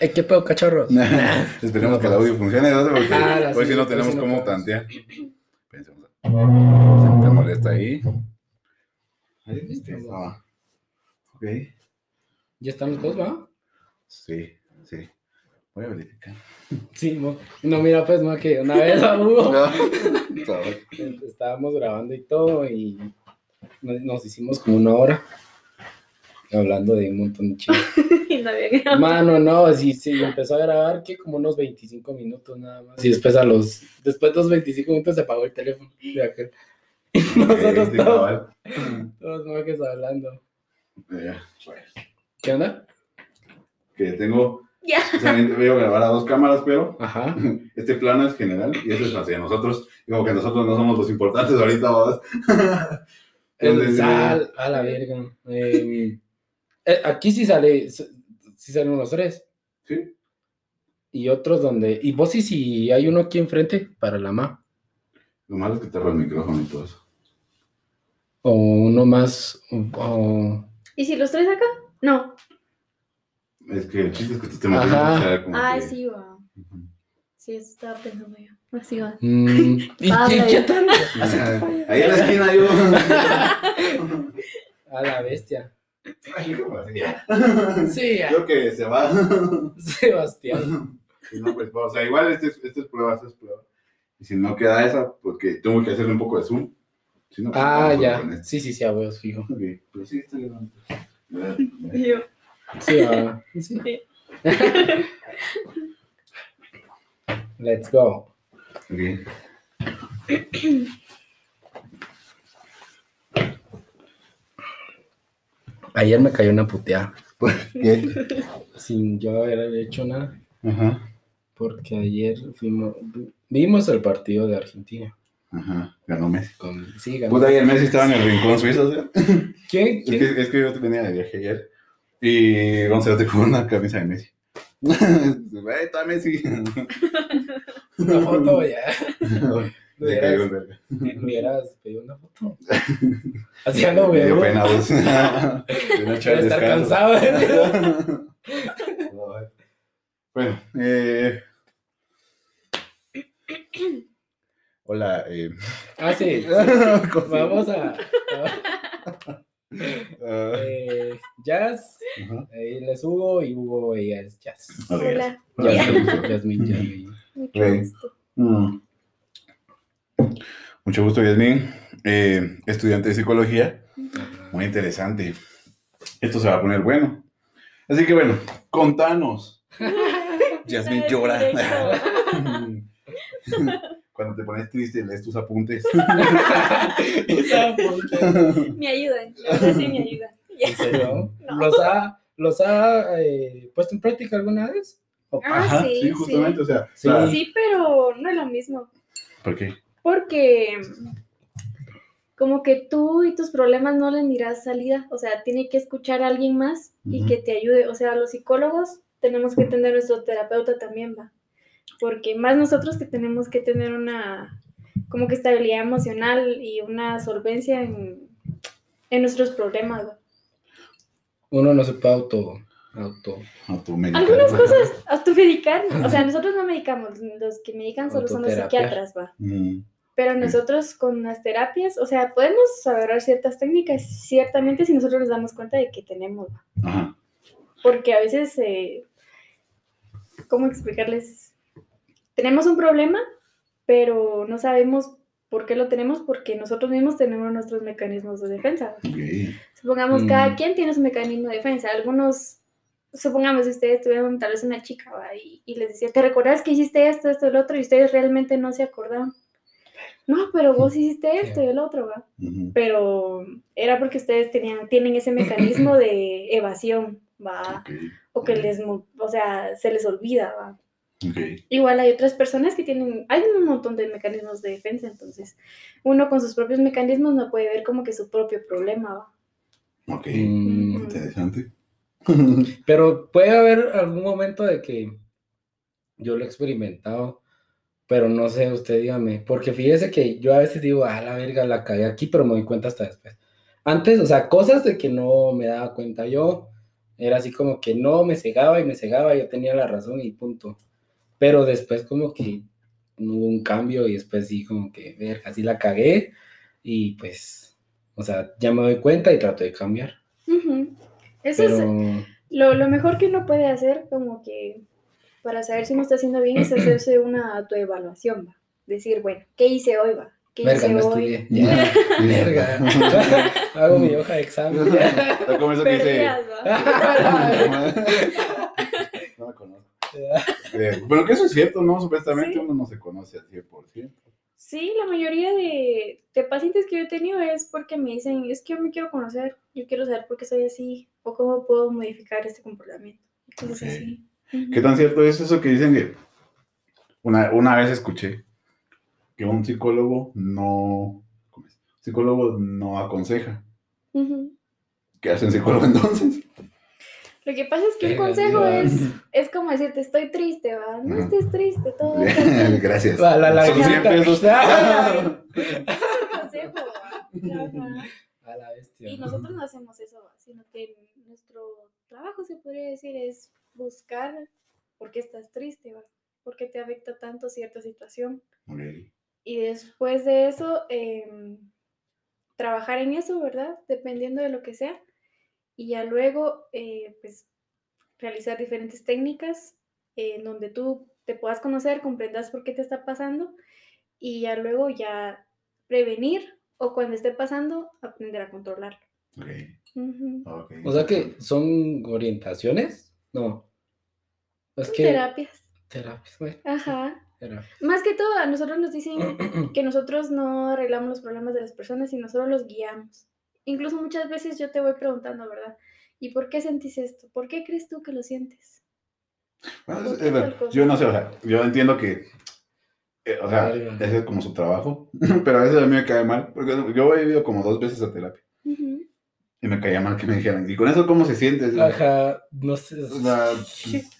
Eh, ¿Qué pedo, cachorros? Esperemos que el audio funcione, ¿no? Porque Ah, hoy sí, sí no hoy tenemos sí no cómo tantear. Pensemos. Se te molesta ahí. Ahí, este, ah. Ok. ¿Ya están los dos, va? Sí, sí. Voy a verificar. Sí, no, mira, pues, ma, que una vez Sabes. estábamos grabando y todo y nos nos hicimos como una hora hablando de un montón de chicos. Y no había grabado. Mano, no, sí, sí, empezó a grabar que como unos 25 minutos nada más. Y después a los, después de los 25 minutos se apagó el teléfono. de aquel. Y nosotros Sí, todos, todos hablando. Ya, pues, ¿Qué onda? Que tengo. Ya. o sea, voy a grabar a dos cámaras, pero Ajá. este plano es general y eso es hacia nosotros. Como que nosotros no somos los importantes ahorita, ¿vas? El sal, a la verga. Eh, eh, aquí sí sale, sí salen los tres. Sí. Y otros donde, y vos sí, si hay uno aquí enfrente para la ma. Lo malo es que tapa el micrófono y todo eso. O uno más, o- ¿Y si los traes acá? No. Es que el chiste es que te o sea, como Ay, que- sí, va. Sí, eso estaba pensando yo. Así va. Mm, ¿Y Ah, qué, qué tal? Ahí en la esquina yo. A la bestia. Sí, a- Creo que se va. Sebastián. Y no, pues, o sea, igual este es, este es prueba, este es prueba. Y si no queda esa, porque tengo que hacerle un poco de zoom. Si no, pues, Ah, ya. este. Sí, sí, sí, a huevos, fijo. Ok, pero sí, está. Y yo. Sí, ah, sí. Let's go. Ok. Ayer me cayó una puteada. ¿Qué? Sin yo haber hecho nada. Ajá. Porque ayer fuimos, vimos el partido de Argentina. Ajá. Ganó Messi. Con, sí, ganó. Puta, ayer Messi estaba en el rincón suizo, o sea. ¿Quién? Es que, es que yo venía de viaje ayer. Y Gonzalo te con una camisa de Messi. Ahí está Messi. Una foto ya. Me hubieras pedido una foto. Dio pena estar cansado. ¿eh? Bueno, eh... Hola, eh... Ah, sí. sí. Vamos a. Ah, Eh, jazz. les Hugo y Hugo ella es Jazz. Hola. Jasmine, Jasmine, Jasmine. Mucho gusto. Yasmin. Eh, estudiante de psicología. Muy interesante. Esto se va a poner bueno. Así que bueno, contanos. Yasmin llora. Cuando te pones triste, lees tus apuntes. Me ayudan. Sí me ayudan. Ya. ¿En serio? No. ¿Los ha, los ha eh, puesto en práctica alguna vez? ¿O- Ah, Ajá, sí, sí, justamente, o sea, Sí. Sí, pero no es lo mismo. ¿por qué? Porque como que tú y tus problemas no le miras salida. O sea, tiene que escuchar a alguien más y que te ayude. O sea, los psicólogos tenemos que tener nuestro terapeuta también, va. Porque más nosotros que tenemos que tener una como que estabilidad emocional y una solvencia en, en nuestros problemas, va. Uno no se puede auto. Auto Automedicar. Algunas cosas automedicar, o sea, nosotros no medicamos, los que medican solo son los psiquiatras, va. Mm, Pero nosotros con las terapias, o sea, podemos agarrar ciertas técnicas, ciertamente si nosotros nos damos cuenta de que tenemos, va. Ajá. porque a veces, eh, ¿cómo explicarles? Tenemos un problema, pero no sabemos por qué lo tenemos, porque nosotros mismos tenemos nuestros mecanismos de defensa. Supongamos, Mm. cada quien tiene su mecanismo de defensa. Algunos, supongamos, si ustedes tuvieron tal vez una chica ¿va? y, y les decía, ¿te recuerdas que hiciste esto, esto, el otro? Y ustedes realmente no se acordaban. No, pero vos hiciste esto y el otro, va. Pero era porque ustedes tenían, tienen ese mecanismo de evasión, va. O que les, o sea, se les olvida, va. Igual hay otras personas que tienen, hay un montón de mecanismos de defensa, entonces uno con sus propios mecanismos no puede ver como que su propio problema, va. Ok. Mm, Interesante. Pero puede haber algún momento de que yo lo he experimentado, pero no sé, usted dígame, porque fíjese que yo a veces digo, ah, la verga, la cagué aquí, pero me doy cuenta hasta después. Antes, o sea, cosas de que no me daba cuenta yo, Era así como que no, me cegaba y me cegaba, yo tenía la razón y punto. Pero después como que hubo un cambio y después sí como que, ver, así la cagué y pues, o sea, ya me doy cuenta y trato de cambiar. Ujú. Eso es lo, lo mejor que uno puede hacer, como que para saber si uno está haciendo bien, es hacerse una autoevaluación, va. Decir, bueno, ¿qué hice hoy, va? ¿Qué verga, hice no hoy? estudié. Verga. Hago mi hoja de examen. Está como eso que dice. No me conozco. Pero que eso es cierto, ¿no? Supuestamente Sí. uno no se conoce al 100%. Sí, la mayoría de, de pacientes que yo he tenido es porque me dicen, es que yo me quiero conocer, yo quiero saber por qué soy así o cómo puedo modificar este comportamiento. Cosas así. ¿Qué tan cierto es eso que dicen que una, una vez escuché que un psicólogo no, ¿cómo es? psicólogo no aconseja? Ujú. ¿Qué hace un psicólogo entonces? Lo que pasa es que un Verga, consejo es, es como decirte, estoy triste, va, no estés triste, todo va a estar bien". Gracias. La- la- la Son 100 visita. pesos. Ese es el consejo, va. Ajá. A la bestia. Y nosotros no hacemos eso, ¿va? sino que nuestro trabajo, se podría decir, es buscar por qué estás triste, ¿va? por qué te afecta tanto cierta situación. Y después de eso, em, trabajar en eso, ¿verdad? Dependiendo de lo que sea. Y ya luego, eh, pues, realizar diferentes técnicas eh, en donde tú te puedas conocer, comprendas por qué te está pasando y ya luego ya prevenir o cuando esté pasando, aprender a controlarlo. Ok. Ujú. ok. O sea que son orientaciones, no. Es Son que Terapias. terapias, güey. Ajá. terapias. Más que todo, a nosotros nos dicen que nosotros no arreglamos los problemas de las personas, sino solo los guiamos. Incluso muchas veces yo te voy preguntando, ¿verdad? ¿Y por qué sentís esto? ¿Por qué crees tú que lo sientes? Bueno, ¿Por es- qué yo no sé, o sea, yo entiendo que, eh, o sea, Verga. ese es como su trabajo, pero a veces a mí me cae mal, porque yo he ido como dos veces a terapia Ujú. y me caía mal que me dijeran, ¿y con eso cómo se siente? O sea, Ajá, no sé. o sea, pues,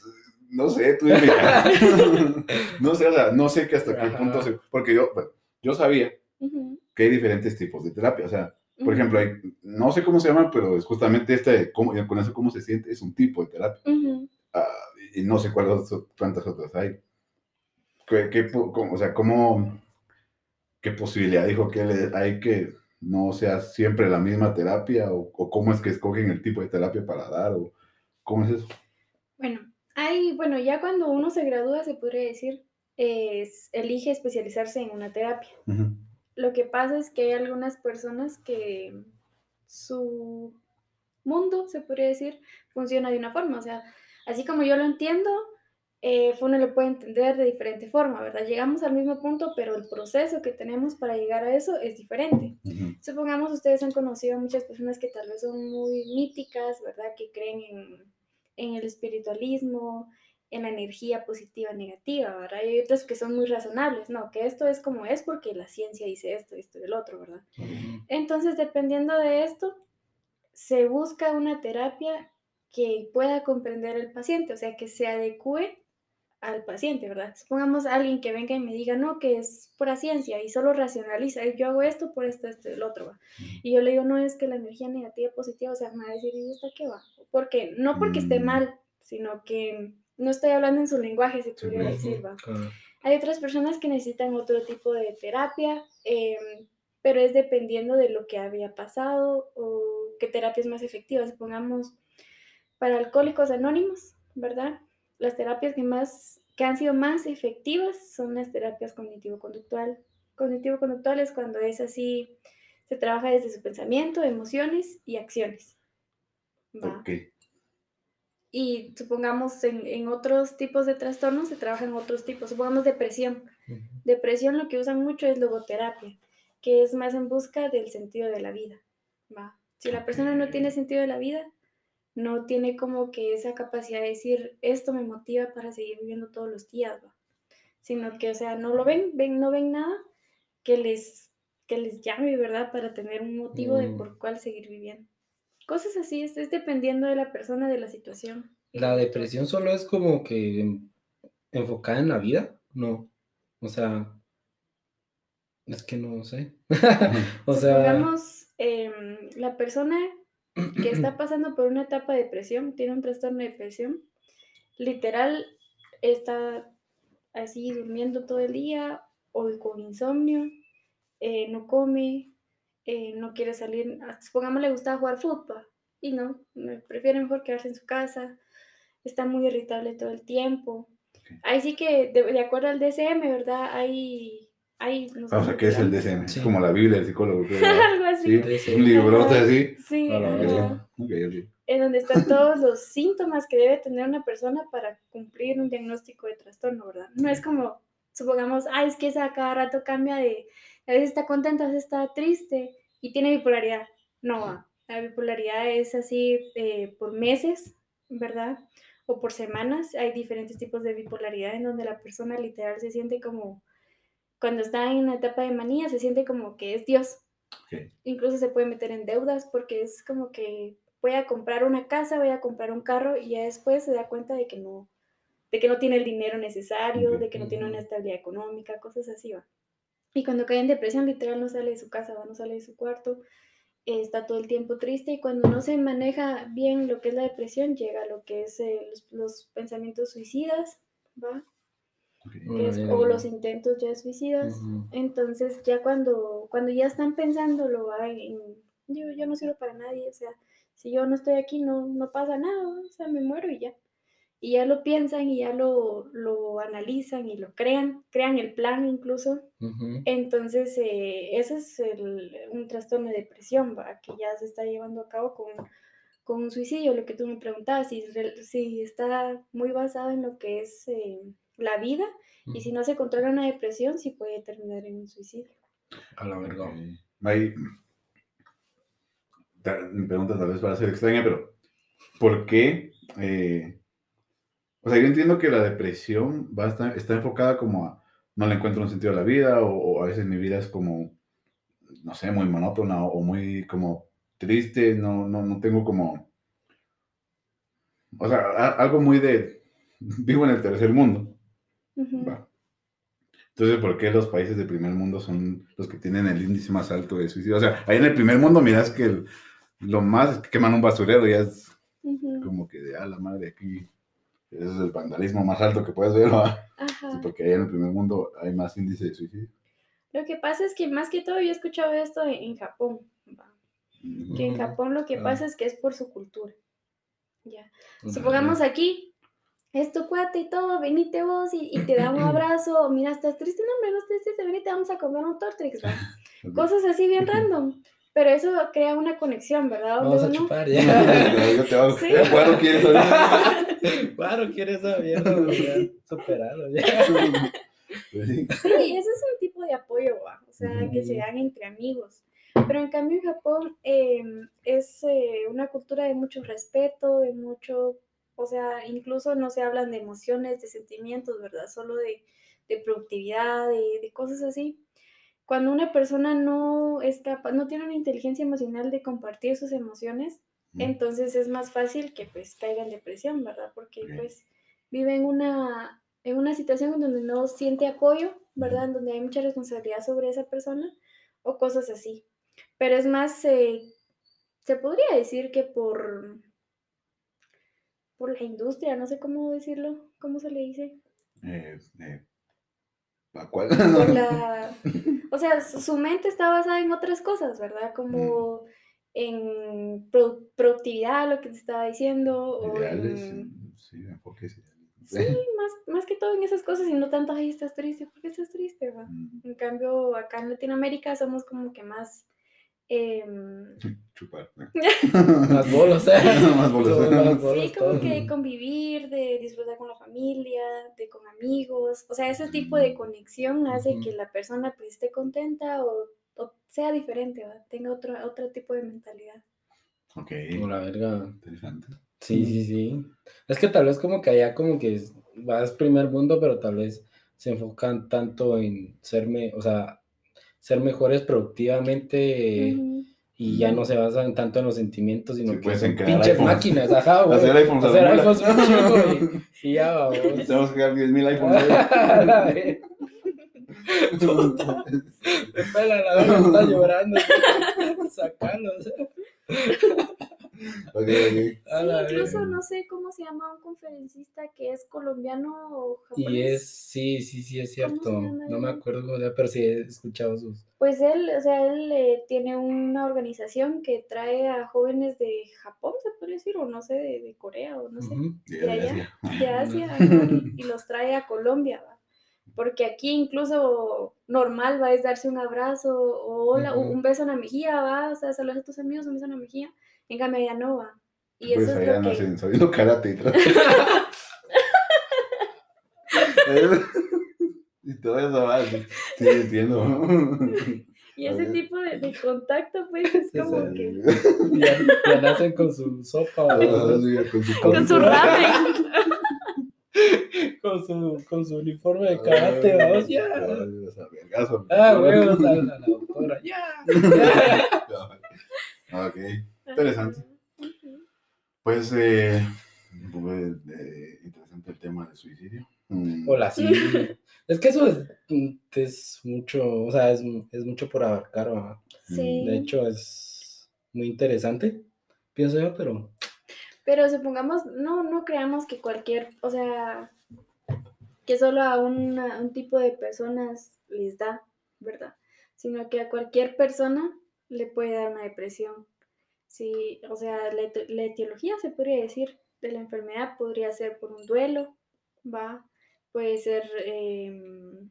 no sé, tú dime. no sé, o sea, no sé que hasta qué Ajá. punto se, porque yo, bueno, yo sabía Ujú. que hay diferentes tipos de terapia, o sea, por ejemplo, hay, no sé cómo se llama, pero es justamente este, de cómo, con eso cómo se siente, es un tipo de terapia. Ujú. Ah, y no sé cuáles cuántas otras hay. ¿Qué, qué cómo- o sea, ¿cómo, qué posibilidad dijo que le- hay que no sea siempre la misma terapia? O, o cómo es que escogen el tipo de terapia para dar? O, ¿Cómo es eso? Bueno, hay, bueno, ya cuando uno se gradúa, se podría decir, es- elige especializarse en una terapia. Ujú. Lo que pasa es que hay algunas personas que su mundo, se podría decir, funciona de una forma. O sea, así como yo lo entiendo, eh, uno lo puede entender de diferente forma, ¿verdad? Llegamos al mismo punto, pero el proceso que tenemos para llegar a eso es diferente. Ujú. Supongamos ustedes han conocido a muchas personas que tal vez son muy míticas, ¿verdad? Que creen en, en el espiritualismo, en la energía positiva, negativa, ¿verdad? Y hay otras que son muy razonables, no, que esto es como es porque la ciencia dice esto, esto y el otro, ¿verdad? Entonces, dependiendo de esto, se busca una terapia que pueda comprender al paciente, o sea, que se adecue al paciente, ¿verdad? Supongamos a alguien que venga y me diga, no, que es pura ciencia y solo racionaliza, yo hago esto por esto, esto y el otro, ¿va? Y yo le digo, no, es que la energía negativa positiva, o sea, me va a decir, ¿y esta qué va? Porque, no porque esté Mm. mal, sino que no estoy hablando en su lenguaje, se podría decir, ¿va? Claro. Hay otras personas que necesitan otro tipo de terapia, em, pero es dependiendo de lo que había pasado o qué terapia es más efectiva. Supongamos, para alcohólicos anónimos, ¿verdad? Las terapias que, más, que han sido más efectivas son las terapias cognitivo-conductual. Cognitivo-conductual es cuando es así, se trabaja desde su pensamiento, emociones y acciones. ¿va? Ok. Y supongamos en, en otros tipos de trastornos se trabajan otros tipos. Supongamos depresión. Depresión lo que usan mucho es logoterapia, que es más en busca del sentido de la vida. ¿va? Si la persona no tiene sentido de la vida, no tiene como que esa capacidad de decir, esto me motiva para seguir viviendo todos los días, ¿va? sino que, o sea, no lo ven, ven no ven nada que les, que les llame, ¿verdad? Para tener un motivo de Mm. por cuál seguir viviendo. Cosas así, es, es dependiendo de la persona, de la situación. La depresión solo es como que en- enfocada en la vida, no. O sea, es que no sé. o sea, Supongamos, em, la persona que está pasando por una etapa de depresión, tiene un trastorno de depresión, literal está así durmiendo todo el día o con insomnio, eh, no come, eh, no quiere salir, supongamos le gusta jugar fútbol y no, prefiere mejor quedarse en su casa, está muy irritable todo el tiempo. Ahí sí que, de, acuerdo al DSM, ¿verdad? Hay... hay no sé o sea, ¿qué es el DSM? Es como la Biblia del psicólogo. Algo así. ¿Sí? Un librote así. Sí. En donde están todos los síntomas que debe tener una persona para cumplir un diagnóstico de trastorno, ¿verdad? No es como, supongamos, ay, es que esa cada rato cambia de, a veces está contenta, a veces está triste y tiene bipolaridad. No, la bipolaridad es así eh, por meses, ¿verdad? O por semanas. Hay diferentes tipos de bipolaridad en donde la persona literal se siente como, cuando está en una etapa de manía, se siente como que es Dios. Incluso se puede meter en deudas porque es como que voy a comprar una casa, voy a comprar un carro y ya después se da cuenta de que no, de que no tiene el dinero necesario, de que no tiene una estabilidad económica, cosas así, va. Y cuando cae en depresión, literal no sale de su casa, ¿va? no sale de su cuarto, está todo el tiempo triste y cuando no se maneja bien lo que es la depresión, llega a lo que es eh, los, pensamientos suicidas, ¿va? o los intentos ya suicidas. Entonces ya cuando, cuando ya están pensando, lo va en, yo, yo no sirvo para nadie, o sea, si yo no estoy aquí no, no pasa nada, o sea, me muero y ya. Y ya lo piensan y ya lo, lo analizan y lo crean, crean el plan incluso. Entonces, eh, ese es el, un trastorno de depresión ¿va? que ya se está llevando a cabo con, con un suicidio. Lo que tú me preguntabas, si, si está muy basado en lo que es eh, la vida y si no se controla una depresión, sí puede terminar en un suicidio. A la verdad. Hay, mi pregunta tal vez va a ser extraña, pero ¿por qué? Eh, o sea, yo entiendo que la depresión va a está enfocada como a no le encuentro un sentido a la vida o, a veces mi vida es como, no sé, muy monótona o muy como triste, no, no, no tengo como, o sea, algo muy de, vivo en el tercer mundo. Entonces, ¿por qué los países de primer mundo son los que tienen el índice más alto de suicidio? O sea, ahí en el primer mundo miras que lo más es que queman un basurero y es como que de, a la madre, aquí ese es el vandalismo más alto que puedes ver, porque ahí en el primer mundo hay más índice de suicidio. Lo que pasa es que más que todo yo he escuchado esto en Japón, que en Japón lo que ah. pasa es que es por su cultura. Ya. Supongamos aquí, es tu cuate y todo, venite vos y, te da un abrazo, mira, estás triste, no, hombre, no estás triste, venite, vamos a comer un Tortrix, Cosas así bien random. Pero eso crea una conexión, ¿verdad? Vamos a chupar ya. Yo te hago. ¿Sí? Guaro quiere saber. Guaro quiere saber. Superado ya. Sí, ese es un tipo de apoyo, o sea, que se dan entre amigos. Pero en cambio en Japón em, es eh, una cultura de mucho respeto, de mucho, o sea, incluso no se hablan de emociones, de sentimientos, ¿verdad? Solo de, de productividad, de, de cosas así cuando una persona no es capaz, no tiene una inteligencia emocional de compartir sus emociones, entonces es más fácil que pues caiga en depresión, ¿verdad? Porque pues vive en una, en una situación donde no siente apoyo, ¿verdad? En donde hay mucha responsabilidad sobre esa persona o cosas así. Pero es más, eh, se podría decir que por, por la industria, no sé cómo decirlo, ¿cómo se le dice? Eh, eh, cuál? o sea, su mente está basada en otras cosas, ¿verdad? Como en productividad, lo que te estaba diciendo. Ideales, sí, enfoques Sí, más, más que todo en esas cosas y no tanto, ay, estás triste, ¿por qué estás triste? ¿va? En cambio, acá en Latinoamérica somos como que más Em, Chupar. más bolos, ¿eh? más bolos. sí, como que convivir, de disfrutar con la familia, de con amigos. O sea, ese tipo de conexión hace que la persona pues, esté contenta o, sea diferente, tenga otro, otro tipo de mentalidad. Ok. Como la verga. Interesante. Sí, sí, sí. Es que tal vez como que allá como que vas primer mundo, pero tal vez se enfocan tanto en serme, o sea, ser mejores productivamente y ya no se basan tanto en los sentimientos, sino que son pinches máquinas, ajá, güey. Hacer iPhones. Hacer iPhones y, y ya, vamos. Tenemos que crear 10.000 iPhones. Me pela la está llorando. Sacalo. Ok, ok. A la Sí, incluso no sé cómo se llama un conferencista que es colombiano o japonés. Y es, sí, sí, sí, es ¿Cómo se cierto. No me acuerdo pero sí he escuchado sus. Pues él, o sea, él eh, tiene una organización que trae a jóvenes de Japón, se podría decir, o no sé, de, de Corea, o no sé, Ujú. Ya, de ya, allá, ya. de Asia, y, y los trae a Colombia, ¿va? Porque aquí incluso normal va es darse un abrazo o hola, Ujú. un beso en la mejilla, va, o sea, saludas a tus amigos, un beso en la mejilla, en cambio allá no va. Y Pues eso es lo que... nacen sabiendo karate y todo. Y todo eso va, sí, sí, entiendo. Y ese tipo de, de contacto, pues, es como que... Ya, ya nacen con su sopa o Ah, sí, con su Con su ramen. con su, con su uniforme de karate, vamos, ya. Ah, huevos, a la, a la doctora, ya. Ok, interesante. Pues, eh, pues, eh, interesante el tema del suicidio. Mm, Hola, sí. Es que eso es, es mucho, o sea, es, es mucho por abarcar, ¿verdad? Sí. De hecho, es muy interesante, pienso yo, pero Pero supongamos, no, no creamos que cualquier, o sea, que solo a una- un tipo de personas les da, ¿verdad? Sino que a cualquier persona le puede dar una depresión. Sí, o sea, la, eti- la etiología se podría decir de la enfermedad podría ser por un duelo, ¿va? Puede ser, em,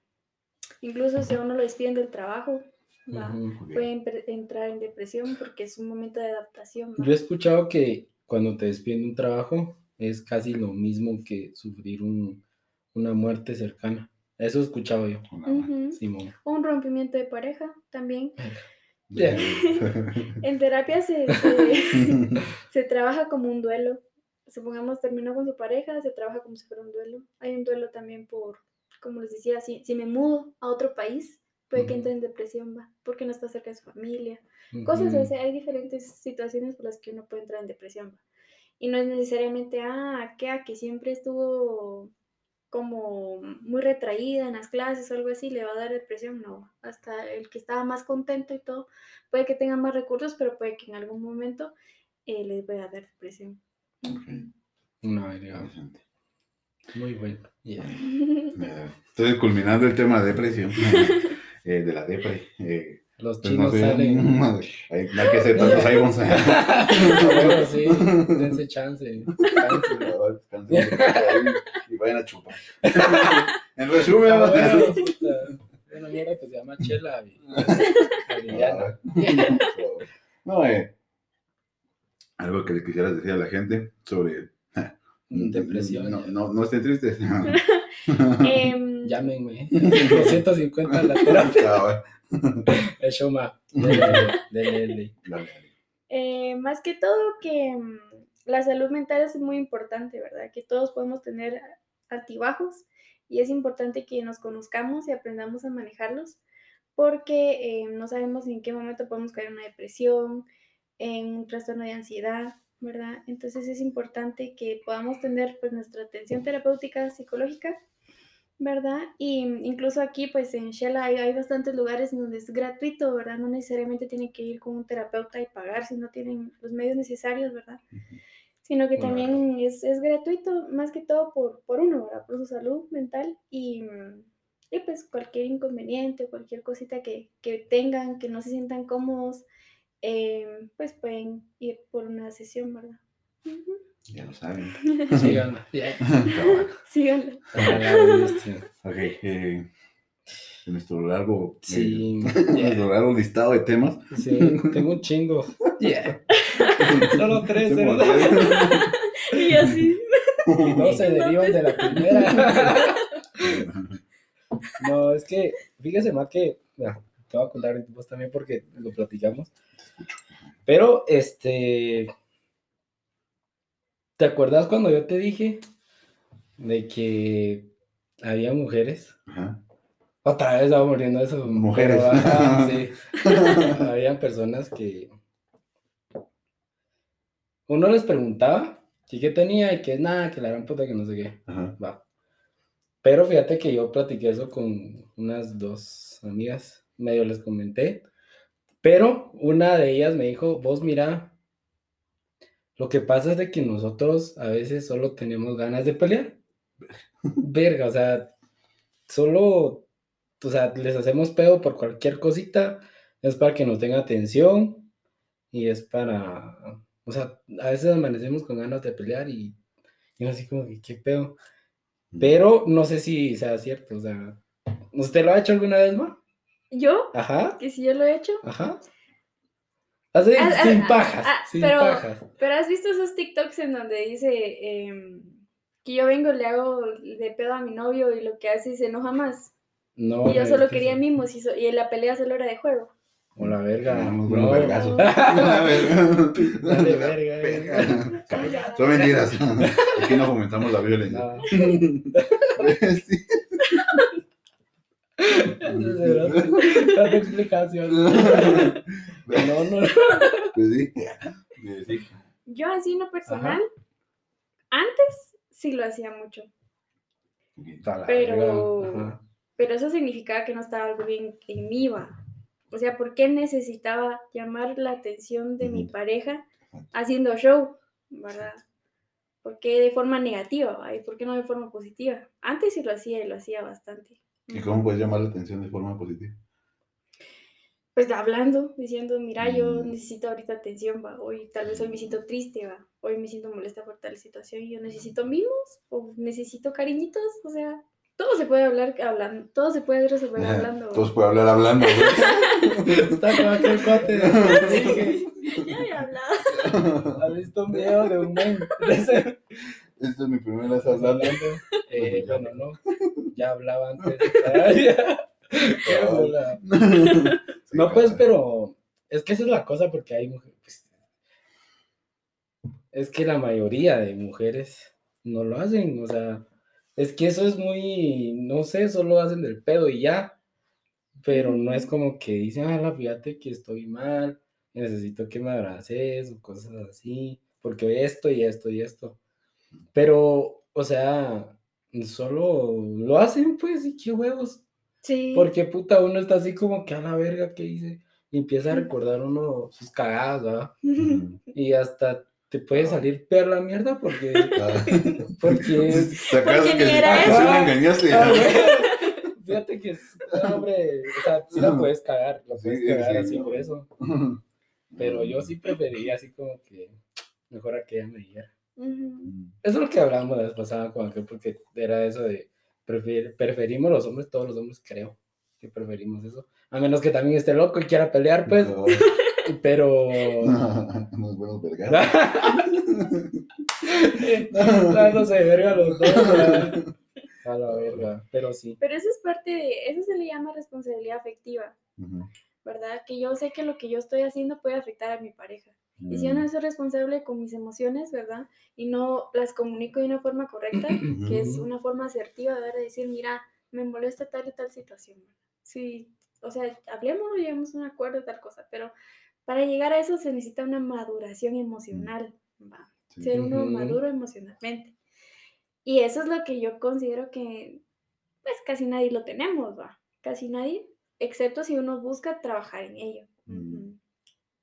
incluso si a uno lo despiden del trabajo, ¿va? Puede entrar en depresión porque es un momento de adaptación, ¿va? yo he escuchado que cuando te despiden de un trabajo es casi lo mismo que sufrir un- una muerte cercana. Eso he escuchado yo. Simón. O un rompimiento de pareja también. En terapia se, se, se trabaja como un duelo. Supongamos terminó con su pareja, se trabaja como si fuera un duelo. Hay un duelo también por, como les decía, si, si me mudo a otro país, puede que entre en depresión, va, porque no está cerca de su familia. Cosas así, hay diferentes situaciones por las que uno puede entrar en depresión. va. Y no es necesariamente, ah, que, que siempre estuvo como muy retraída en las clases o algo así, le va a dar depresión. No, hasta el que estaba más contento y todo, puede que tenga más recursos, pero puede que en algún momento eh, le pueda dar depresión. Una verga. interesante. Muy bueno. Yeah. Entonces, culminando el tema de depresión, eh, de la depre, eh, Los pues chinos no sé, salen. hay, no hay que ser tantos iPhones. Bueno, sí, dense chance. chance. y vayan a chupar. En resumen, Ah, bueno, puta, Una mierda que se llama Chela. y-. No, eh, algo que le quisieras decir a la gente sobre Depresión. No, no, no estén tristes. Em, Llámenme. 250 la terapia. El. Dale, Eh, más que todo que mm, la salud mental es muy importante, ¿verdad? Que todos podemos tener altibajos y es importante que nos conozcamos y aprendamos a manejarlos porque eh, no sabemos en qué momento podemos caer en una depresión, en un trastorno de ansiedad, ¿verdad? Entonces es importante que podamos tener pues nuestra atención terapéutica psicológica, ¿verdad? Y incluso aquí pues en Shela hay, hay bastantes lugares donde es gratuito, ¿verdad? No necesariamente tienen que ir con un terapeuta y pagar si no tienen los medios necesarios, ¿verdad? Sino que Bueno, también es, es gratuito más que todo por, por uno, ¿verdad? Por su salud mental y, y pues cualquier inconveniente, cualquier cosita que, que tengan, que no se sientan cómodos, eh, pues pueden ir por una sesión, ¿verdad? Ujú. Ya lo saben. Síganla. Yeah. Cabal. Síganlo. A la bestia. Ok, eh, en nuestro largo, Sí. eh, nuestro largo listado de temas. Sí, tengo un chingo. Yeah. Solo tres, ¿verdad? tres. Y así. Y no se derivan de la primera. No, es que, fíjese más que, mira, te voy a contar vos también porque lo platicamos. Pero, este, ¿te acuerdas cuando yo te dije de que había mujeres? Ajá. Otra vez vamos volviendo a eso. Mujeres. pero, sí. Habían personas que uno les preguntaba que qué tenía y que nada, que la gran puta que no sé qué. Ajá. Va. Pero fíjate que yo platiqué eso con unas dos amigas, medio les comenté, pero una de ellas me dijo, vos mira, Lo que pasa es de que nosotros a veces solo tenemos ganas de pelear. Verga, o sea, solo, o sea, les hacemos pedo por cualquier cosita, es para que nos tenga atención y es para, o sea, a veces amanecemos con ganas de pelear y, y así como que, ¿qué pedo? Pero no sé si sea cierto, o sea, ¿usted lo ha hecho alguna vez, ma? ¿Yo? Ajá, Que si yo lo he hecho. ajá. Así, Ah, sin ah, pajas, ah, sin pero- pajas. Pero has visto esos TikToks en donde dice em, que yo vengo, le hago de pedo a mi novio y lo que hace se enoja más. No, y yo solo que quería eso- mimos y, so- y la pelea solo era de juego. O la verga. Muy no. buenos vergazos. Dale, verga, Calla. Son mentiras. Aquí no fomentamos la violencia. No. Sí. Tanta explicación. No, no. Pues sí. Sí. Yo así en lo personal, antes sí lo hacía mucho. Pero-. Pero eso significaba que no estaba algo bien en mí, va. O sea, ¿por qué necesitaba llamar la atención de mi pareja haciendo show, verdad? ¿Por qué de forma negativa? va? ¿Y por qué no de forma positiva? Antes sí lo hacía y lo hacía bastante. ¿Y cómo puedes llamar la atención de forma positiva? Pues hablando, diciendo, mira, yo Mm. necesito ahorita atención, va. Hoy tal vez hoy me siento triste, va. Hoy me siento molesta por tal situación y yo necesito mimos o necesito cariñitos, o sea, todo se puede hablar hablando, todo se puede resolver hablando. va. Todos pueden hablar hablando, güey. Está como aquel cuate Ya había hablado. ¿Has visto un video de un men? Esta es mi primera vez hablando. Eh, bueno, no. Ya hablaba antes. No, pues, pero es que esa es la cosa porque hay mujeres. pues, es que la mayoría de mujeres no lo hacen, o sea, es que eso es muy, no sé, solo hacen del pedo y ya, pero no es como que dicen, ah, fíjate que estoy mal, necesito que me abraces o cosas así, porque esto y esto y esto. Pero, o sea, solo lo hacen, pues, y qué huevos. Sí. Porque puta, uno está así como que a la verga que hice. Y empieza a recordar uno sus cagadas, ¿verdad? Y hasta te puede salir peor la mierda porque. Ah. porque Porque que ni era eso. engañaste. Ah, Fíjate que, es- no, hombre, o sea, sí la puedes cagar, la Sí, puedes cagar sí. así por eso. Pero yo sí preferiría así como que mejor a que ella me diera. Ujú. Eso es lo que hablábamos la vez pasada con aquel, porque era eso de prefer- preferimos los hombres, todos los hombres creo que preferimos eso. A menos que también esté loco y quiera pelear, pues, No. pero. Unos buenos vergas. Dándose de verga los dos. ¿verdad? A la verga, pero sí. Pero eso es parte de, eso se le llama responsabilidad afectiva, Ujú. ¿verdad? Que yo sé que lo que yo estoy haciendo puede afectar a mi pareja. Y si yo Mm. no soy responsable con mis emociones, ¿verdad? Y no las comunico de una forma correcta, que es una forma asertiva de de decir, mira, me molesta tal y tal situación. Sí, o sea, hablemoslo, lleguemos a un acuerdo, tal cosa, pero para llegar a eso se necesita una maduración emocional, ¿va? Sí. Ser uno maduro emocionalmente. Y eso es lo que yo considero que, pues, casi nadie lo tenemos, ¿va? Casi nadie, excepto si uno busca trabajar en ello. Mm.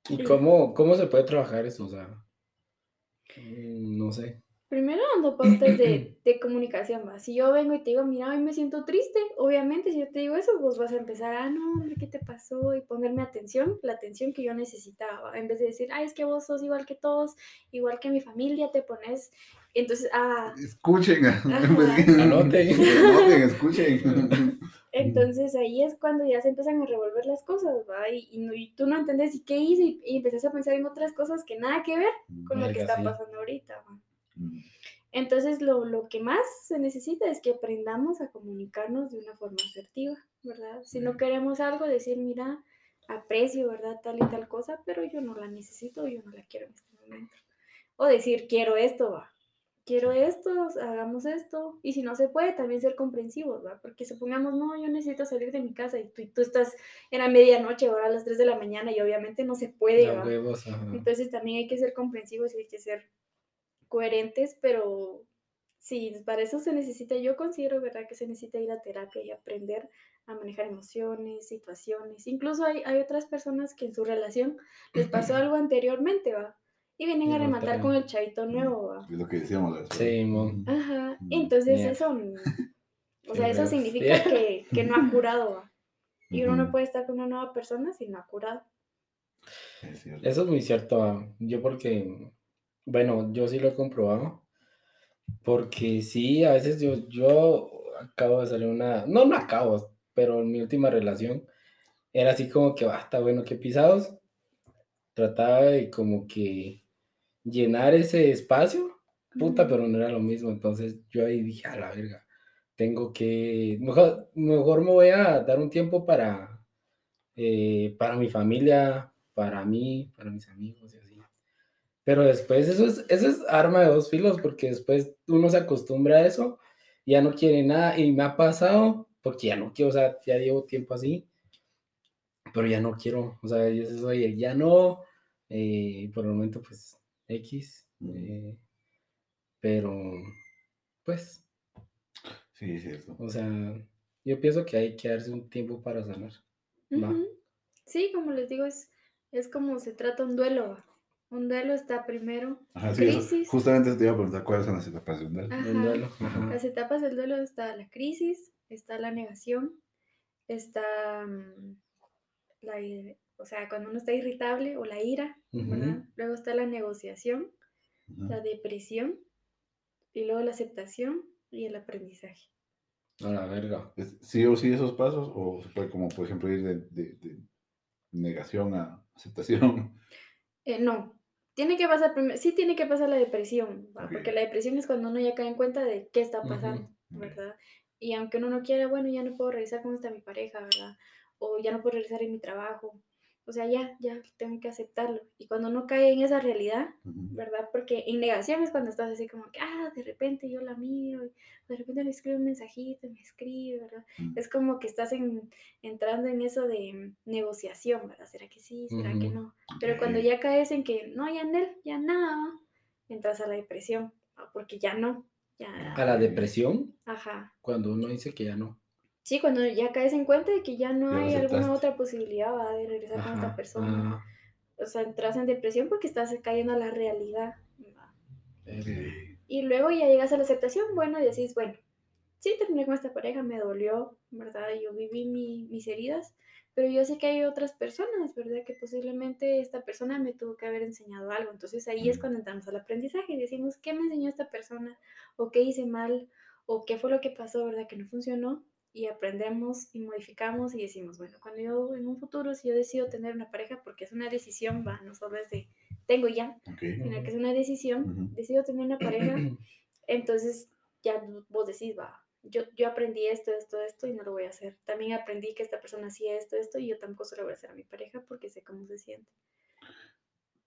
¿Y cómo, cómo se puede trabajar eso? O sea, mm, no sé. Primero dando pautas de, de comunicación, ¿va? Si yo vengo y te digo, mira, hoy me siento triste, obviamente si yo te digo eso, vos vas a empezar, ah, no, hombre, ¿qué te pasó? Y ponerme atención, la atención que yo necesitaba, ¿va? en vez de decir, ay, es que vos sos igual que todos, igual que mi familia, te pones, entonces, ah, Escuchen. Ajá. Anoten. Anoten, escuchen. entonces ahí es cuando ya se empiezan a revolver las cosas, ¿va? Y, y no- y tú no entendés, ¿y qué hice? Y, y empezás a pensar en otras cosas que nada que ver con lo que está sí. pasando ahorita, ¿va? Mm. Entonces, lo, lo que más se necesita es que aprendamos a comunicarnos de una forma asertiva, ¿verdad? Si no queremos algo, decir, mira, aprecio, ¿verdad? Tal y tal cosa, pero yo no la necesito, yo no la quiero en este momento. O decir, quiero esto, va. Quiero esto, hagamos esto. Y si no se puede, también ser comprensivos, ¿va? Porque supongamos, no, yo necesito salir de mi casa y tú, y tú estás en la medianoche, ahora a las 3 de la mañana y obviamente no se puede, ¿va? huevos. Entonces también hay que ser comprensivos y hay que ser coherentes, pero sí, para eso se necesita, yo considero, ¿verdad? Que se necesita ir a terapia y aprender a manejar emociones, situaciones. Incluso hay, hay otras personas que en su relación les pasó algo anteriormente, ¿va? Y vienen Y a rematar con el chavito nuevo. ¿va? Es lo que decíamos. la- Sí, mon. Ajá, Mm, entonces eso, mm, o Qué sea, eso significa que, que no ha curado. ¿va? Y uno no puede estar con una nueva persona si no ha curado. Es cierto. Eso es muy cierto. ah. Yo porque, bueno, yo sí lo he comprobado. Porque sí, a veces yo, yo acabo de salir una, no, no acabo, pero en mi última relación era así como que, ah, está bueno que pisados. Trataba de como que llenar ese espacio, puta, pero no era lo mismo. Entonces yo ahí dije, a la verga, tengo que, mejor, mejor me voy a dar un tiempo para, eh, para mi familia, para mí, para mis amigos y así. Pero después eso es, eso es arma de dos filos, porque después uno se acostumbra a eso, ya no quiere nada, y me ha pasado, porque ya no quiero, o sea, ya llevo tiempo así, pero ya no quiero, o sea, yo soy el ya no, eh, por el momento pues X, eh, pero pues, Sí, es cierto. o sea, yo pienso que hay que darse un tiempo para sanar. Sí, como les digo, es, es como se trata un duelo. Un duelo está primero. Ajá, sí, eso. Crisis. Justamente te iba a preguntar cuáles son las etapas de un duelo. Ajá. Duelo, ajá. Las etapas del duelo está la crisis, está la negación, está mm, la, o sea, cuando uno está irritable o la ira, ¿verdad? Ujú. Luego está la negociación, Ujú. la depresión y luego la aceptación y el aprendizaje. A la verga. ¿Es ¿Sí o sí esos pasos? ¿O se puede, como por ejemplo, ir de, de- de negación a aceptación? Eh, no, tiene que pasar primero, sí tiene que pasar la depresión, ¿va? Ok. porque la depresión es cuando uno ya cae en cuenta de qué está pasando, Ok. ¿verdad? Y aunque uno no quiera, bueno, ya no puedo revisar cómo está mi pareja, ¿verdad? O ya no puedo revisar en mi trabajo. O sea, ya, ya tengo que aceptarlo. Y cuando uno cae en esa realidad. ¿verdad? Porque en negación es cuando estás así como que, ah, de repente yo la miro, y de repente le escribo un mensajito, me escribe, ¿verdad? Ujú. Es como que estás en- entrando en eso de mm, negociación, ¿verdad? ¿Será que sí? ¿Será que no? Pero cuando ya caes en que no, ya en él, ya nada, entras a la depresión, porque ya no, ya, A la depresión, ajá. cuando uno dice que ya no. Sí, cuando ya caes en cuenta de que ya no Ya hay alguna otra posibilidad ¿va? de regresar con esta persona. O sea, entras en depresión porque estás cayendo a la realidad. Y luego ya llegas a la aceptación, bueno, y decís, bueno, sí terminé con esta pareja, me dolió, ¿verdad? Yo viví mi- mis heridas, pero yo sé que hay otras personas, ¿verdad? Que posiblemente esta persona me tuvo que haber enseñado algo. Entonces ahí es Mm. cuando entramos al aprendizaje y decimos, ¿qué me enseñó esta persona? ¿O qué hice mal? ¿O qué fue lo que pasó, ¿verdad? Que no funcionó. Y aprendemos y modificamos y decimos, bueno, cuando yo en un futuro, si yo decido tener una pareja, porque es una decisión, va, no solo es de tengo ya, sino que es una decisión, decido tener una pareja, entonces ya vos decís, va, yo, yo aprendí esto, esto, esto y no lo voy a hacer. También aprendí que esta persona hacía esto, esto y yo tampoco se lo voy a hacer a mi pareja porque sé cómo se siente.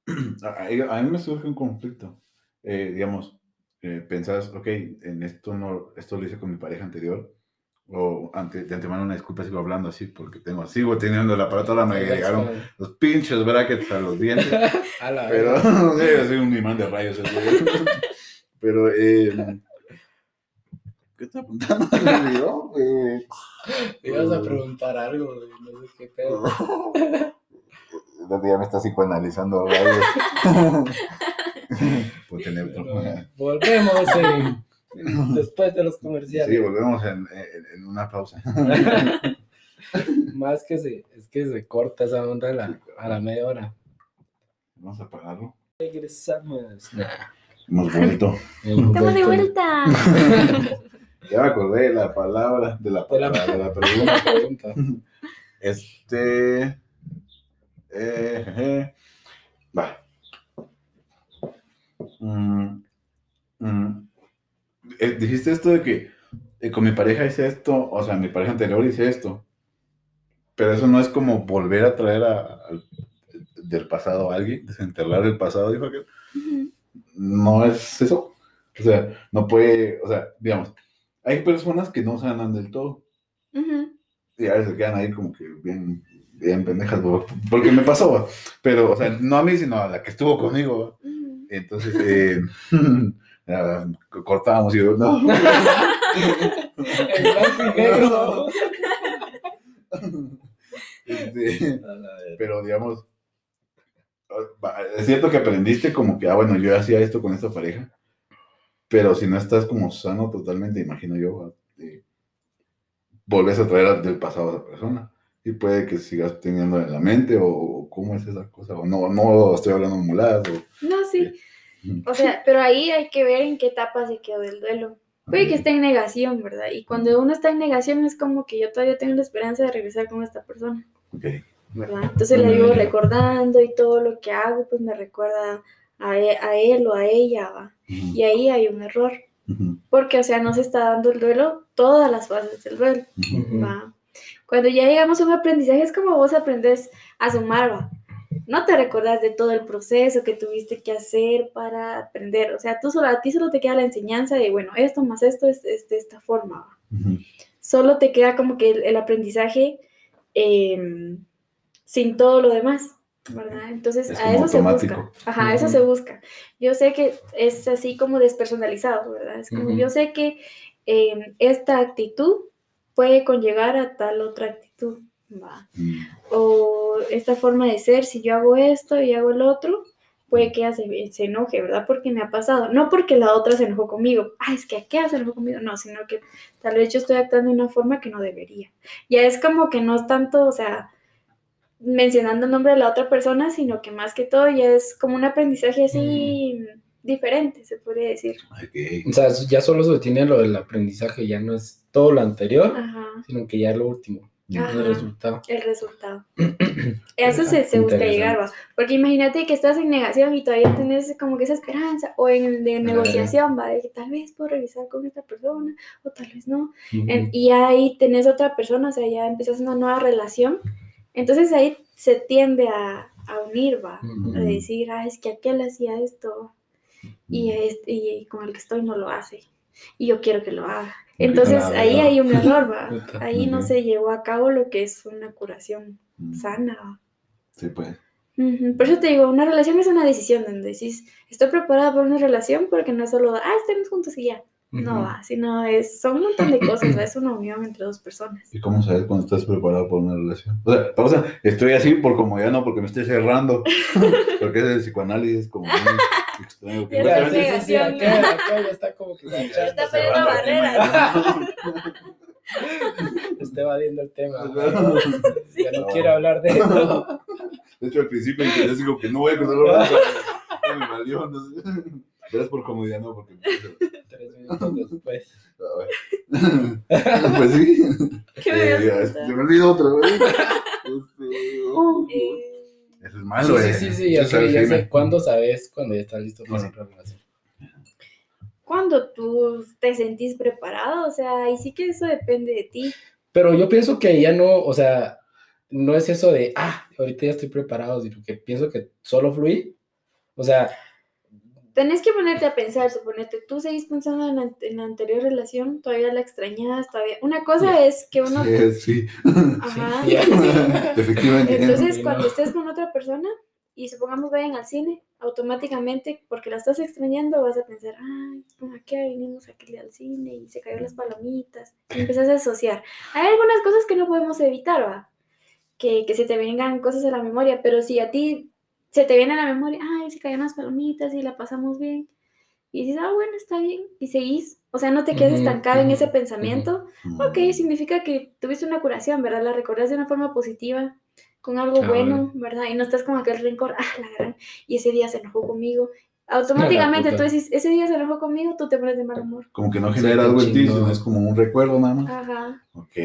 A mí me surge un conflicto. Eh, digamos, eh, pensás, ok, en esto no, esto lo hice con mi pareja anterior, o ante, de antemano una disculpa sigo hablando así porque tengo, sigo teniendo el aparato, ahora me llegaron los pinches brackets a los dientes, A la pero no sé, soy un imán de rayos. pero, eh, ¿qué está apuntando? Olvidó, eh, Me ibas a preguntar algo, no sé qué pedo. Día me está psicoanalizando tener. Pero Volvemos en- después de los comerciales. Sí, volvemos en, en- en una pausa. Más que se, es que se corta esa onda a la, a la media hora. Vamos a apagarlo. Regresamos. Nah, Hemos vuelto. ¡Estamos de vuelta! Ya me acordé de la palabra, de la De la- palabra, de la Una pregunta. Este. Eh, jeje. va. Mm, mm. Eh, dijiste esto de que eh, con mi pareja hice esto, o sea, mi pareja anterior hice esto. Pero eso no es como volver a traer a- al- del pasado a alguien, desenterrar el pasado, dijo aquel. No es eso. O sea, no puede, o sea, digamos, hay personas que no sanan del todo ujú. y a veces quedan ahí como que bien, bien pendejas, porque me pasó, pero, o sea, no a mí, sino a la que estuvo conmigo. Entonces, eh, ya, cortábamos y yo, no. Negro. Este, pero digamos, es cierto que aprendiste como que, ah, bueno, yo hacía esto con esta pareja, pero si no estás como sano totalmente, imagino yo, eh, volvés a traer del pasado a esa persona. Y puede que sigas teniendo en la mente, o, cómo es esa cosa, o no, no estoy hablando muladas. O, no, sí. O sea, pero ahí hay que ver en qué etapa se quedó el duelo. Puede que esté en negación, ¿verdad? Y cuando uno está en negación es como que yo todavía tengo la esperanza de regresar con esta persona. Okay. ¿Verdad? Entonces le digo recordando y todo lo que hago, pues me recuerda a él, a él o a ella, ¿va? Y ahí hay un error. Porque, o sea, no se está dando el duelo todas las fases del duelo. ¿va? Cuando ya llegamos a un aprendizaje es como vos aprendes a sumar, ¿va? No te recordás de todo el proceso que tuviste que hacer para aprender. O sea, tú solo, a ti solo te queda la enseñanza de, bueno, esto más esto es, de esta forma. Solo te queda como que el, aprendizaje em, sin todo lo demás. ¿verdad? Entonces, a eso se busca. Ajá, eso se busca. Yo sé que es así como despersonalizado, ¿verdad? Es como yo sé que em, esta actitud puede conllevar a tal otra actitud. Mm. O esta forma de ser, si yo hago esto y hago el otro, puede que ella se, enoje, ¿verdad? Porque me ha pasado. No porque la otra se enojó conmigo. Ah, es que aquella se enojó conmigo. No, sino que tal vez yo estoy actuando de una forma que no debería. Ya es como que no es tanto, o sea, mencionando el nombre de la otra persona, sino que más que todo ya es como un aprendizaje así mm. diferente, se podría decir. O sea, ya solo se tiene lo del aprendizaje, ya no es todo lo anterior, sino que ya es lo último el resultado. El resultado. Eso se, se busca llegar, ¿va? Porque imagínate que estás en negación y todavía tienes como que esa esperanza, o en de negociación, ¿va? De que tal vez puedo revisar con esta persona, o tal vez no. y ahí tenés otra persona, o sea, ya empiezas una nueva relación. Entonces ahí se tiende a, a unir, ¿va? A decir, ah, es que aquel hacía esto, y, este, y con el que estoy no lo hace, y yo quiero que lo haga. Entonces ahí hay un error, ¿va? Ahí no se llevó a cabo lo que es una curación mm. sana. Sí, pues. Por eso te digo, una relación es una decisión donde decís, estoy preparada para una relación porque no es solo, ah, estemos juntos y ya. No va, sino es, son un montón de cosas, es una unión entre dos personas. ¿Y cómo sabes cuando estás preparado para una relación? O sea, o sea, estoy así por comodidad, no porque me estoy cerrando, porque es el psicoanálisis como extraño. Que ya, sí, sí, sí, acá, acá ya está como que... está poniendo barreras. Está evadiendo el tema. Ya no quiero hablar de eso. De hecho, al principio yo digo que no voy a contar me valió, no sé. Pero es por comodidad, no porque. Tres minutos después. pues sí. ¿Qué eh, me me olvidó otra vez. Este, eso es malo, sí, Sí, sí, sí, ya sé, ya sé. ¿Cuándo sabes cuando ya estás listo para otra relación? Cuando tú te sentís preparado, o sea, y sí que eso depende de ti. Pero yo pienso que ya no, o sea, no es eso de, ah, ahorita ya estoy preparado, sino que pienso que solo fluí. O sea, tenés que ponerte a pensar, suponete, tú seguís pensando en la, en la anterior relación, todavía la extrañas, todavía. Una cosa es que uno. Sí, sí. Ajá. Efectivamente. Entonces, cuando estés con otra persona y supongamos vayan al cine, automáticamente, porque la estás extrañando, vas a pensar, ay, ¿a qué vinimos aquí al cine? Y se cayó las palomitas. Y empiezas a asociar. Hay algunas cosas que no podemos evitar, ¿va? Que, que se te vengan cosas a la memoria, pero si a ti se te viene a la memoria, ay, se cayeron las palomitas y la pasamos bien. Y dices, ah, bueno, está bien. Y seguís. O sea, no te quedes estancado en ese pensamiento. Ok, significa que tuviste una curación, ¿verdad? La recordás de una forma positiva, con algo bueno, ¿verdad? Y no estás con aquel rencor, ah, la gran, y ese día se enojó conmigo. Automáticamente tú dices, ese día se enojó conmigo, tú te pones de mal humor. Como que no genera algo en ti, sino es como un recuerdo nada más. Ajá. Ok.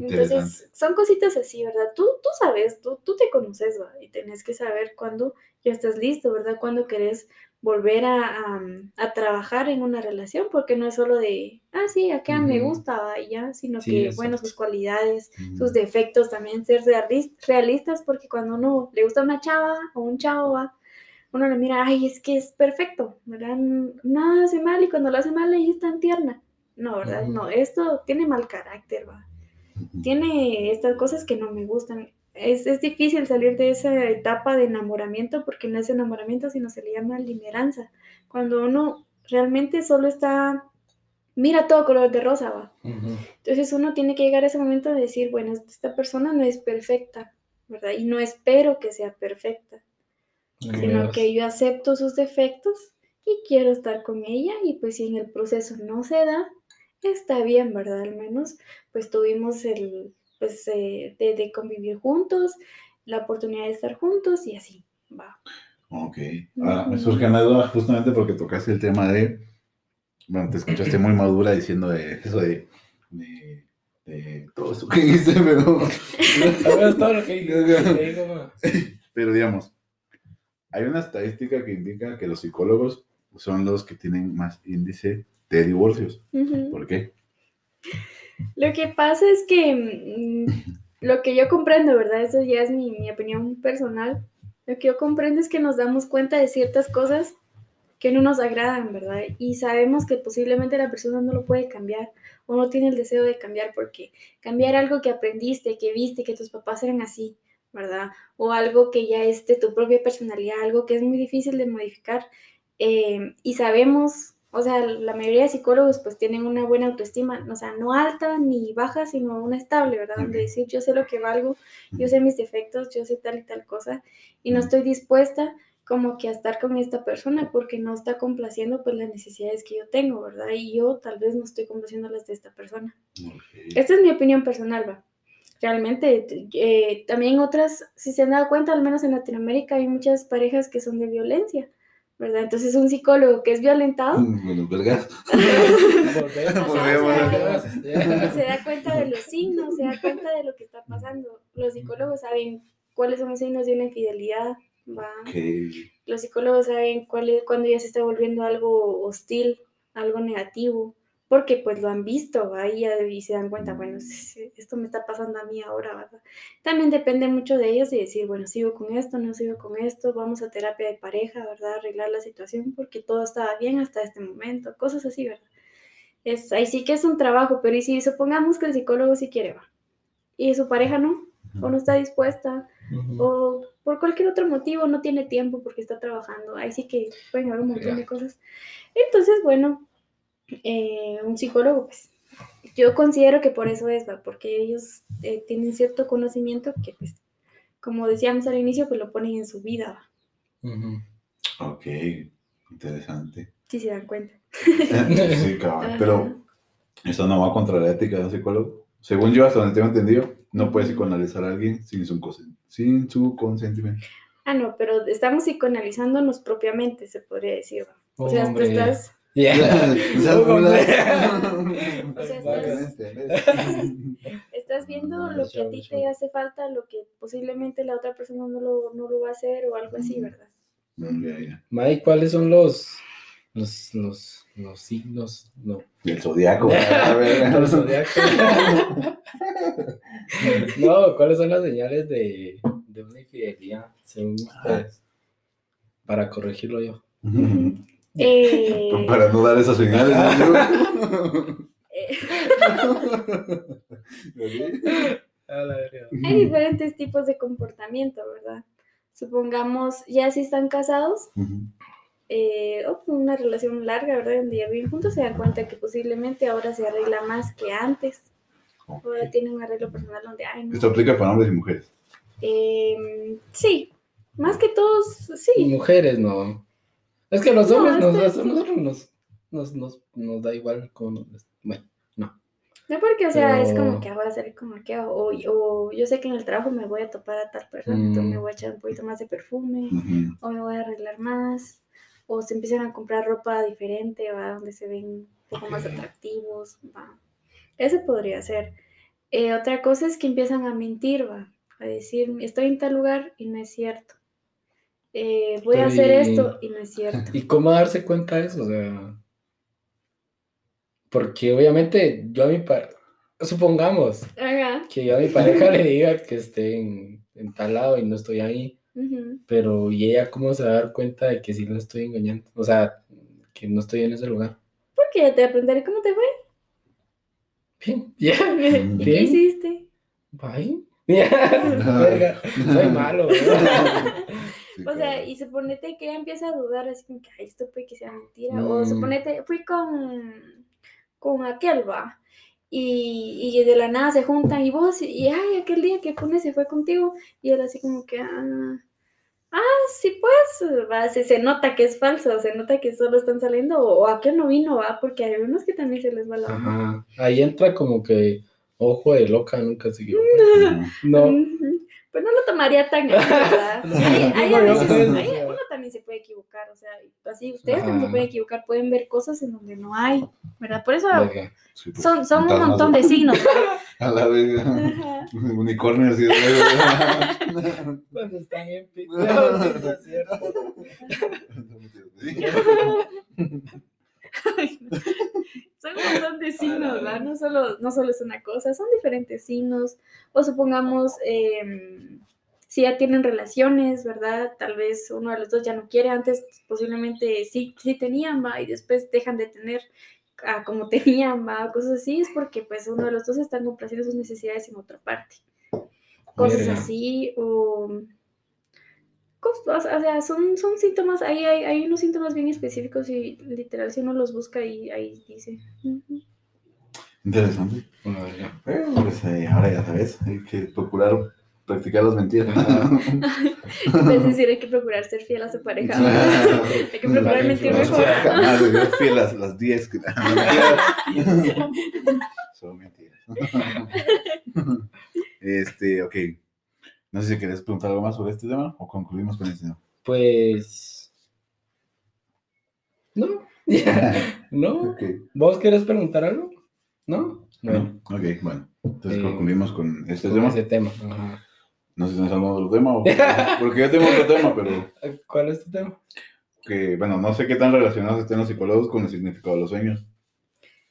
Entonces, son cositas así, ¿verdad? Tú, tú sabes, tú, tú te conoces, ¿va? Y tenés que saber cuándo ya estás listo, ¿verdad? Cuándo querés volver a, a, trabajar en una relación, porque no es solo de, ah, sí, acá me gusta, y ya, sino que, bueno, sus cualidades, sus defectos también, ser realistas, porque cuando uno le gusta una chava o un chavo, ¿va? uno le mira, ay, es que es perfecto, ¿verdad? Nada hace mal y cuando lo hace mal ahí es tan tierna. No, ¿verdad? No, esto tiene mal carácter, ¿va? Tiene estas cosas que no me gustan. Es, es, difícil salir de esa etapa de enamoramiento porque no es enamoramiento, sino se le llama limeranza. Cuando uno realmente solo está, mira todo color de rosa, va. Entonces uno tiene que llegar a ese momento de decir, bueno, esta persona no es perfecta, ¿verdad? Y no espero que sea perfecta. sino que yo acepto sus defectos y quiero estar con ella y pues si en el proceso no se da, está bien, ¿verdad? Al menos pues tuvimos el, pues eh, de, de convivir juntos, la oportunidad de estar juntos y así, va. Ok. Ahora, me surge una duda justamente porque tocaste el tema de. Bueno, te escuchaste muy madura diciendo de eso de. de, de todo eso que hice, pero. Pero digamos, hay una estadística que indica que los psicólogos son los que tienen más índice de divorcios. Ujú. ¿Por qué? Lo que pasa es que mm, lo que yo comprendo, ¿verdad? Eso ya es mi, mi opinión personal. Lo que yo comprendo es que nos damos cuenta de ciertas cosas que no nos agradan, ¿verdad? Y sabemos que posiblemente la persona no lo puede cambiar o no tiene el deseo de cambiar porque cambiar algo que aprendiste, que viste, que tus papás eran así, ¿verdad? O algo que ya es de tu propia personalidad, algo que es muy difícil de modificar. eh, y sabemos, o sea, la mayoría de psicólogos pues tienen una buena autoestima, o sea, no alta ni baja, sino una estable, ¿verdad? Donde decir, yo sé lo que valgo, yo sé mis defectos, yo sé tal y tal cosa, y no estoy dispuesta como que a estar con esta persona porque no está complaciendo pues las necesidades que yo tengo, ¿verdad? Y yo tal vez no estoy complaciendo las de esta persona. Ok. Esta es mi opinión personal, va. Realmente, eh, también otras, si se han dado cuenta, al menos en Latinoamérica hay muchas parejas que son de violencia, ¿verdad? Entonces un psicólogo que es violentado Bueno, vergas. Volvemos. Volvemos. se da cuenta de los signos, se da cuenta de lo que está pasando. Los psicólogos saben cuáles son los signos de una infidelidad. Los psicólogos saben cuál es, cuando ya se está volviendo algo hostil, algo negativo, porque pues lo han visto, ¿va? Y, se dan cuenta, bueno, esto me está pasando a mí ahora, ¿verdad? También depende mucho de ellos y decir, bueno, sigo con esto, no sigo con esto, vamos a terapia de pareja, ¿verdad? Arreglar la situación porque todo estaba bien hasta este momento, cosas así, ¿verdad? Es, ahí sí que es un trabajo, pero y si supongamos que el psicólogo sí quiere, va, y su pareja no, o no está dispuesta, o por cualquier otro motivo no tiene tiempo porque está trabajando. Ahí sí que pueden haber un montón de cosas. Entonces, bueno, eh, un psicólogo, pues, yo considero que por eso es, ¿va? porque ellos eh, tienen cierto conocimiento que, pues, como decíamos al inicio, pues lo ponen en su vida, ¿va? Ok. Interesante. si se dan cuenta. sí, cabal. Pero eso no va contra la ética de un psicólogo. Según yo, hasta donde tengo entendido, no puedes psicoanalizar a alguien sin su, consen- sin su consentimiento. Ah, no, pero estamos psicoanalizándonos propiamente, se podría decir. ¿va? O sea, tú estás... O sea, Estás viendo lo que a ti te hace falta, lo que posiblemente la otra persona no lo, no lo va a hacer o algo así, ¿verdad? Mike, ¿cuáles son los, los, los, los signos? No. El zodiaco. no, ¿cuáles son las señales de, de una infidelidad, según ustedes? Para corregirlo yo. Eh, Para no dar esas señales. eh, hay diferentes tipos de comportamiento, ¿verdad? Supongamos, ya si están casados, eh, o con una relación larga, ¿verdad? Donde ya viven juntos, se dan cuenta que posiblemente ahora se arregla más que antes. Ok. Ahora tienen un arreglo personal donde, ay, no. Esto aplica para hombres y mujeres. Eh, sí, más que todos, sí. Mujeres, no. Es que los No, hombres nos, este- a nosotros nos, nos, nos, nos da igual con. Bueno, No porque, o sea, es como que ah, voy a salir como que, o, o yo sé que en el trabajo me voy a topar a tal persona, entonces Mm. me voy a echar un poquito más de perfume, o me voy a arreglar más, o se empiezan a comprar ropa diferente, va, donde se ven un poco más atractivos, va. Ese podría ser. Eh, otra cosa es que empiezan a mentir, va, a decir, estoy en tal lugar y no es cierto. Eh, voy a hacer esto y no es cierto. ¿y cómo darse cuenta de eso? O sea. Porque obviamente yo a mi pareja. Supongamos Ajá. que yo a mi pareja le diga que esté en, en tal lado y no estoy ahí. Pero, ¿y ella cómo se va a dar cuenta de que sí lo estoy engañando? O sea, que no estoy en ese lugar. Porque te aprenderé cómo te fue. Bien, ya. ¿Qué Bien. hiciste? Bye. Verga, soy malo. O sea, y suponete que ella empieza a dudar, así como que, ay, esto puede que sea mentira. O Mm. suponete, fui con, con aquel, va. Y, y de la nada se juntan y vos, y ay, aquel día que Pune se fue contigo. Y él así como que, ah, sí, pues, va, se, se nota que es falso, se nota que solo están saliendo, o, o aquel no vino, va, porque hay unos que también se les va la. Ajá. Ahí entra como que ojo de loca, nunca se equivoca. No. Ujú. Pues no lo tomaría tan ¿verdad? Hay, hay a veces, hay- no. uno también se puede equivocar, o sea, así ustedes también se pueden equivocar, pueden ver cosas en donde no hay, ¿verdad? Por eso. Sí, pues, son, son un montón de signos. A la vez. Unicornios y Cuando están en sí, no es cierto. Son un montón de signos, ¿verdad? No solo, no solo es una cosa, son diferentes signos. O supongamos, em, si ya tienen relaciones, ¿verdad? Tal vez uno de los dos ya no quiere, antes posiblemente sí, sí tenían, ¿va? Y después dejan de tener ah, como tenían, ¿va? Cosas así, es porque pues uno de los dos está complaciendo sus necesidades en otra parte. Cosas así, o... cos- O sea, son, son síntomas, ahí hay, hay unos síntomas bien específicos y literal si uno los busca ahí, ahí dice. Interesante. Bueno, pues eh, ahora ya sabes, hay que procurar practicar las mentiras. Es decir, hay que procurar ser fiel a su pareja. Hay que procurar La mentir mejor. Jamás, yo fui a las, las 10 que... Son mentiras. Este, ok. No sé si querés preguntar algo más sobre este tema o concluimos con este tema. Pues. No. no. ¿Vos querés preguntar algo? ¿No? Bueno, ok, bueno. Entonces Eh, concluimos con este Con tema. ese tema. Ajá. No sé si tienes algún otro tema o... Porque yo tengo otro tema, pero ¿Cuál es tu tema? que, bueno, no sé qué tan relacionados estén los psicólogos con el significado de los sueños.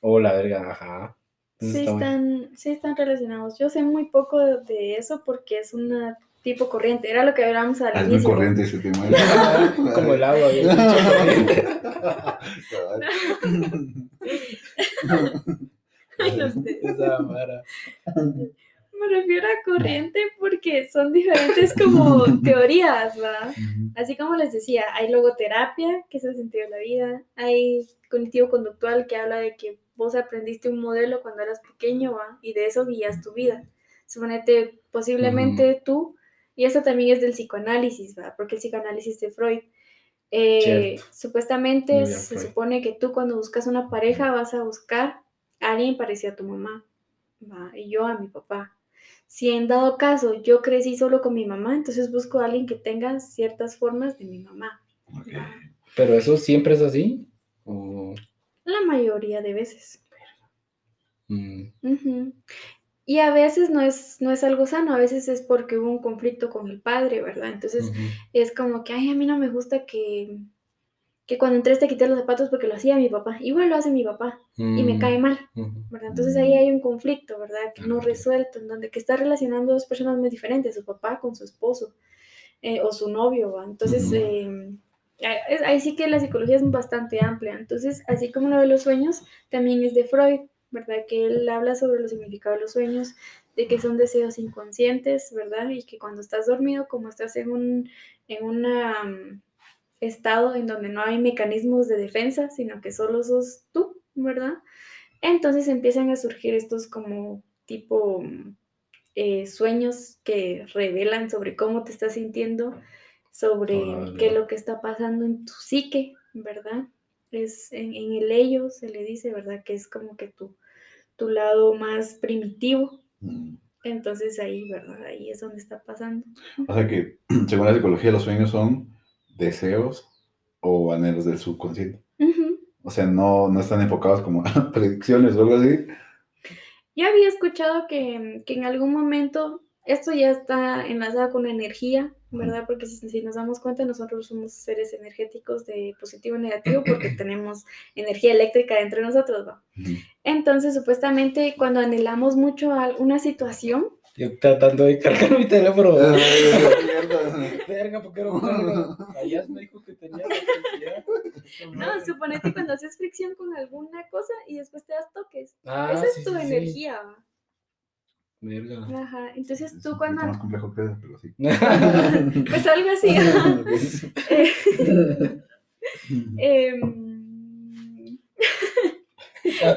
Oh, la verga, ajá. Sí está bueno. están, sí están relacionados. Yo sé muy poco de, de eso porque es una tipo corriente. Era lo que hablábamos al Ah, es muy inicio. corriente ese tema. Como el agua, bien. Ay, no sé. Me refiero a corriente porque son diferentes como teorías, ¿verdad? Así como les decía, hay logoterapia, que es el sentido de la vida, hay cognitivo-conductual, que habla de que vos aprendiste un modelo cuando eras pequeño, ¿va? Y de eso guías tu vida. Suponete, posiblemente tú, y eso también es del psicoanálisis, ¿va? Porque el psicoanálisis de Freud. eh, supuestamente bien, se Freud. supone que tú cuando buscas una pareja vas a buscar a alguien parecido a tu mamá, ¿va? Y yo a mi papá. Si en dado caso yo crecí solo con mi mamá, entonces busco a alguien que tenga ciertas formas de mi mamá. ¿Pero eso siempre es así? ¿O... La mayoría de veces. mm. Y a veces no es, no es algo sano, a veces es porque hubo un conflicto con el padre, ¿verdad? Entonces es como que, ay, a mí no me gusta que, que cuando entres te quites los zapatos porque lo hacía mi papá. Igual lo hace mi papá y me Mm, cae mal. ¿verdad? Entonces ahí hay un conflicto, ¿verdad? Que no Ok. resuelto, en donde que está relacionando dos personas muy diferentes, su papá con su esposo eh, o su novio, ¿va? Entonces, eh, ahí sí que la psicología es bastante amplia. Entonces, así como lo de los sueños, también es de Freud, ¿verdad? Que él habla sobre los significados de los sueños, de que son deseos inconscientes, ¿verdad? Y que cuando estás dormido, como estás en un en una, mm, estado en donde no hay mecanismos de defensa, sino que solo sos tú, ¿verdad? Entonces empiezan a surgir estos como tipo eh, sueños que revelan sobre cómo te estás sintiendo, sobre qué es lo que está pasando en tu psique, ¿verdad? Es en, en el ello se le dice, ¿verdad? Que es como que tu, tu lado más primitivo. Mm. Entonces ahí, ¿verdad? Ahí es donde está pasando. O sea que, según la psicología, los sueños son deseos o anhelos del subconsciente. Ujú. O sea, no, no están enfocados como a predicciones o algo así. Yo había escuchado que, que en algún momento esto ya está enlazado con la energía, ¿verdad? Porque si, si nos damos cuenta, nosotros somos seres energéticos de positivo y negativo porque tenemos energía eléctrica dentro de nosotros. Entonces, supuestamente, cuando anhelamos mucho a una situación, Yo tratando de cargar mi teléfono. Ah, Verga, mierda. ¿por qué no carga? Allá me dijo que tenía electricidad. no, suponete cuando haces fricción con alguna cosa y después te das toques. Ah, Esa es sí, tu sí, sí. energía, ¿va? Verga. Ajá. Entonces Es tú un cuando... más complejo que eso, pero sí. Pues algo así. Eh, em,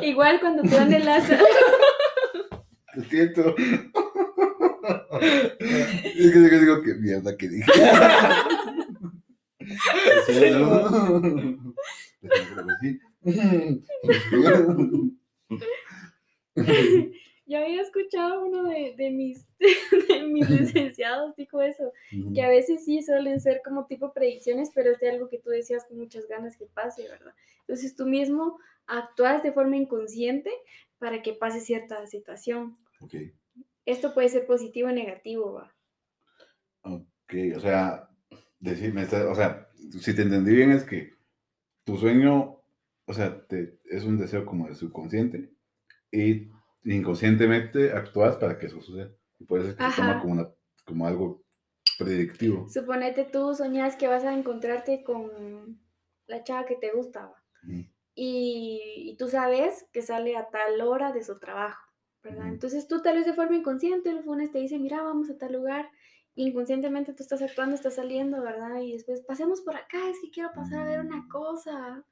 Igual cuando tú anhelas... Lo siento. Es que digo, digo que mierda que dije. Yo había escuchado uno de, de mis, de mis licenciados, dijo eso, que a veces sí suelen ser como tipo predicciones, pero es de algo que tú decías con muchas ganas que pase, ¿verdad? Entonces tú mismo actúas de forma inconsciente para que pase cierta situación. Ok, Esto puede ser positivo o negativo, ¿va? ok, o sea, decirme, o sea, si te entendí bien es que tu sueño, o sea, te, es un deseo como de subconsciente y inconscientemente actúas para que eso suceda. Y por eso es que se toma como, una, como algo predictivo. Suponete tú soñas que vas a encontrarte con la chava que te gustaba y, y tú sabes que sale a tal hora de su trabajo, Entonces tú tal vez de forma inconsciente, el lunes te dice, mira, vamos a tal lugar, inconscientemente tú estás actuando, estás saliendo, ¿verdad? Y después, pasemos por acá, es que quiero pasar a ver una Mm. cosa.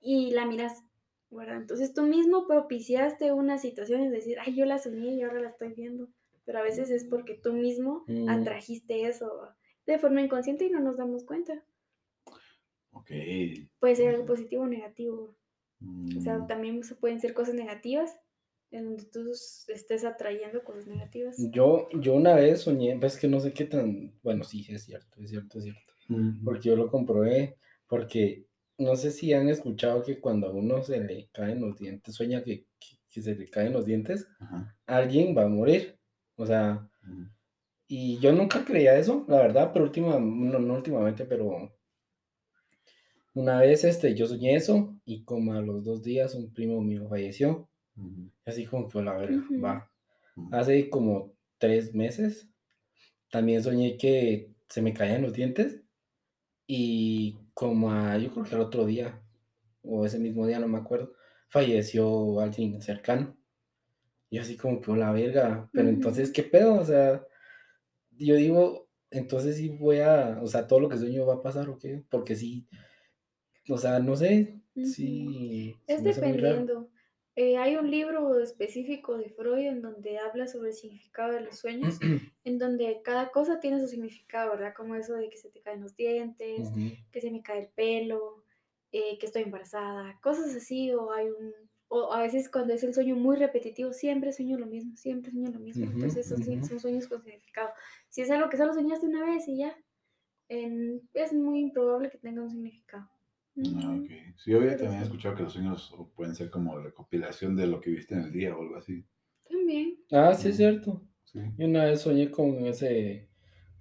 Y la miras, ¿verdad? Entonces tú mismo propiciaste una situación y decir, ay, yo la soñé y ahora la estoy viendo. Pero a veces es porque tú mismo Mm. atrajiste eso de forma inconsciente y no nos damos cuenta. Ok. Puede ser algo positivo o negativo. O sea, Mm, también pueden ser cosas negativas en donde tú estés atrayendo cosas negativas. Yo, yo una vez soñé, ves que no sé qué tan, bueno, sí, es cierto, es cierto, es cierto, mm, porque yo lo comprobé, porque no sé si han escuchado que cuando a uno se le caen los dientes, sueña que, que, que se le caen los dientes, Ajá. alguien va a morir, o sea, mm, y yo nunca creía eso, la verdad, pero última, no, no últimamente, pero una vez este, yo soñé eso y como a los dos días un primo mío falleció, mm, así como que la verga, va. Hace como tres meses también soñé que se me caían los dientes y como a, yo creo que al otro día o ese mismo día, no me acuerdo, falleció alguien cercano. Y así como que, "Oh, la verga, pero entonces, ¿qué pedo? O sea, yo digo, entonces sí voy a, o sea, todo lo que sueño va a pasar o qué, porque sí, o sea, no sé, sí, Es dependiendo. Eh, hay un libro específico de Freud en donde habla sobre el significado de los sueños, en donde cada cosa tiene su significado, ¿verdad? Como eso de que se te caen los dientes, Ujú. que se me cae el pelo, eh, que estoy embarazada, cosas así, o hay un, o a veces cuando es el sueño muy repetitivo, siempre sueño lo mismo, siempre sueño lo mismo, Ujú, entonces son, si- ujú. son sueños con significado. Si es algo que solo soñaste una vez y ya, en- es muy improbable que tenga un significado. Ah, Ujú. ok. Sí, yo había también escuchado que los sueños pueden ser como recopilación de lo que viste en el día o algo así. También. Ah, sí, es cierto. Sí. Yo una vez soñé con ese,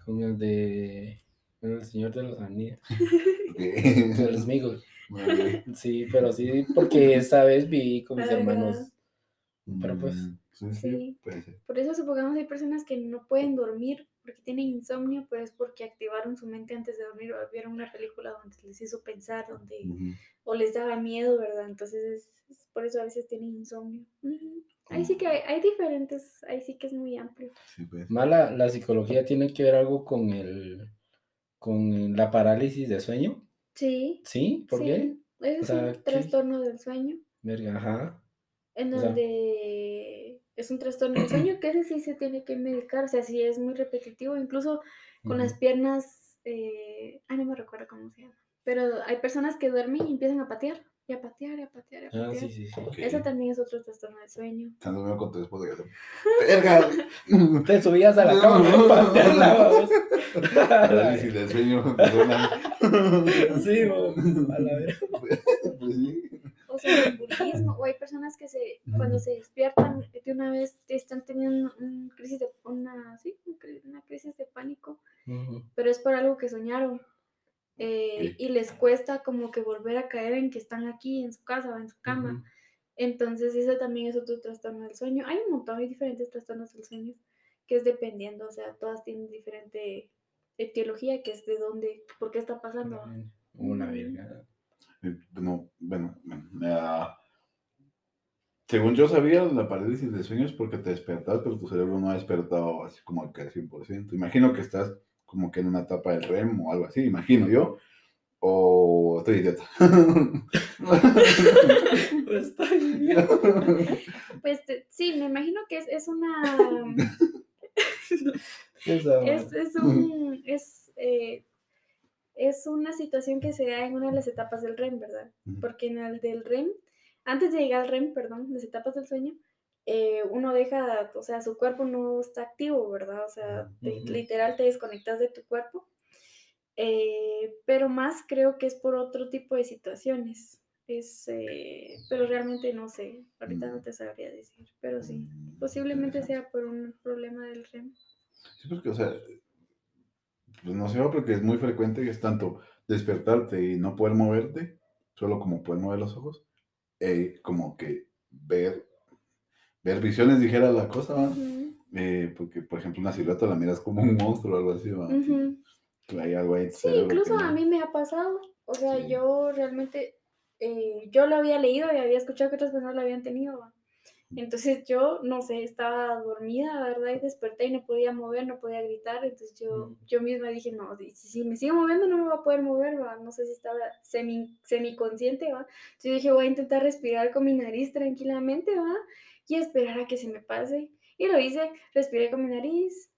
con el de, con el Señor de los Anillos, de los Ok. amigos. Sí, pero sí, porque esta vez viví con mis hermanos. Pero pues, Mm, Sí, sí, Sí. puede ser. Por eso supongamos hay personas que no pueden dormir porque tienen insomnio, pero es porque activaron su mente antes de dormir o vieron una película donde les hizo pensar, donde Ujú. o les daba miedo, ¿verdad? Entonces es, es por eso a veces tienen insomnio. Ujú. Ahí sí que hay, hay diferentes, ahí sí que es muy amplio. Sí, pues. Mala, la psicología tiene que ver algo con el, con la parálisis de sueño. Sí, ¿Sí? ¿Por qué? sí. Ese O es sea, un ¿qué? trastorno del sueño, Verga, ajá. en O sea- donde es un trastorno del sueño que ese sí se tiene que medicar, o sea, si es muy repetitivo, incluso con las piernas, eh, ah, no me recuerdo cómo se llama, pero hay personas que duermen y empiezan a patear, y a patear, y a patear, y a Ah, patear. sí, sí, sí. Eso también es otro trastorno del sueño. Te subías a la cama No. para patearla, vamos. Parálisis del sueño. persona. Sí, bo, a la verga. Pues sí. O hay personas que se, cuando se despiertan de una vez están teniendo un crisis de, una, sí, una crisis de pánico, Ujú. pero es por algo que soñaron. eh. Y les cuesta como que volver a caer en que están aquí en su casa o en su cama. Ujú. Entonces, ese también es otro trastorno del sueño. Hay un montón, hay diferentes trastornos del sueño, que es dependiendo, o sea, todas tienen diferente etiología, que es de dónde, por qué está pasando. Una verga. Eh, No, bueno, bueno, ah, según yo sabía, la parálisis de sueño es porque te despertas, pero tu cerebro no ha despertado así como que al 100%. Imagino que estás como que en una etapa del REM o algo así, imagino yo. O estoy idiota. Pues te- sí, me imagino que es, es una. Es, es un. Es, eh, es una situación que se da en una de las etapas del REM, ¿verdad? Porque en el del REM, antes de llegar al REM, perdón, las etapas del sueño, eh, uno deja, o sea, su cuerpo no está activo, ¿verdad? O sea, te- literal te desconectas de tu cuerpo. Eh, pero más creo que es por otro tipo de situaciones. Es, eh, pero realmente no sé, ahorita no te sabría decir, pero sí, posiblemente sea por un problema del REM. Sí, porque, o sea, pues no sé, porque es muy frecuente que es tanto despertarte y no poder moverte, solo como poder mover los ojos, eh, como que ver, ver visiones, dijera la cosa, ¿va? Eh, porque, por ejemplo, una silueta la miras como un monstruo o algo así, ¿va? Que Hay algo ahí Sí, incluso no- a mí me ha pasado. O sea, Sí. yo realmente, eh, yo lo había leído y había escuchado que otras personas lo habían tenido. ¿va? Entonces yo, no sé, estaba dormida, ¿verdad? Y desperté y no podía mover, no podía gritar. Entonces yo, Mm. yo misma dije, no, si, si me sigo moviendo no me va a poder mover, ¿va? No sé si estaba semi, semiconsciente, ¿va? Entonces dije, voy a intentar respirar con mi nariz tranquilamente, ¿va? Y esperar a que se me pase. Y lo hice, respiré con mi nariz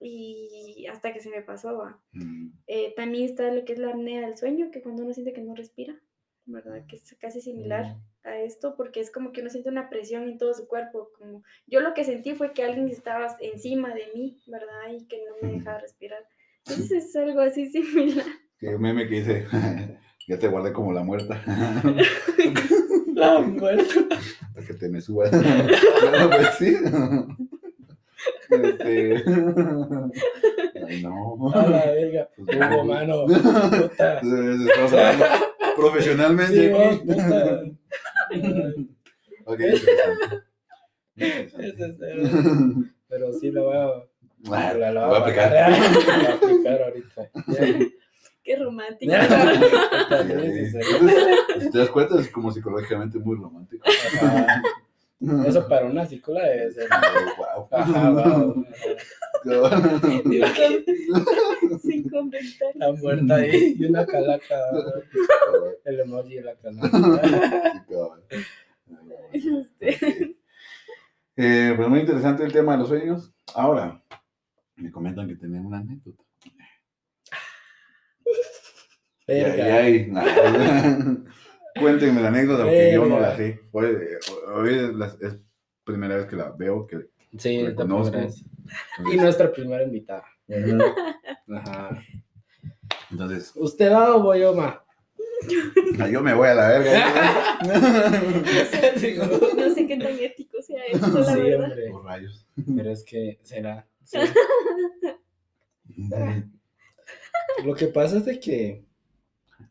y hasta que se me pasó, ¿va? Mm, Eh, también está lo que es la apnea del sueño, que cuando uno siente que no respira, ¿verdad? Que es casi similar a esto, porque es como que uno siente una presión en todo su cuerpo. Como yo lo que sentí fue que alguien estaba encima de mí, ¿verdad? Y que no me dejaba respirar. Entonces es algo así similar. Que un meme que dice, ya te guardé como la muerta, La muerte. para que te me subas. Claro, pues sí. Este... Ay, no. A la verga. Pues, Hugo, no. mano. Puta. Entonces, Estamos hablando profesionalmente. Sí, vos, puta. Ok. Pero sí lo voy a, la, la voy a aplicar. La voy a aplicar ahorita. Qué romántico. Puta, Sí, sí, sí, sí. Entonces, ¿Te das cuenta? Es como psicológicamente muy romántico. Eso para una psicóloga debe ser. Wow. Ajá, wow. Sin comentar. La muerta ahí y una calaca. El emoji de la calaca. Este, Eh, pues muy interesante el tema de los sueños. Ahora, me comentan que tenían una anécdota. Hay. Cuéntenme la anécdota porque yo no la sé. Hoy, hoy es, la, es primera vez que la veo. Que, Sí, La conozco. Y nuestra primera invitada. Ajá. Entonces, ¿Usted va o voy yo, ma? ah, yo me voy a la verga. No sé qué tan ético sea esto, la Sí, verdad. hombre. Por rayos. Pero es que será. sí. Lo que pasa es de que. A la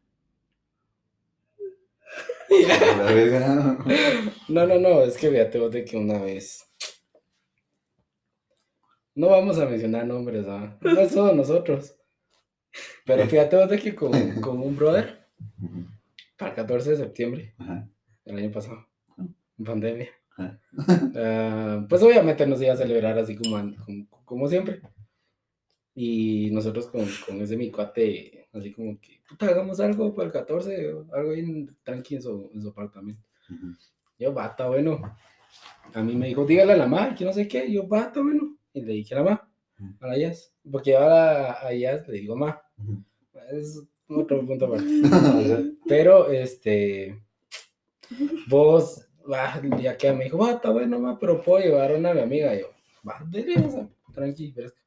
verga. No, no, no, es que fíjate vos de que una vez. No vamos a mencionar nombres, ¿ah? No es solo nosotros. Pero fíjate vos de que con, con un brother, para el 14 de septiembre del año pasado, en pandemia. Ah, pues obviamente nos iba a celebrar así como, como siempre. Y nosotros con, con ese mi cuate, así como que, puta, hagamos algo para el 14, o algo bien tranqui en su, en su apartamento. Ujú. Yo, bata, bueno. A mí me dijo, dígale a la mamá, que no sé qué. Yo, bata, bueno. Y le dije a la mamá, Ujú. a la Jazz. Porque ahora a Jazz le digo, ma. Ujú. Es otro punto aparte. Pero, este, vos, va, ya que me dijo, está bueno, ma, pero puedo llevar a una a mi amiga. Yo, va, dele, tranqui, fresca.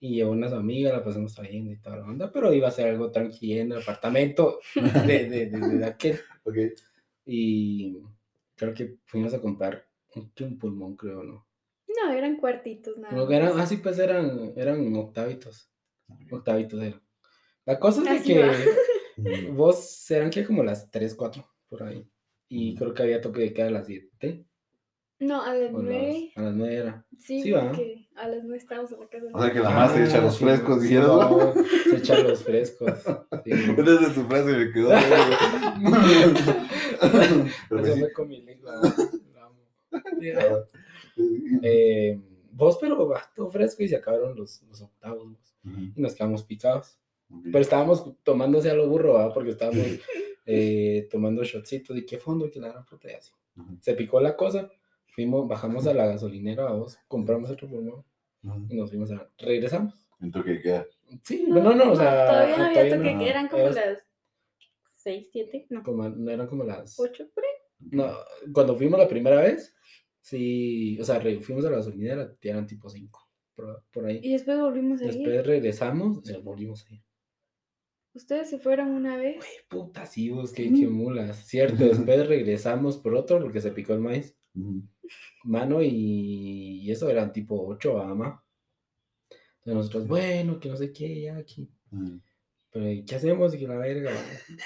Y llevó una a su amiga, la pasamos trayendo y toda la onda, pero iba a ser algo tranqui en el apartamento de, de, de, de aquel. Ok. Y creo que fuimos a comprar un, un pulmón, creo, ¿no? No, eran cuartitos nada. Que eran, más. ah, sí, pues eran, eran octavitos. Octavitos eran. La cosa es Así que va. Vos eran que como las 3, 4, por ahí. Y creo que había toque de queda a las 7. No, a las nueve. a las 9 era. Sí, sí, va. porque a las nueve estábamos en la casa. O sea que la mi mamá se Ah, echa los frescos, sí, dijeron. no, Se echa los frescos. sí. Entonces tu frase me quedó. Pero Eso fue con mi lengua. la amo. Eh, vos, pero va todo fresco y se acabaron los, los octavos. vos. Ujú. Y nos quedamos picados. Pero estábamos tomándose a lo burro, ¿verdad? Porque estábamos eh, tomando shotcitos y qué fondo y que la gran puta y así. Ujú. Se picó la cosa, fuimos, bajamos a la gasolinera, vos, compramos otro pulmón y nos fuimos a... Regresamos. Entonces, ¿qué queda? Sí, no, no, o sea. Todavía no había todavía toque, no. que eran como las 6, 7, no, como- no eran como las. 8 por ahí. No, cuando fuimos la primera vez, sí, o sea, re- fuimos a la gasolinera, eran tipo 5, por, por ahí. Y después volvimos a ir. Después regresamos, o sea, volvimos ahí. Ustedes se fueron una vez. Güey, puta, sí, vos, qué, qué mulas. Cierto, después regresamos por otro porque se picó el maíz. Mano, y, y eso eran tipo 8, ama. Entonces nosotros, bueno, que no sé qué, ya aquí. Ujú. Pero, ¿y ¿qué hacemos? Y que la verga,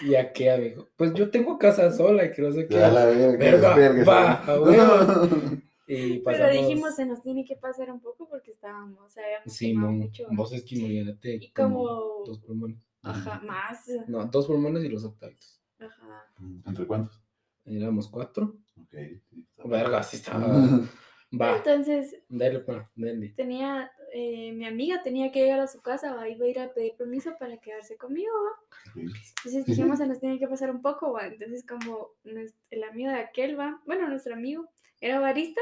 y a qué, amigo. Pues yo tengo casa sola y que no sé qué. Ya la verga, Verga, verga, va, sí. a huevo. Y Pero pasamos. dijimos, se nos tiene que pasar un poco porque estábamos, o sea, habíamos Sí, mon, mucho. vos es que imagínate. Y como- Dos pulmones. Ajá, más. No, dos pulmones y los octavitos. Ajá. ¿Entre cuántos? Éramos cuatro. Ok. sí, está Verga, sí estaba. bien. Va, Entonces, dale, pa, dale. tenía, eh, mi amiga tenía que llegar a su casa, ¿va? iba a ir a pedir permiso para quedarse conmigo, ¿va? Entonces dijimos, se nos tiene que pasar un poco, ¿va? Entonces como el amigo de aquel, ¿va? Bueno, nuestro amigo era barista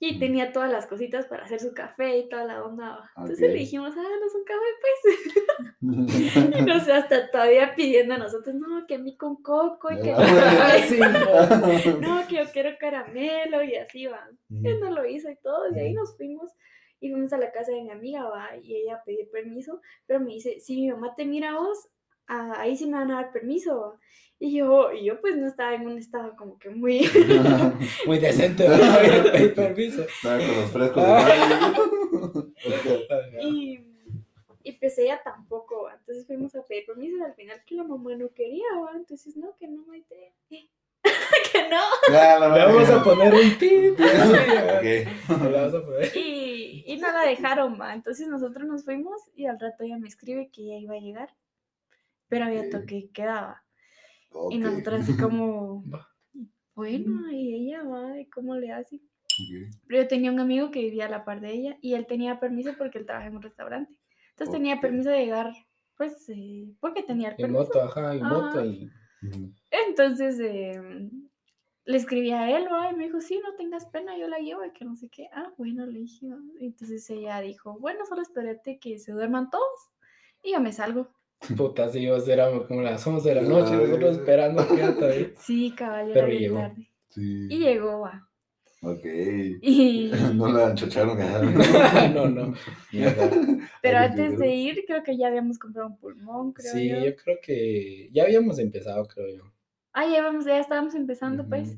y Mm. tenía todas las cositas para hacer su café y toda la onda. Entonces le dijimos, háganos un café, pues. Y no sé, hasta todavía pidiendo a nosotros, no, que a mí con coco y que Ah, Ah, no. no, que yo quiero caramelo y así, ¿va? Él no lo hizo y todo, y ahí nos fuimos y fuimos a la casa de mi amiga, va, y ella a pedir permiso, pero me dice, si mi mamá te mira a vos, ah, ahí sí me van a dar permiso. Y yo, y yo pues no estaba en un estado como que muy... Muy decente, ¿verdad? Pedir permiso. Estaba con los frescos Ah. de y, y pues ella tampoco, va. Entonces fuimos a pedir permiso y al final que la mamá no quería, va. Entonces, no, que no, Maite. que no. Ya, la Le vamos a poner un tip. Ok. Le vamos a poner. Y, y no la dejaron, va. Entonces nosotros nos fuimos y al rato ella me escribe que ella iba a llegar. Pero había toque y quedaba. Y nosotros así como, bueno, y ella va, ¿y cómo le hace? Pero yo tenía un amigo que vivía a la par de ella y él tenía permiso porque él trabaja en un restaurante. Entonces tenía permiso de llegar, pues, eh, porque tenía el En permiso. moto, ajá, en moto Ajá. y. Ujú. Entonces eh, le escribí a él, ¿va? y me dijo, sí, no tengas pena, yo la llevo y que no sé qué. Ah, bueno, le dije. Entonces ella dijo, bueno, solo espérate que se duerman todos y yo me salgo. Puta, sí, vos éramos como las 11 de la noche, Ay, nosotros esperando que hasta ahí. Sí, caballero, Pero llegó. tarde. Sí. Y llegó, va. Ok. Y, No la anchacharon a no, no. Mierda. pero antes de ir, creo que ya habíamos comprado un pulmón, creo Sí, yo. yo creo que ya habíamos empezado, creo yo. Ah, ya, vamos, ya estábamos empezando, pues.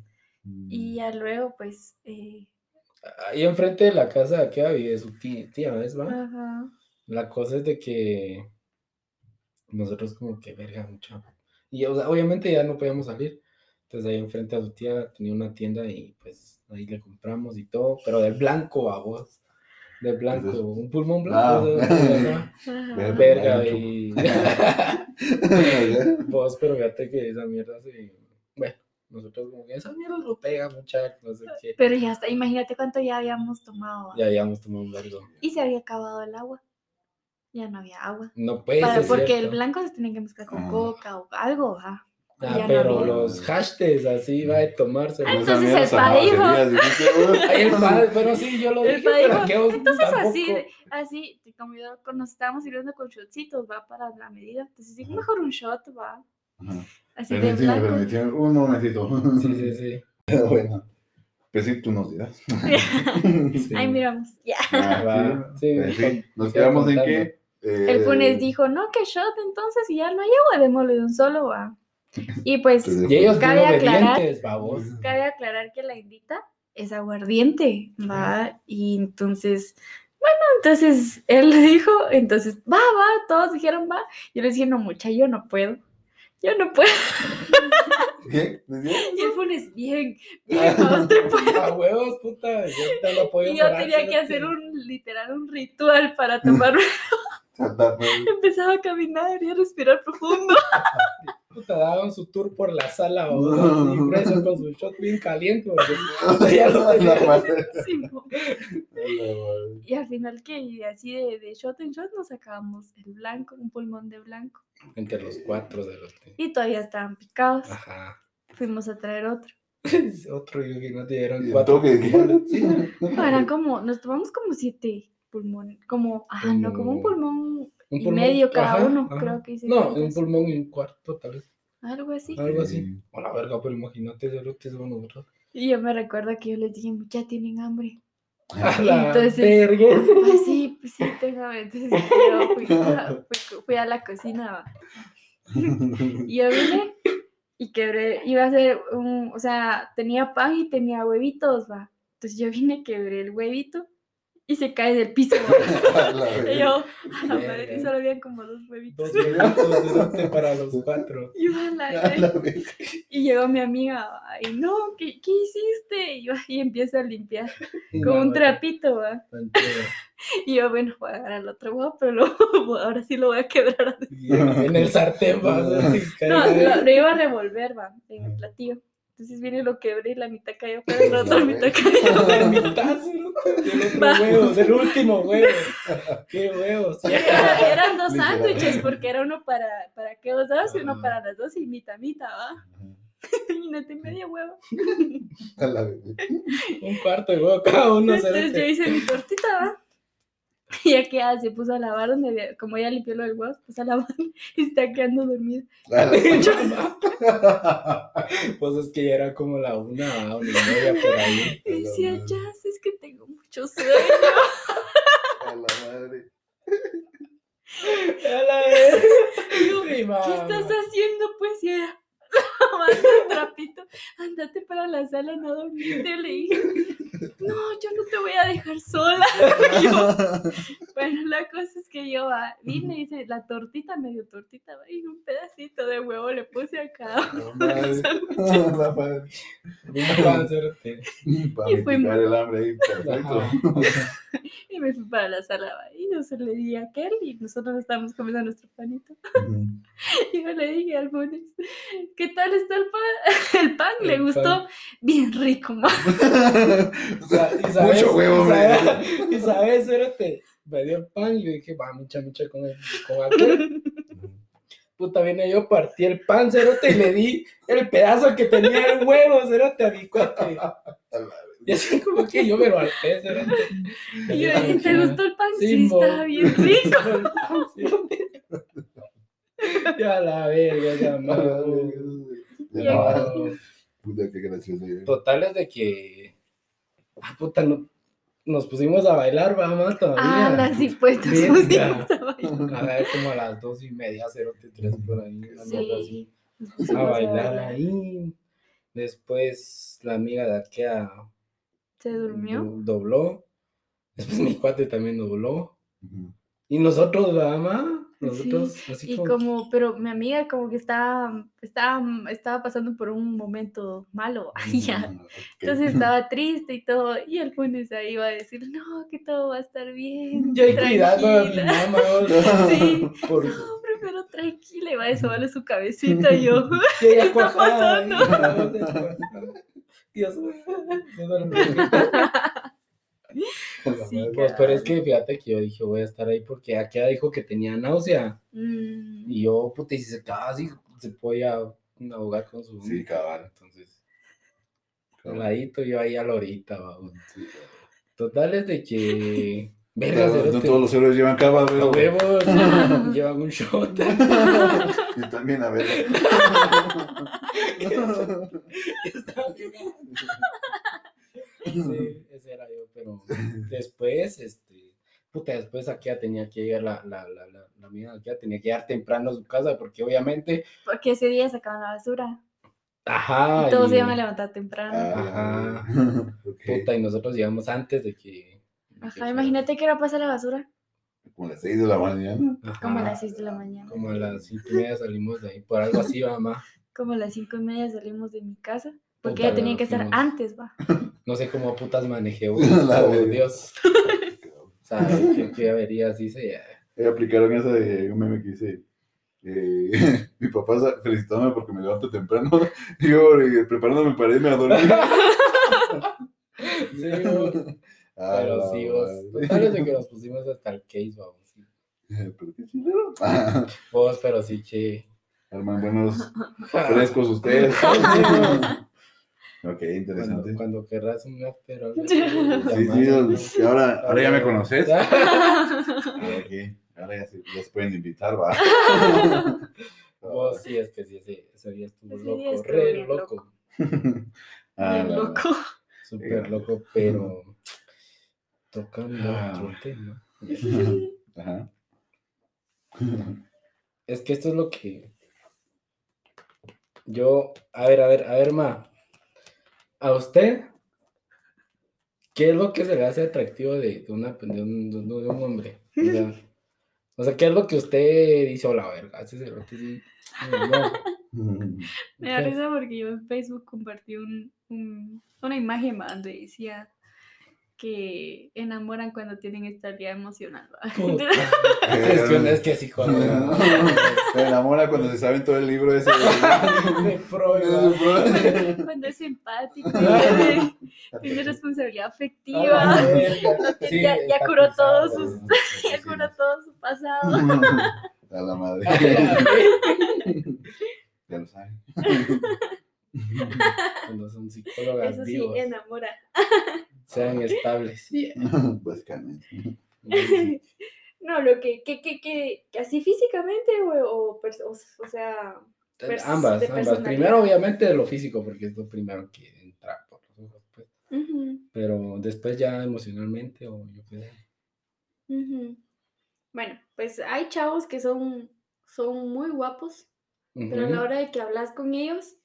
Ujú. Y ya luego, pues, eh, Ahí enfrente de la casa de aquí vive su tía, tía, ¿ves, va? ajá. La cosa es de que nosotros como que verga mucho. Y o sea, obviamente ya no podíamos salir. Entonces ahí enfrente a su tía tenía una tienda y pues ahí le compramos y todo, pero del blanco a vos. De blanco, eso? un pulmón Ah. blanco. Ver- verga blanco. y vos, pero fíjate que esa mierda se... Bueno, nosotros como que esa mierda lo pega mucha, no sé qué. Pero ya está, imagínate cuánto ya habíamos tomado. Ya habíamos tomado un vergo. Y se había acabado el agua. Ya no había agua. No puede Para- ser porque el blanco se tiene que mezclar con Ah. coca o algo, ¿va? Ah, ya pero los hashtags así va a tomarse. Ah, entonces el pa dijo- zapaterías, dijiste, Ahí el padre, pero sí, yo lo El dije, pero dijo, vos Entonces tampoco- así, así, como yo, nos estábamos sirviendo con shotcitos, va para la medida. Entonces digo, Ajá. mejor un shot, va. Ajá. Así de Permíteme, blanco. permíteme, un momentito. Sí, sí, sí. bueno. Pues sí, tú nos dirás. sí. Ahí miramos. Ya. Ah, sí. sí, Pues sí, Nos quedamos en contando. que. Eh, El Funes dijo, no, que shot, entonces, y ya no hay agua, démosle de un solo, va. Y pues, Y ellos Cabe bien aclarar- cabe aclarar que la indita es aguardiente, va. Y entonces, bueno, entonces él le dijo, entonces, va, va, todos dijeron, va. Yo le dije, no, mucha, yo no puedo. Yo no puedo. ¿Qué? ¿Qué? Y el Funes, bien, bien, va, usted puede. A huevos, puta. Yo te lo apoyo Y yo tenía que hacer un, literal, un ritual para tomar. Empezaba a caminar y a respirar profundo. Puta, daban su tour por la sala. Así, grueso, con su shot bien caliente. y al final que y así de, de shot en shot nos sacábamos el blanco, un pulmón de blanco. Entre los cuatro de los Y todavía estaban picados. Ajá. Fuimos a traer otro. Otro yo que no te dieron ¿Y cuatro. qué? pulmones. Sí. No, eran como, nos tomamos como siete pulmones, como, ajá, no, como un Como- pulmón Un y medio cada ajá, uno, ajá. creo que hice. No, un pulmón y un cuarto, tal vez. Algo así. Algo así. Sí. A la verga, pero imagínate, cerote, somos nosotros. Y yo me recuerdo que yo les dije, ya tienen hambre. A la Entonces- verga. Pues sí, pues sí, tengo hambre. Entonces yo fui, a- fui- fui a la cocina, va. Y yo vine y quebré, iba a hacer un, o sea, tenía pan y tenía huevitos, va. Entonces yo vine, quebré el huevito y se cae del piso. Y yo, a la madre, solo habían como dos huevitos. Dos cerote, para los cuatro. Y, yo, a la A la y llegó mi amiga, y no, ¿qué, qué hiciste? Y yo ahí empiezo a limpiar Y con un trapito, va. Y yo, bueno, voy a agarrar el otro huevo, pero lo- ahora sí lo voy a quebrar. Y En el sartén, va. No, lo, lo iba a revolver, va, en el platillo. Entonces viene lo quebré y la mitad cayó, pero la otra mitad cayó. La mitad, del otro Va. huevo, del último huevo. Qué huevos. Era- eran dos sándwiches, porque era uno para, para que dos dos y uno para las dos y mitad, mitad, va. Imagínate, media huevo. A la. Un cuarto de huevo cada uno. Entonces yo hice mi tortita, va. Y ya que se puso a lavar donde había, como ella limpió lo del huevo, se puso a lavar y está quedando dormida. A la verga. Pues es que ya era como la una, una y media por ahí. Y decía, madre. ya, es que tengo mucho sueño. A la madre. A la Mi ¿Qué estás haciendo? Pues y era lavando el trapito. Andate para la sala, no dormirte. Le dije, no, yo no te voy a dejar sola. Yo, bueno, la cosa es que yo ah, vine y hice la tortita, medio tortita, y un pedacito de huevo le puse acá. Un cerote. Para Y fuimos. el hambre ahí, perfecto. Y me fui para la sala, y yo se le di a Kelly, y nosotros estábamos comiendo nuestro panito. Ujú. Y yo le dije al Bones, ¿qué tal está el pan? El pan le gustó pan. bien rico, ma. O sea, y sabes, Mucho huevo, y hombre. sabes, y sabes, cerote, me dio el pan y yo dije, va, mucha, mucha con, el, con aquel. Puta, vine yo, partí el pan, cerote, y le di el pedazo que tenía el huevo, cerote, a mi cuate. Y así como que yo me lo harté, cerote. Y yo dije, ¿te gustó el pan? Sí, está bien rico. Ya la verga, ya A la madre. no. Puta, qué gracioso. eh. Total es de que. Ah, puta, no, nos pusimos a bailar, vamos todavía. Ah, las impuestos. Verga. pusimos A ver, como a las dos y media, cero tres por ahí, una Sí. mierda así. a A bailar bailar. ahí. Después la amiga de Arkea Se durmió. do- dobló. Después mi cuate también dobló. Ujú. Y nosotros, la mamá, nosotros, así Y como. como, pero mi amiga como que estaba, estaba, estaba pasando por un momento malo. y ya. Ujú, ok. Entonces estaba triste y todo. Y el lunes ahí iba a decir, no, que todo va a estar bien. Yo cuidando a mi tranquila". mamá. o sea, Sí. por- No, primero tranquila. Y va a sobarle su cabecita y yo. Ella está pasando? Dios. Sí, Pues, pero es que fíjate que yo dije, voy a estar ahí porque Akea dijo que tenía náusea. Mm, Y yo, puta, y si se quedaba así, se podía ahogar con su. Sí, cabal. Entonces, al ladito yo ahí a la horita, babón. Sí. Total es de que. Verga, no todos los héroes llevan cava, los pero. huevos llevan un shot. Yo también, a ver. Está bien. Sí, pero después, este, puta, después aquí ya tenía que llegar la, la, la, la, la aquí ya tenía que llegar temprano a su casa porque obviamente, Porque ese día sacaban la basura. ajá, y todos se y- iban a levantar temprano. Ajá. puta, y nosotros llegamos antes de que... de Ajá, imagínate que era pasar la basura. Como las 6 de la mañana. Ajá, Como a las 6 de la mañana. Como a las cinco y media salimos de ahí, por algo así, mamá. Como a las 5 y media salimos de mi casa. Porque Puta, ya tenía que estar fuimos. antes, va. No sé cómo putas manejé, güey, verga. Dios. O sea, que, que averías dice, Eh, aplicaron esa de un meme que dice. eh, mi papá felicitándome porque me levanto temprano. Y yo eh, preparándome para irme a dormir. Sí. Ah, Pero sí, vos, total de que nos pusimos hasta el case, vamos. sí. Eh, Pero qué chilero. Ah, Vos, pero sí que. Arman buenos frescos ustedes. Ok, interesante. Cuando, cuando querrás un after algo Sí, sí, ahora, ahora ya me conoces. Ah. Ahora ya se, ya se pueden invitar, va. Oh, sí, es que sí, sí, ese día estuvo Ese loco, día re bien loco, Ah, Bien loco. súper loco, pero tocando Ah. otro tema. Ajá. Es que esto es lo que yo, a ver, a ver, a ver, ma, a usted, ¿qué es lo que se le hace atractivo de, de una, de un, de hombre? O sea, o sea, ¿qué es lo que usted dice, hola, verga, ese cerote sí, Me da risa porque yo en Facebook compartí un, un- una imagen ma, donde decía que enamoran cuando tienen estabilidad emocional. puta. Es que, es que sí, cuando... Se enamora cuando se saben todo el libro ese. de Freud, cuando es empático, tiene, responsabilidad afectiva, verga. Sí, ya, ya curó todos sus, ya curó todo su pasado. A la madre. Ya lo saben. Cuando son psicólogas Eso sí, vivos, enamora. sean estables. Básicamente. No, lo que, que, que, que, así físicamente o, o, o, o sea, Pers- ambas, ambas. Primero, obviamente, lo físico, porque es lo primero que entra por los ojos, pues. Pero después ya emocionalmente, o yo qué sé. bueno, pues hay chavos que son, son muy guapos, pero a la hora de que hablas con ellos,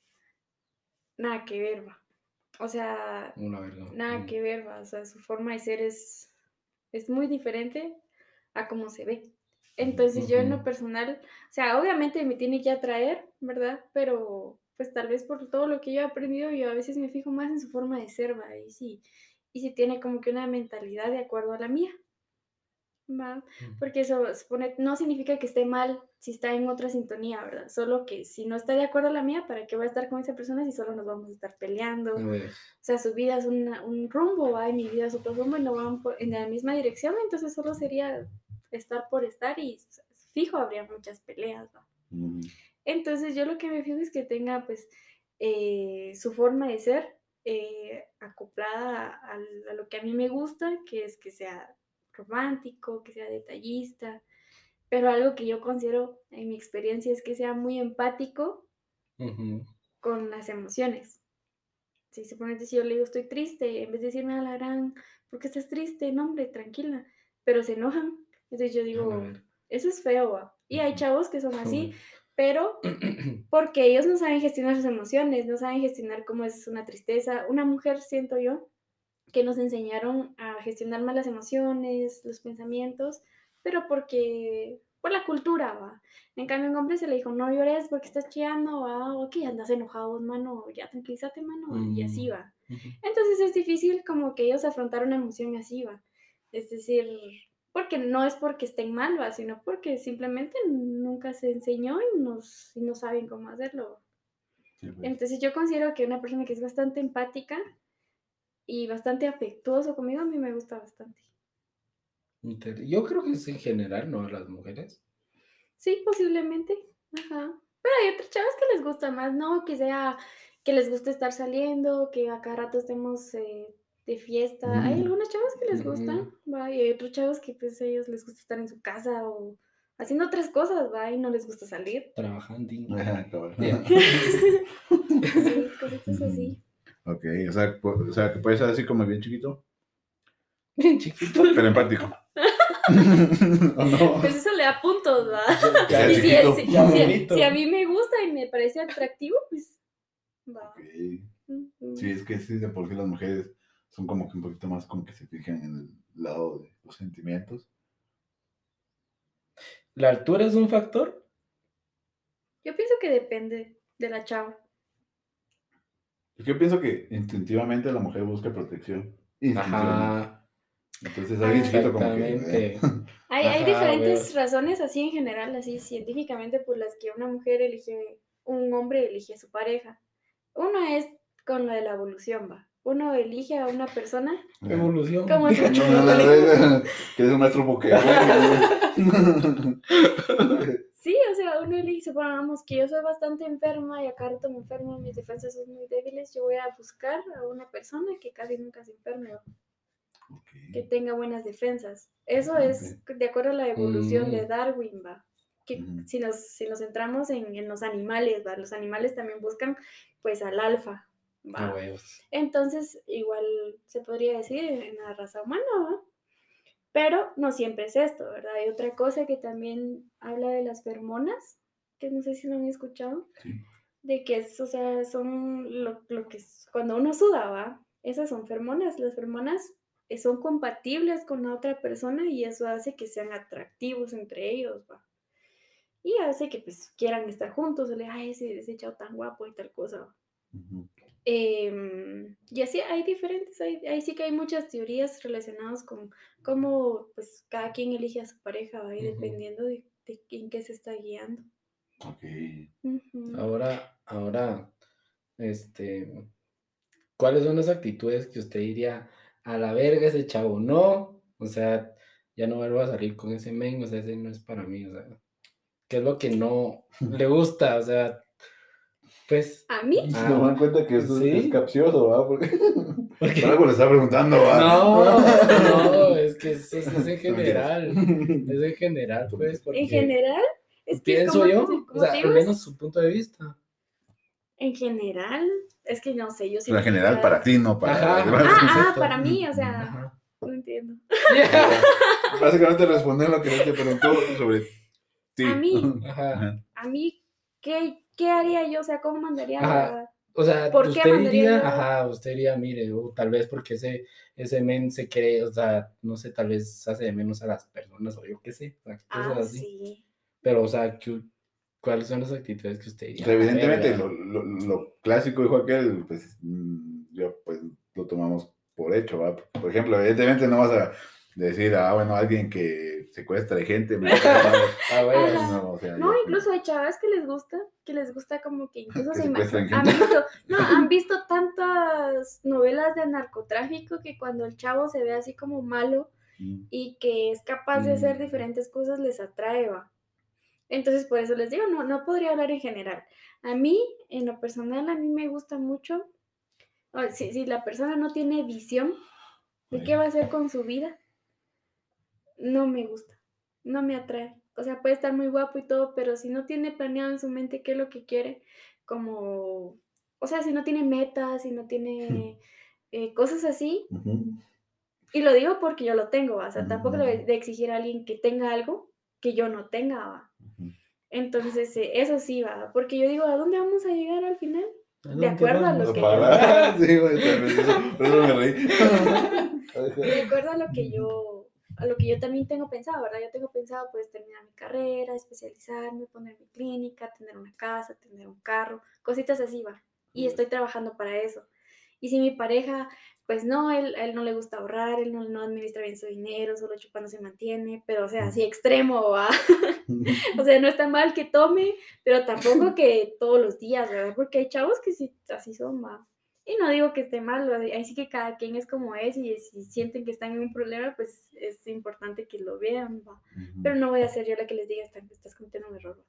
nada que ver, va. O sea, Una verga. nada Mm. que ver, va. O sea, su forma de ser es, es muy diferente a cómo se ve. Entonces yo en lo personal, o sea, obviamente me tiene que atraer, ¿verdad? Pero pues tal vez por todo lo que yo he aprendido, yo a veces me fijo más en su forma de ser, ¿va? Y si, y si tiene como que una mentalidad de acuerdo a la mía, ¿va? Porque eso supone, no significa que esté mal si está en otra sintonía, ¿verdad? Solo que si no está de acuerdo a la mía, ¿para qué voy a estar con esa persona si solo nos vamos a estar peleando? O sea, su vida es una- un rumbo, ¿va? Y mi vida es otro rumbo y no van por- en la misma dirección, entonces solo sería estar por estar y fijo habría muchas peleas, ¿va? Mm. Entonces yo lo que me fijo es que tenga pues eh, su forma de ser eh, acoplada a, a lo que a mí me gusta, que es que sea romántico, que sea detallista, pero algo que yo considero en mi experiencia es que sea muy empático con las emociones. Si se pone si yo le digo estoy triste, en vez de decirme a la gran, ¿por qué estás triste? No, hombre, tranquila. Pero se enojan. Entonces yo digo, eso es feo. ¿va? Y hay chavos que son así, pero porque ellos no saben gestionar sus emociones, no saben gestionar cómo es una tristeza. Una mujer, siento yo, que nos enseñaron a gestionar más las emociones, los pensamientos, pero porque, por la cultura, va. En cambio, un hombre se le dijo, no llores porque estás chillando, va, ok, andas enojado, mano, ya tranquilízate, mano, y así Mm. va. Entonces es difícil como que ellos afrontar una emoción así, va. Es decir, porque no es porque estén mal, va, sino porque simplemente nunca se enseñó y, nos, y no saben cómo hacerlo. Sí, pues. Entonces yo considero que una persona que es bastante empática y bastante afectuoso conmigo, a mí me gusta bastante. Yo creo que es en general, ¿no? A las mujeres. Sí, posiblemente. Ajá. Pero hay otras chavas que les gusta más, ¿no? Que sea, que les guste estar saliendo, que a cada rato estemos eh, de fiesta. Hay Mm. algunas chavas que les gustan, Ujú. ¿va? Y hay otros chavos que pues a ellos les gusta estar en su casa o haciendo otras cosas, ¿va? Y no les gusta salir. Trabajando. Ajá. Ya. Sí, cositas así. Ok, o sea, o sea, que puede ser así como bien chiquito, Bien chiquito. pero empático. ¿O no? Pues eso le da puntos, ¿va? Ya Y si, chiquito. si- bonito. si a mí me gusta y me parece atractivo, pues va. Ok. Ujú. Sí, es que sí, de por sí las mujeres son como que un poquito más como que se fijan en el lado de los sentimientos. ¿La altura es un factor? Yo pienso que depende de la chava. Yo pienso que instintivamente la mujer busca protección. Instintivamente. Ajá. Entonces chiquito como que... Hay, diferentes razones así en general, así científicamente, por las que una mujer elige, un hombre elige a su pareja. Uno es con lo de la evolución, va. Uno elige a una persona. eh, Evolución. ¿Cómo se Pikachu, no, no verdad, que es un maestro Pokémon. Sí, o sea, uno elige, supongamos que yo soy bastante enferma y acá rato me enfermo, mis defensas son muy débiles, yo voy a buscar a una persona que casi nunca se enferme. que tenga buenas defensas. Eso es de acuerdo a la evolución de Mm. Darwin, va. Que si nos, si nos centramos en, en los animales, va, los animales también buscan pues al alfa, va. Entonces, igual se podría decir en la raza humana, ¿va? Pero no siempre es esto, ¿verdad? Hay otra cosa que también habla de las fermonas, que no sé si lo han escuchado, Sí. de que es, o sea, son lo, lo que es, cuando uno suda, ¿va? Esas son fermonas, las fermonas son compatibles con la otra persona y eso hace que sean atractivos entre ellos, ¿va? Y hace que pues quieran estar juntos, o le, ay, ese, ese chavo tan guapo y tal cosa. Em, y así hay diferentes, hay, ahí sí que hay muchas teorías relacionadas con cómo pues cada quien elige a su pareja, dependiendo de, de en qué se está guiando. Ok. Ahora, ahora, este, ¿cuáles son las actitudes que usted diría a la verga ese chavo? No, o sea, ya no vuelvo a salir con ese men, o sea, ese no es para mí, o sea, ¿qué es lo que no le gusta? O sea, pues, A mí, Ah, Se dan cuenta que esto ¿sí? es capcioso, ¿va? Porque porque- por algo le está preguntando, ¿va? no, no, es que eso es, es en general, es en general, pues, porque en general, es que pienso como- yo, como o sea, al menos su punto de vista. en general, es que no sé, yo En siento que general, para ti, no para Ajá. Ah, ah, para mí, o sea, Ajá. no entiendo. Básicamente responder lo que él te preguntó sobre ti. A mí. Ajá. Ajá. A mí, ¿qué, qué haría yo? O sea, ¿cómo mandaría Ajá. la- O sea, ¿Por qué usted mandaría diría, ajá, usted diría, mire, tal vez porque ese, ese men se cree, o sea, no sé, tal vez hace de menos a las personas, o yo qué sé, cosas Ah, así. sí. Pero, o sea, ¿qué- ¿cuáles son las actitudes que usted diría? sea, evidentemente, lo, lo- lo clásico dijo aquel, pues, mm, yo, pues, lo tomamos por hecho, ¿va? Por ejemplo, evidentemente no vas a decir, ah, bueno, alguien que secuestra gente, me Ah, bueno, no, o sea, No, ya- incluso hay chavas que les gusta, que les gusta como que incluso Que se ima- secuestran han gente. visto, no, han visto tantas novelas de narcotráfico que cuando el chavo se ve así como malo Mm. y que es capaz de hacer Mm. diferentes cosas les atrae, va. Entonces por eso les digo, no, no podría hablar en general. A mí, en lo personal, a mí me gusta mucho, si, si la persona no tiene visión de qué va a hacer con su vida, no me gusta, no me atrae. O sea, puede estar muy guapo y todo, pero si no tiene planeado en su mente qué es lo que quiere, como, o sea, si no tiene metas, si no tiene eh, cosas así, y lo digo porque yo lo tengo, o sea, tampoco Ujú. de exigir a alguien que tenga algo que yo no tenga, ¿va? Entonces, eh, eso sí va, porque yo digo, ¿a dónde vamos a llegar al final? ¿a de acuerdo a lo que- reí. De acuerdo a lo que yo, a lo que yo también tengo pensado, ¿verdad? Yo tengo pensado, pues, terminar mi carrera, especializarme, poner mi clínica, tener una casa, tener un carro, cositas así, va. Y estoy trabajando para eso. Y si mi pareja, pues no, él, a él no le gusta ahorrar, él no, no administra bien su dinero, solo chupando se mantiene, pero o sea, así extremo, ¿va? O sea, no está mal que tome, pero tampoco que todos los días, ¿verdad? Porque hay chavos que sí, así son, va. Y no digo que esté mal, ahí sí que cada quien es como es y si sienten que están en un problema, pues es importante que lo vean, va. Pero no voy a ser yo la que les diga, "Estás- estás cometiendo un error, va.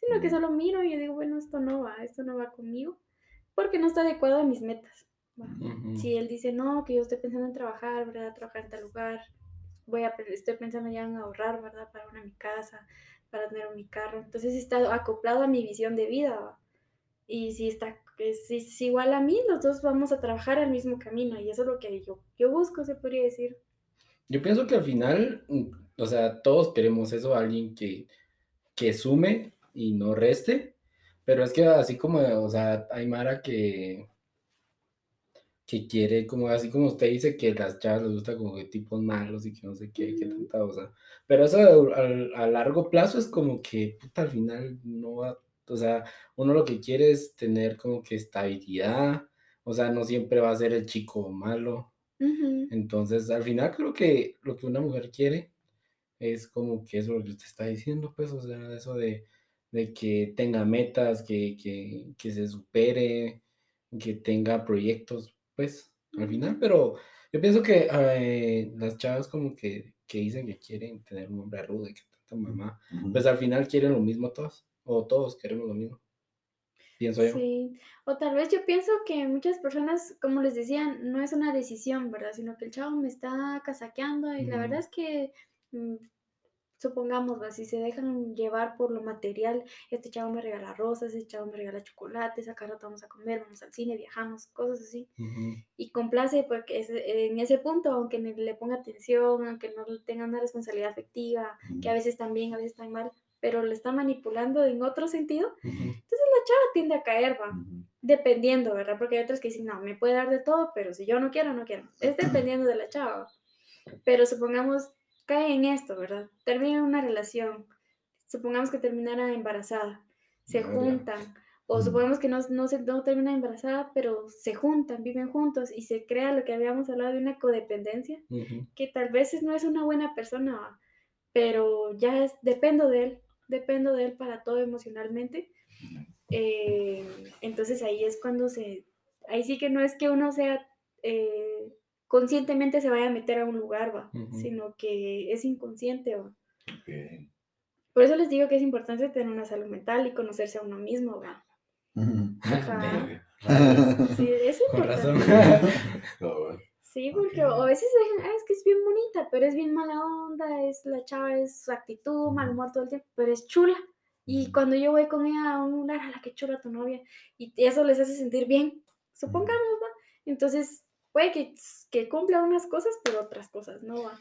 Sino que Mm. solo miro y yo digo, bueno, esto no va, esto no va conmigo, porque no está adecuado a mis metas, va. Ujú. Si él dice, no, que yo estoy pensando en trabajar, ¿verdad? Trabajar en tal lugar, voy a, estoy pensando ya en ahorrar, ¿verdad? Para una mi casa, para tener mi carro. Entonces está acoplado a mi visión de vida, ¿va? Y si está, es, es igual a mí, los dos vamos a trabajar al mismo camino y eso es lo que yo, yo busco, se podría decir. Yo pienso que al final, mm, o sea, todos queremos eso, alguien que, que sume y no reste, pero es que así como, o sea, hay Mara que, que quiere, como así como usted dice, que las chavas les gusta como que tipos malos y que no sé qué, que tanta, o sea, pero eso a, a- a largo plazo es como que, puta, al final no va, o sea, uno lo que quiere es tener como que estabilidad, o sea, no siempre va a ser el chico malo. Entonces, al final creo que lo que una mujer quiere es como que eso lo que usted está diciendo, pues, o sea, eso de, de que tenga metas, que, que, que se supere, que tenga proyectos, pues, al final, pero yo pienso que eh, las chavas como que, que dicen que quieren tener un hombre rudo y que tanta mamá, pues al final quieren lo mismo todos, o todos queremos lo mismo. pienso yo. Sí, o tal vez yo pienso que muchas personas, como les decía, no es una decisión, ¿verdad? Sino que el chavo me está casaqueando y la verdad es que, mm, supongamos, ¿va? si se dejan llevar por lo material, este chavo me regala rosas, este chavo me regala chocolates, acá rato vamos a comer, vamos al cine, viajamos, cosas así. Y complace porque es- en ese punto, aunque le ponga atención, aunque no tenga una responsabilidad afectiva, que a veces están bien, a veces están mal, pero le está manipulando en otro sentido, Ujú. tiende a caer, va. Dependiendo, ¿verdad? Porque hay otros que dicen, no, me puede dar de todo, pero si yo no quiero, no quiero. Es dependiendo de la chava. Pero supongamos, cae en esto, ¿verdad? Termina una relación. Supongamos que terminara embarazada. Se Verga. juntan. O supongamos que no, no, se, no termina embarazada, pero se juntan, viven juntos y se crea lo que habíamos hablado de una codependencia, que tal vez no es una buena persona, pero ya es, dependo de él, dependo de él para todo emocionalmente. Eh, entonces ahí es cuando se, ahí sí que no es que uno sea eh, conscientemente se vaya a meter a un lugar, va, sino que es inconsciente, va. Por eso les digo que es importante tener una salud mental y conocerse a uno mismo, va. Ajá. Sí, es Con razón. Sí, porque Ok. a veces dejan, ah, es que es bien bonita, pero es bien mala onda, es la chava, es su actitud, mal humor todo el tiempo, pero es chula. Y cuando yo voy con ella a un lugar, a la que chula tu novia, y eso les hace sentir bien, supongamos, ¿va? Entonces, puede que, que cumpla unas cosas, pero otras cosas no va.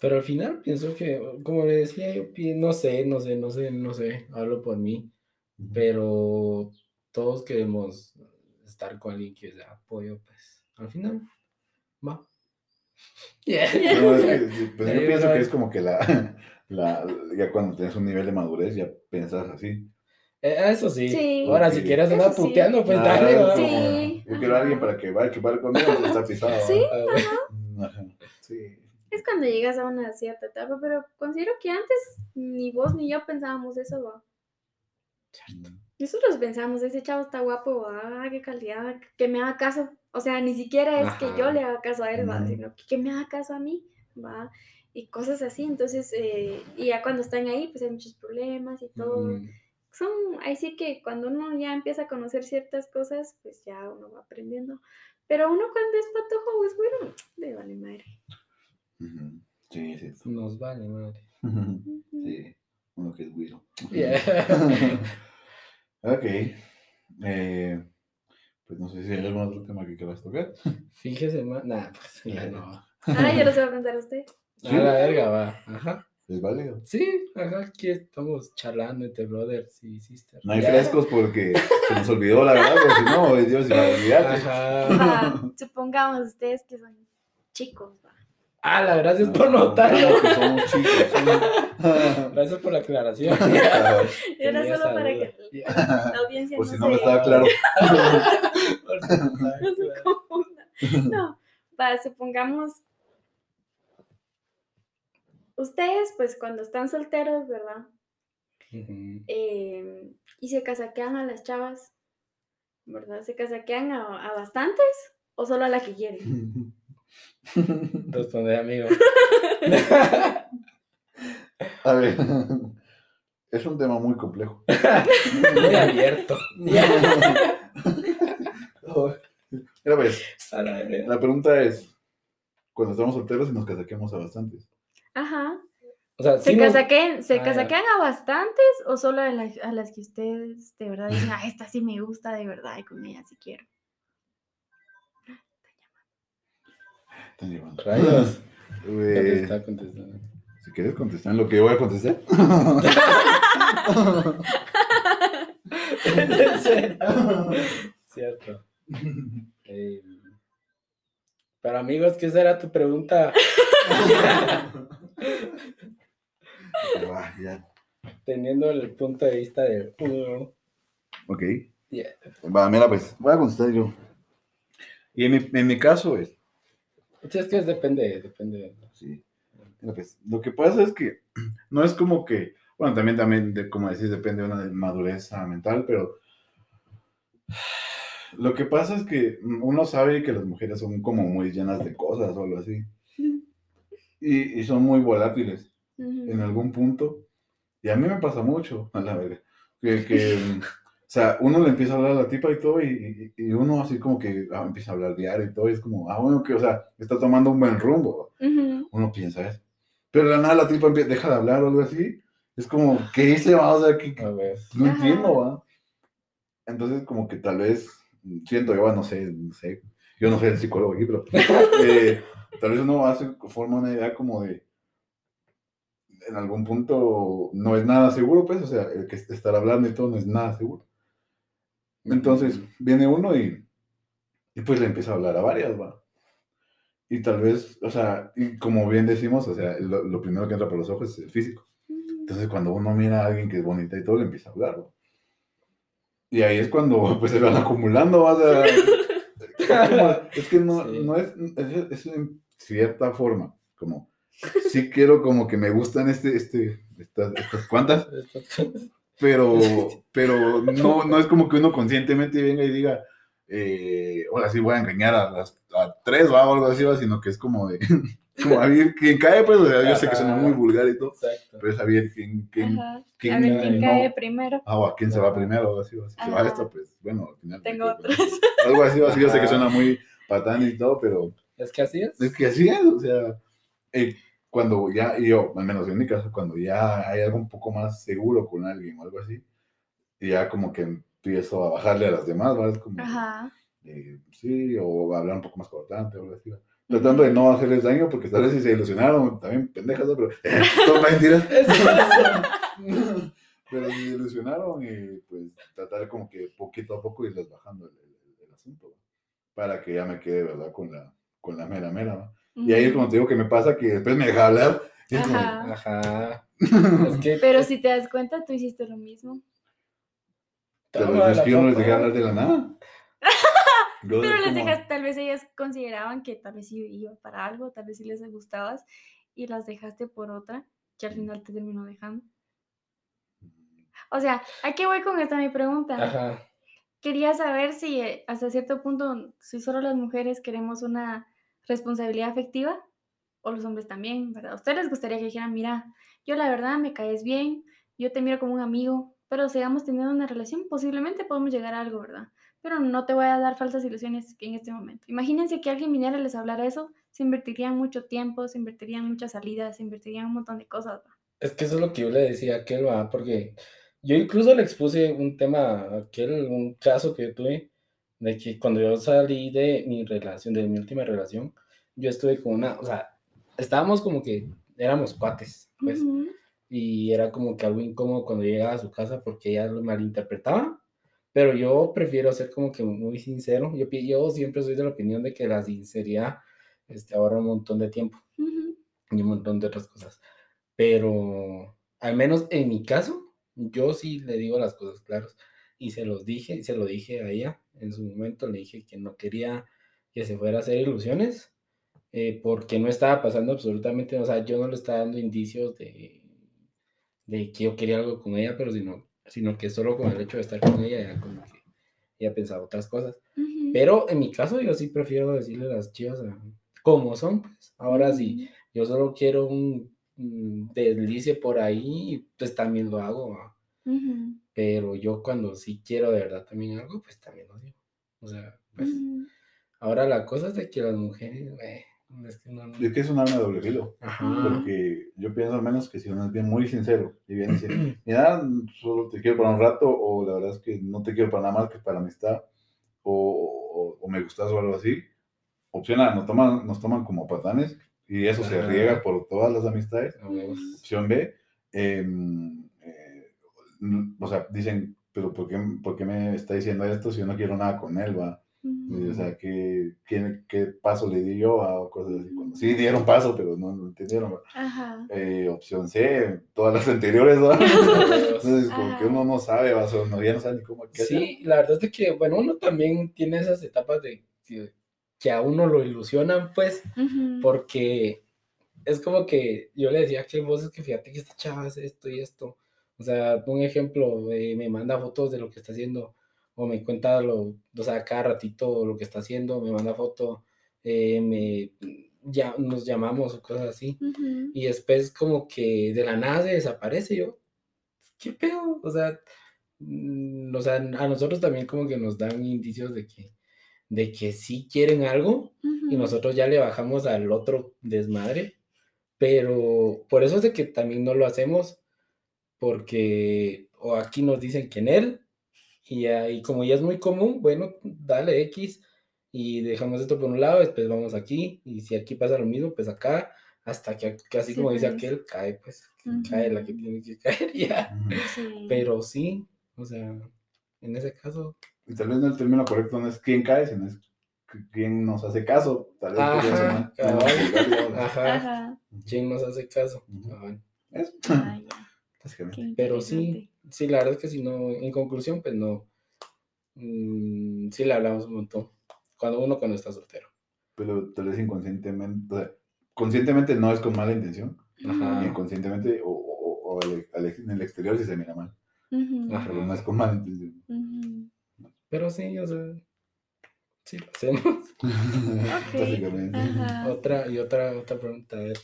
Pero al final pienso que, como le decía, yo no sé, no sé, no sé, no sé, hablo por mí, pero todos queremos estar con alguien que sea apoyo, pues al final va. Yeah. No, es que, sí, pues, yo pienso no, que es- como que la, la, ya cuando tienes un nivel de madurez ya piensas así. Eh, eso sí. Sí. Ahora, si quieres andar sí. puteando, pues Ah, dale. como, Sí, Yo quiero a alguien para que vaya a chupar conmigo, pues está pisado. Sí. Ah. Ajá. Sí. Es cuando llegas a una cierta etapa, pero considero que antes ni vos ni yo pensábamos eso, va. Nosotros pensamos, ese chavo está guapo, ah, qué calidad, que me haga caso. O sea, ni siquiera es que Ajá. yo le haga caso a él, va, sino que, que me haga caso a mí, va. Y cosas así, entonces, eh, y ya cuando están ahí, pues hay muchos problemas y todo. Mm, Son, ahí sí que cuando uno ya empieza a conocer ciertas cosas, pues ya uno va aprendiendo. Pero uno cuando es patojo o es bueno, le vale madre. Ujú. Sí, sí. Nos vale, madre. Ujú. Ujú. Sí, uno que es güiro. Yeah. ok. Eh, pues no sé si hay algún otro tema que quieras tocar. Fíjese, más. Nah, pues ya no. Ah, yo los voy a preguntar a usted. A la verga, va. Ajá. ¿Es válido? Sí, ajá, aquí estamos charlando entre brothers y sisters. No hay Ya. frescos porque se nos olvidó la verdad, pero si no, Dios, olvídate. Ajá. Ah, supongamos ustedes que son chicos, va. Ah, la gracias por No, notarlo. claro que somos chicos. sí. Gracias por la aclaración. Era solo para que la audiencia Por si no no me estaba claro. Por si no estaba no se confunda. No, va, supongamos. Ustedes, pues cuando están solteros, ¿verdad? Eh, y se casaquean a las chavas, ¿verdad? ¿Se casaquean a, a bastantes o solo a la que quieren? Responde, amigo. A ver, es un tema muy complejo. Muy abierto. Mira, pues, la pregunta es, cuando estamos solteros y nos casaqueamos a bastantes. Ajá. O sea, ¿Se, nos- casaquean, ¿se Ah, casaquean a bastantes o solo a las, a las que ustedes de verdad dicen, ah, esta sí me gusta de verdad y con ella sí quiero? Están llevando. Rayos. Eh, Contesta, contesta. si quieres contestar lo que yo voy a contestar. Cierto. Eh, pero amigos, ¿qué será tu pregunta? Ya. Teniendo el punto de vista del uno. Ok. Yeah. Va, mira, pues, voy a contestar yo. Y en mi, en mi caso es, Sí, es que depende, depende. sí. Pues, lo que pasa es que no es como que, bueno, también, también, de, como decís, depende de una madurez mental, pero lo que pasa es que uno sabe que las mujeres son como muy llenas de cosas o algo así. Y, y son muy volátiles en algún punto. Y a mí me pasa mucho, a la verga. Que, que, sea, uno le empieza a hablar a la tipa y todo, y, y- y uno así como que ah, empieza a hablar diario y todo, y es como, ah, bueno, que, o sea, está tomando un buen rumbo. Uno piensa eso. Pero de la nada la tipa deja de hablar o algo así. Es como, ¿qué hice? va? O sea, ¿qué, qué- A ver. no Ajá. entiendo, ¿va? Entonces, como que tal vez, siento yo, no sé, no sé, yo no soy el psicólogo aquí, pero eh, tal vez uno hace, forma una idea como de, en algún punto, no es nada seguro, pues, o sea, el que estar hablando y todo no es nada seguro. Entonces, viene uno y, y pues le empieza a hablar a varias, va. Y tal vez, o sea, y como bien decimos, o sea, lo, lo primero que entra por los ojos es el físico. Entonces, cuando uno mira a alguien que es bonita y todo, le empieza a hablar. ¿no? Y ahí es cuando pues, se van acumulando. ¿va? O sea, es, como- es que no, Sí. no es, es, es en cierta forma, como, sí quiero como que me gustan este, este, estas, estas cuantas, pero, pero no, no es como que uno conscientemente venga y diga, eh, hola, sí voy a engañar a las a tres ¿va? o algo así, ¿va? sino que es como de, como a ver quién cae, pues, o sea, yo sé que suena muy vulgar y todo, Exacto. pero es a ver quién, quién, quién A ver quién no- cae primero. Ah, o a quién se va primero, o así, o si se va esta, pues, bueno, al final. Tengo otros. Algo así, así, yo sé que suena muy patán y todo, pero Es que así es. es que así es, o sea, eh, cuando ya, y yo, al menos en mi caso, cuando ya hay algo un poco más seguro con alguien o algo así, ya como que empiezo a bajarle a las demás, ¿verdad? Como, Ajá. eh, sí, o hablar un poco más cortante o algo así. Tratando de no hacerles daño, porque tal vez si se ilusionaron, también pendejas, ¿no? pero todo mentiras. pero se ilusionaron, y pues tratar como que poquito a poco irles bajando el, el- el asunto, ¿va? para que ya me quede, ¿verdad? Con la, con la mera mera, Y ahí es como te digo que me pasa que después me deja hablar. y es como, Ajá. Ajá. Es que. Pero si te das cuenta, tú hiciste lo mismo. Pero es la que yo no les dejé hablar de la nada. Yo Pero es les como- dejas, tal vez ellas consideraban que tal vez sí iba para algo, tal vez sí les gustabas y las dejaste por otra que al final te terminó dejando. O sea, ¿a qué voy con esta mi pregunta? Ajá. Quería saber si eh, hasta cierto punto, si solo las mujeres queremos una responsabilidad afectiva o los hombres también, ¿verdad? ¿A ustedes les gustaría que dijeran, mira, yo la verdad me caes bien, yo te miro como un amigo, pero sigamos teniendo una relación, posiblemente podemos llegar a algo, ¿verdad? Pero no te voy a dar falsas ilusiones en este momento. Imagínense que alguien viniera y les hablara eso, se invertirían mucho tiempo, se invertirían muchas salidas, se invertirían un montón de cosas. ¿va? Es que eso es lo que yo le decía a aquel, porque yo incluso le expuse un tema aquel, un caso que tuve, de que cuando yo salí de mi relación, de mi última relación, yo estuve con una, o sea, estábamos como que éramos cuates, pues, y era como que algo incómodo cuando llegaba a su casa porque ella lo malinterpretaba, pero yo prefiero ser como que muy sincero, yo, yo siempre soy de la opinión de que la sinceridad este, ahorra un montón de tiempo Ujú. y un montón de otras cosas. Pero al menos en mi caso, yo sí le digo las cosas claras. Y se los dije, y se lo dije a ella en su momento, le dije que no quería que se fuera a hacer ilusiones, eh, porque no estaba pasando absolutamente, o sea, yo no le estaba dando indicios de, de que yo quería algo con ella, pero sino, sino que solo con el hecho de estar con ella, ya como que ella pensaba otras cosas. Ujú. Pero en mi caso, yo sí prefiero decirle a las chivas a- como son, pues. Ahora sí yo solo quiero un, un deslice por ahí, pues también lo hago, ¿va? Ujú. pero yo cuando sí quiero de verdad también algo, pues también lo digo. O sea, pues Ujú. ahora la cosa es de que las mujeres, eh, es que no, no- Es que es un arma de doble filo. Ajá, Porque yo pienso al menos que si uno es bien muy sincero y bien dice, mira, solo te quiero para un rato, o la verdad es que no te quiero para nada más que para amistad, o, o- o me gustas o algo así, opción A, nos toman, nos toman como patanes y eso se riega por todas las amistades. Opción B, eh, o sea, dicen, pero ¿por qué, por qué me está diciendo esto si yo no quiero nada con él, va? Y, o sea, ¿qué, qué, qué paso le di yo a o cosas así? Cuando sí dieron paso, pero no lo entendieron. Eh, opción C, todas las anteriores, ¿va? Entonces, como que uno no sabe, ¿va? O sea, uno ya no sabe ni cómo qué hacer. Sí, la verdad es que, bueno, uno también tiene esas etapas de que, que a uno lo ilusionan, pues, porque es como que yo le decía que vos es que fíjate que esta chava hace esto y esto. O sea, un ejemplo, eh, me manda fotos de lo que está haciendo, o me cuenta lo, o sea, cada ratito lo que está haciendo, me manda foto, eh, me, ya, nos llamamos o cosas así. Ujú. Y después como que de la nada se desaparece yo. ¿Qué pedo? O sea, mm, o sea, a nosotros también como que nos dan indicios de que, de que sí quieren algo y Ujú. nosotros ya le bajamos al otro desmadre, pero por eso es de que también no lo hacemos, porque o aquí nos dicen que en él, y, y como ya es muy común, bueno, dale X y dejamos esto por un lado, después vamos aquí, y si aquí pasa lo mismo, pues acá, hasta que, que así Sí, como dice pues. aquel, cae, pues, cae la que tiene que caer ya. Sí. Pero sí, o sea, en ese caso, Y tal vez no el término correcto no es quién cae, sino es qu- quién nos hace caso. Tal vez Ajá, ajá, Ajá. ¿quién nos hace caso? Cabal. Eso. Ah. Básicamente. Pero sí, sí, la verdad es que si no, en conclusión, pues no, mm, sí le hablamos un montón, cuando uno cuando está soltero. Pero tal vez inconscientemente, o sea, conscientemente no es con mala intención, Ajá. y inconscientemente o, o- o al- al- en el exterior sí se mira mal. Ajá. pero no es con mala intención. Pero sí, o sea, sí lo hacemos. Básicamente. Ajá. Otra y otra, otra pregunta, a ver,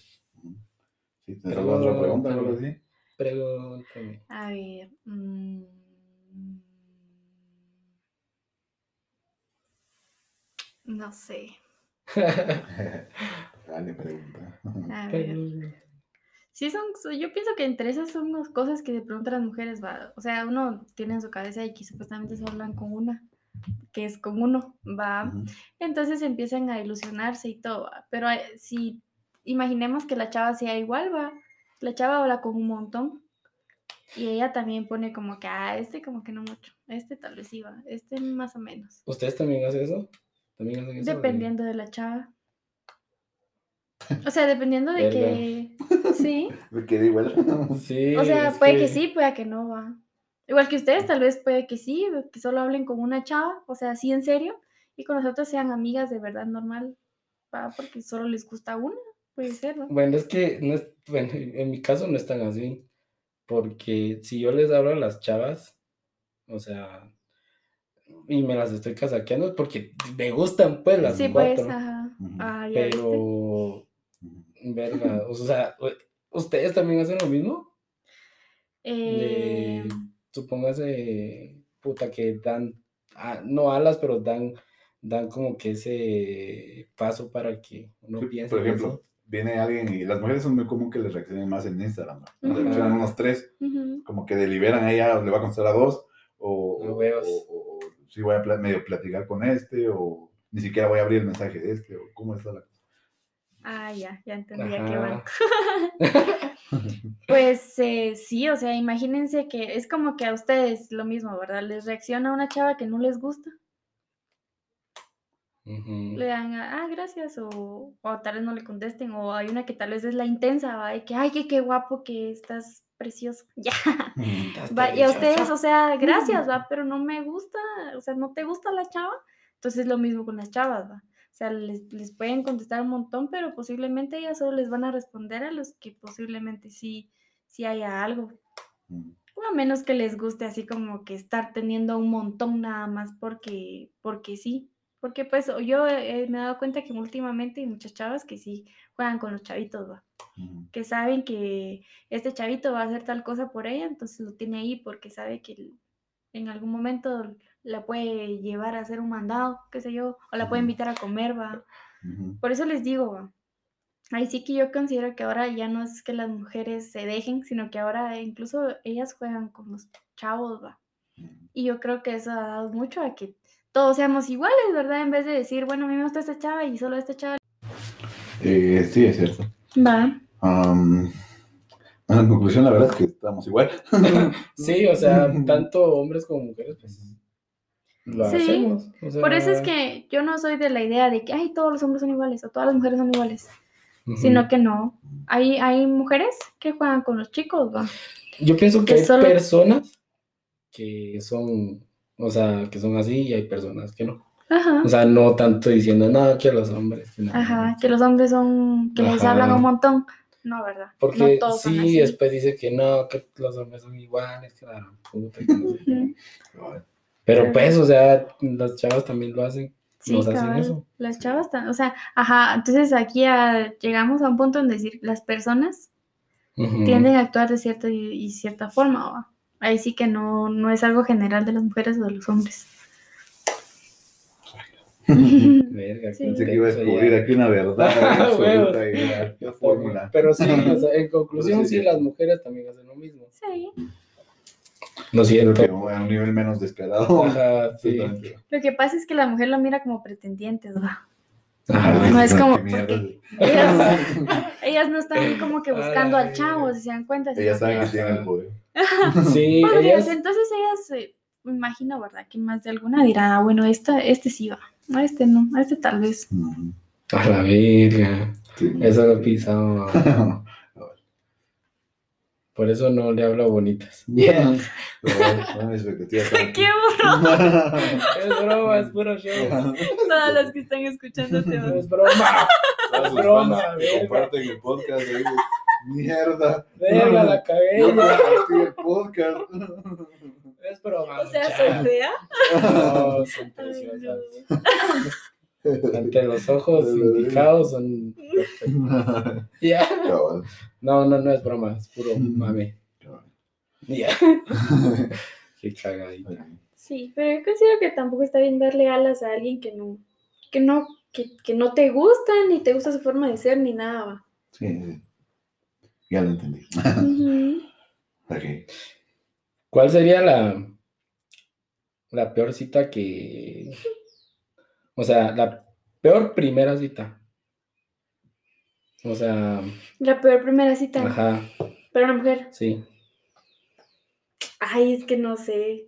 Sí, ¿Tienes alguna otra pregunta o algo Pregúntame. así? Pregúntame. A ver. mm, No sé. Dale, pregunta. A ver. Sí, son, so- yo pienso que entre esas son las cosas que de pronto las mujeres va, o sea, uno tiene en su cabeza y que supuestamente solo hablan con una, que es con uno, va, entonces empiezan a ilusionarse y todo, va, pero hay- si imaginemos que la chava sea igual, va, la chava habla con un montón y ella también pone como que, ah, este como que no mucho, este tal vez sí va, este más o menos, ¿Ustedes también hacen eso? ¿También hacen eso? dependiendo de la chava. O sea, dependiendo de que, sí. Me quedé igual. Sí. O sea, puede que... sí, puede que no va. Igual que ustedes, tal vez puede que sí, que solo hablen con una chava, o sea, sí en serio, y con nosotros sean amigas de verdad normal, va, porque solo les gusta una, puede ser, ¿no? Bueno, es que no es, bueno, en mi caso no es tan así, porque si yo les hablo a las chavas, o sea, y me las estoy casaqueando, es porque me gustan pues las Sí, pues, cuatro, ajá. Ujú. Ah, ya pero, verga, o sea, ¿ustedes también hacen lo mismo? Eh, De, supóngase, puta, que dan, ah, no alas, pero dan, dan como que ese paso para que uno piense Por en ejemplo, eso. Viene alguien y las mujeres son muy común que les reaccionen más en Instagram. ¿no? Reaccionan unos tres, como que deliberan a ella, le va a contestar a dos, o, o, o- o sí voy a medio platicar con este, o ni siquiera voy a abrir el mensaje de este, o cómo está la cosa. Ah, ya, ya entendí a qué van. Pues eh, sí, o sea, imagínense que es como que a ustedes lo mismo, ¿verdad? Les reacciona una chava que no les gusta. Le dan, a, ah, gracias, o, o tal vez no le contesten, o hay una que tal vez es la intensa, ¿va? Y que, ay, que qué guapo que estás precioso, ya, Estás va, y a ustedes, o sea, gracias, va, pero no me gusta, o sea, no te gusta la chava, entonces lo mismo con las chavas, va, o sea, les, les pueden contestar un montón, pero posiblemente ellas solo les van a responder a los que posiblemente sí, sí haya algo, Ujú. o a menos que les guste así como que estar teniendo un montón nada más porque, porque sí. Porque pues yo eh, me he dado cuenta que últimamente hay muchas chavas que sí juegan con los chavitos, ¿va? Que saben que este chavito va a hacer tal cosa por ella, entonces lo tiene ahí porque sabe que en algún momento la puede llevar a hacer un mandado, qué sé yo, o la puede invitar a comer, va. Por eso les digo, va, ahí sí que yo considero que ahora ya no es que las mujeres se dejen, sino que ahora incluso ellas juegan con los chavos, va. Y yo creo que eso ha dado mucho a que todos seamos iguales, ¿verdad? En vez de decir, bueno, a mí me gusta esta chava y solo esta chava. Eh, sí, es cierto. Va. Bueno, en conclusión, la verdad es que estamos igual. Sí, o sea, tanto hombres como mujeres, pues lo Sí, hacemos. o Por eso es que yo no soy de la idea de que, ay, todos los hombres son iguales o todas las mujeres son iguales, sino que no. Hay, hay mujeres que juegan con los chicos, ¿va? Yo pienso que que hay solo- personas que son, o sea, que son así y hay personas que no. Ajá. O sea, no tanto diciendo, no, que los hombres. que no". Ajá, que los hombres son, que les hablan un montón. No, ¿verdad? Porque no sí, después dice que no, que los hombres son iguales, que la puta, que no sé. Pero Pero- pues, o sea, las chavas también lo hacen. Sí, cabal, eso. Las chavas, tam- o sea, ajá, entonces aquí a- llegamos a un punto en decir, las personas tienden a actuar de cierta y, y cierta forma, ¿va? Ahí sí que no, no es algo general de las mujeres o de los hombres. Verga, Sí. Pensé que iba a descubrir aquí una verdad Ah, absoluta y la, la fórmula. Pero sí, o sea, en conclusión, Pero sí, las mujeres también hacen lo mismo. Sí. Lo siento. que a un nivel menos descarado. Ajá, sí. Lo que pasa es que la mujer lo mira como pretendientes, ¿va? Ajá. No es como- porque- Ellas, ellas no están como que buscando al chavo, si se dan cuenta. Ellas saben que tienen el poder. Sí, ellas. Entonces ellas, eh, me imagino, ¿verdad? Que más de alguna dirá, ah, bueno, esta, este sí va, a este no, a este tal vez. A la verga. Sí. Eso lo he pisado. Por eso no le hablo bonitas. Bien. ¡Qué burro! Es broma, es puro show. Todas las que están escuchando te No van. es broma. Sus Broma, comparten el podcast. Mierda. Verga, la cagué. Yo compartí el podcast. Es broma. O sea, soy fea. No, son preciosas. Ante los ojos indicados son perfectos. Ya. Cabal, No, no, no es broma, es puro mame. Ya. Qué cagadita. Sí, pero yo considero que tampoco está bien darle alas a alguien que no, que no, que, que no te gusta, ni te gusta su forma de ser, ni nada. va. Sí, sí. Ya lo entendí. Ujú. Ok. ¿Cuál sería la, la peor cita que... O sea, la peor primera cita? O sea, La peor primera cita ajá, para una mujer. sí. Ay, es que no sé.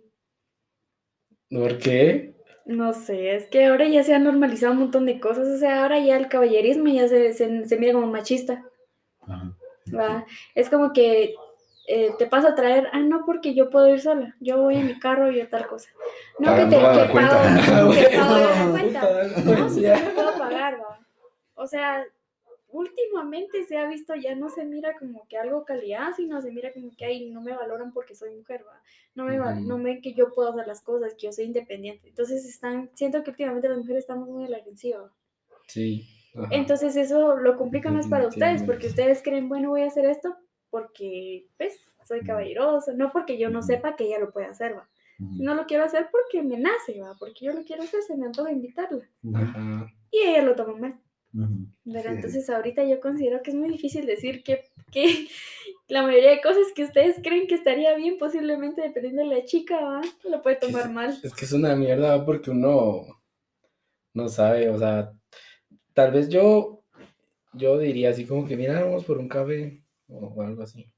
¿Por qué? No sé, es que ahora ya se ha normalizado un montón de cosas. O sea, ahora ya el caballerismo ya se, se, se mira como machista. Ajá. ¿Va? Es como que eh, te pasa a traer, ah, no, porque yo puedo ir sola. Yo voy en mi carro y yo tal cosa. No, que te que pago, la cuenta. No, sí me puedo pagar, ¿va? O sea, últimamente se ha visto, ya no se mira como que algo calidad, sino se mira como que ay, no me valoran porque soy mujer, ¿va? No me, val- Ujú. no ven que yo puedo hacer las cosas, que yo soy independiente. Entonces están, siento que últimamente las mujeres estamos muy a la defensiva. Sí. Ajá. Entonces eso lo complica más para ustedes, porque ustedes creen, bueno, voy a hacer esto porque, pues, soy caballeroso, no porque yo no sepa que ella lo puede hacer, ¿va? No lo quiero hacer porque me nace, ¿va? Porque yo lo quiero hacer, se me antoja invitarla. Ajá. Y ella lo toma mal. ¿verdad? Sí. Entonces ahorita yo considero que es muy difícil decir que, que la mayoría de cosas que ustedes creen que estaría bien, posiblemente dependiendo de la chica, ¿va? lo puede tomar Sí, mal. Es que es una mierda porque uno no sabe, o sea, tal vez yo, yo diría así como que mira, vamos por un café o, algo así.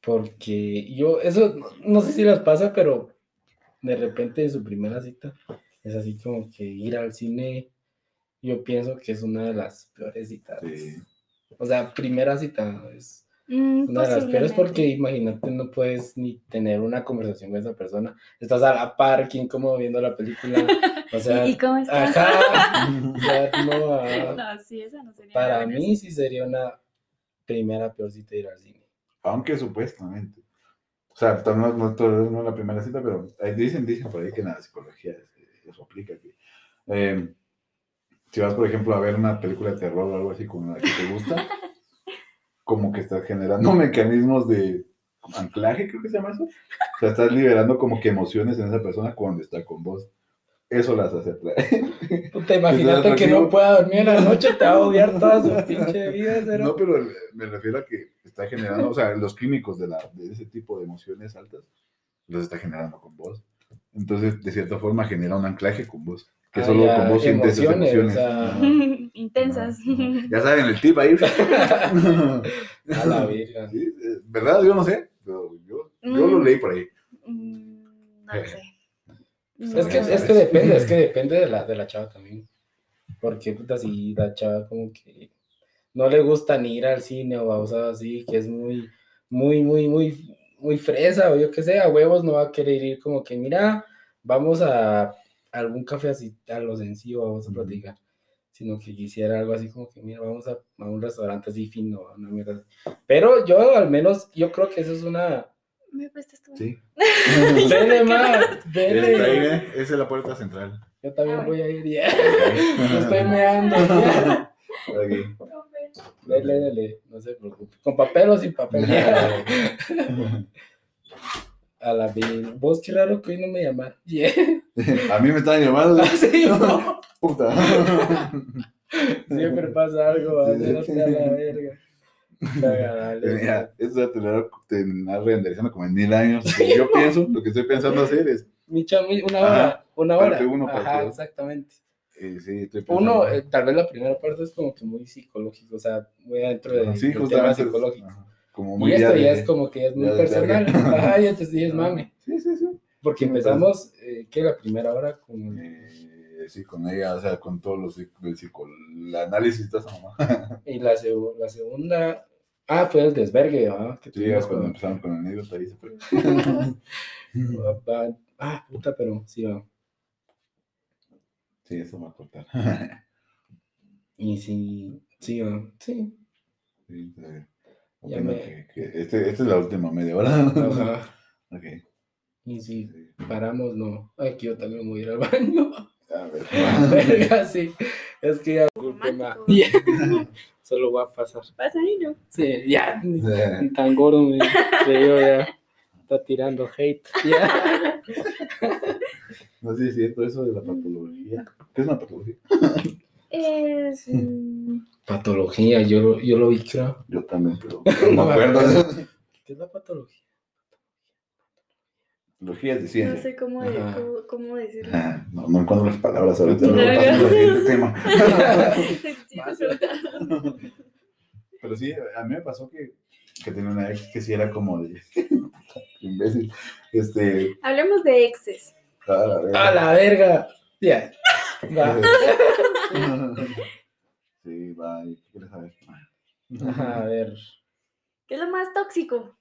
Porque yo, eso, no- no sé si les pasa, pero de repente en su primera cita es así como que ir al cine, yo pienso que es una de las peores citas. Sí. O sea, primera cita es Mm, una de las peores porque imagínate, no puedes ni tener una conversación con esa persona. Estás a la par, ¿quién como viendo la película? O sea, ¿Y, cómo estás? ajá. O sea, no, No, sí, esa no sería para mí sí sería una primera peor cita ir al cine. Aunque supuestamente. O sea, no, no, no la primera cita, pero ahí dicen, dicen por ahí que en la psicología eh, eso aplica. Que, eh, si vas, por ejemplo, a ver una película de terror o algo así con la que te gusta, como que estás generando mecanismos de anclaje, creo que se llama eso. O sea, estás liberando como que emociones en esa persona cuando está con vos. Eso las hace atraer. Puta, imagínate que no pueda dormir en la noche, te va a odiar toda su pinche vida. ¿será? No, pero me refiero a que está generando, o sea, los químicos de, la, de ese tipo de emociones altas los está generando con vos. Entonces, de cierta forma, genera un anclaje con vos. Que Ah, solo ya, con vos sientes esas emociones, o emociones. sea. Intensas. Ajá. Ya saben, el tip ahí. A la verga. Sí, eh, ¿Verdad? Yo no sé. Pero yo, yo lo Mm. leí por ahí. Mm, no lo sé. Es que, es que depende, es que depende de la, de la chava también. Porque, puta, si la chava como que no le gusta ni ir al cine o o sea, así, que es muy, muy, muy, muy, muy fresa o yo qué sé, a huevos no va a querer ir como que, mira, vamos a algún café así, a lo sencillo, vamos a platicar. Sino que quisiera algo así como que, mira, vamos a, a un restaurante así fino, a una mierda. Pero yo al menos, yo creo que eso es una... ¿Me prestas tu Sí. Dele ahí, dele. Esa es la puerta central. Yo también Ah, voy a ir ya. Me estoy meando. Dele, dele, no se preocupe. ¿Con papel o sin papel? a la vez. Vos, qué raro que hoy no me llamaron. Yeah. A mí me están llamando. Sí, no. Puta. Siempre pasa algo, a Sí, ser a la verga. Mira, eso va a tener, terminar renderizando como en mil años. Que yo pienso, lo que estoy pensando hacer es. Mi chami, una hora, Ajá. una hora. Parte uno, parte Ajá, dos. exactamente. eh, sí, estoy pensando. Uno, eh, tal vez la primera parte es como que muy psicológico, o sea, muy adentro de, sí, del tema es- psicológico. Y esto ya es como que es muy personal. Ajá, ya te sí es mame. Sí, sí, sí. Porque Sí, empezamos, eh, ¿qué? La primera hora con... Eh, sí, con ella, o sea, con todos los el, psico- el análisis de esa mamá. Y la segunda... Ah, fue el desvergue, ¿ah? Que Sí, cuando con- empezaron con la anécdota ahí se fue. va- Ah, puta, pero sí, va. Sí, eso va a cortar. Y sí, sí, va. Sí. Sí, sí. Ya Opino me- que- que este, esta es la última media hora. Ajá. Ok. Y si Sí. paramos, no. Ay, que yo también voy a ir al baño. A ver. Verga, sí. Es que ya, Ya. Solo va a pasar. Pasa ahí, ¿no? Sí, ya. ni Tan gordo me creyó ya. Está tirando hate. Ya. No sé si es cierto eso de la patología. ¿Qué es una patología? Es. Patología, yo, lo- yo lo vi, creo. Yo también, pero no me acuerdo. ¿Qué es la patología? No sé cómo, de- cómo, cómo decirlo. Ah, No, no encuentro las palabras ahorita. No, No, tema. Pero sí, a mí me pasó que, que tenía una ex que sí era como de imbécil. Este, Hablemos de exes. a la verga. ¡A la verga! Ya. Sí, va, ¿y ¿qué quieres saber? Ajá, a ver. ¿Qué es lo más tóxico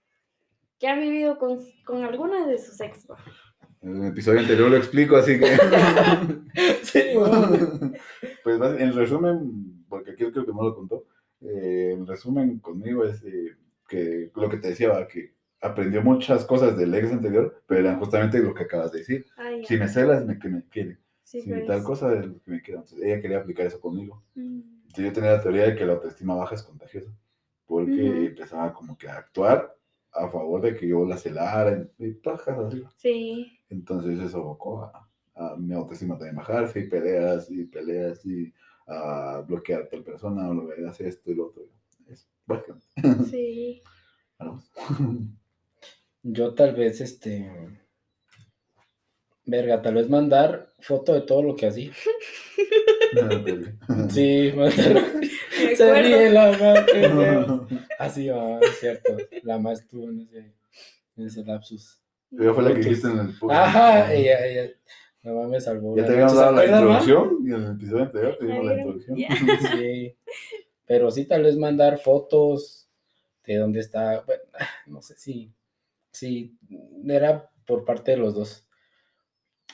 que han vivido con, con alguna de sus ex? En el episodio anterior lo explico, así que. Sí, bueno. pues en resumen, porque aquí creo que no lo contó, eh, en resumen conmigo es eh, que lo que te decía, va, que aprendió muchas cosas del ex anterior, pero eran justamente lo que acabas de decir. Ay, Si me celas, me, que me quiere. sí, Si pues. tal cosa, es lo que me quiere. Entonces, ella quería aplicar eso conmigo. Mm, Entonces, yo tenía la teoría de que la autoestima baja es contagiosa, porque Ujú. empezaba como que a actuar a favor de que yo la celara y pajas así. Sí. Entonces eso abocó a, a mi autoestima también bajarse y peleas y peleas y a bloquear a tal persona o lo que hace esto y lo otro. Es básicamente. Sí. Vamos. Yo tal vez, este. Verga, tal vez mandar foto de todo lo que hacía. Sí, mandar. Se ríe la madre. Así va, es cierto. La más estuvo en ese, en ese lapsus. Ella fue la que dijiste en el podcast. Ajá, ella, ella. Mamá me salvó. Ya te habíamos dado la introducción y en el episodio anterior te dimos la introducción. Sí, pero sí tal vez mandar fotos de dónde está, bueno, no sé si, si era por parte de los dos.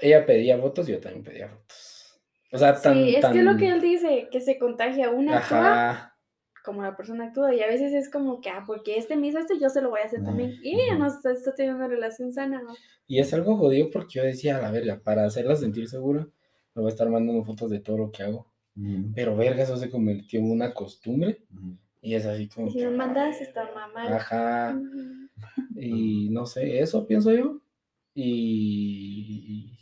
Ella pedía fotos, yo también pedía fotos. O sea, tan, Sí, es tan... que lo que él dice, que se contagia una actúa Ajá, como la persona actúa y a veces es como que, ah, porque este me hizo esto, yo se lo voy a hacer también. Y ella no está, está teniendo una relación sana, ¿no? y es algo jodido porque yo decía, a la verga, para hacerla sentir segura, me voy a estar mandando fotos de todo lo que hago. Ujú. Pero verga, eso se convirtió en una costumbre Ujú. y es así como Y si que, no mandas, está mal. Ajá. Ujú. Y no sé, eso pienso yo. Y.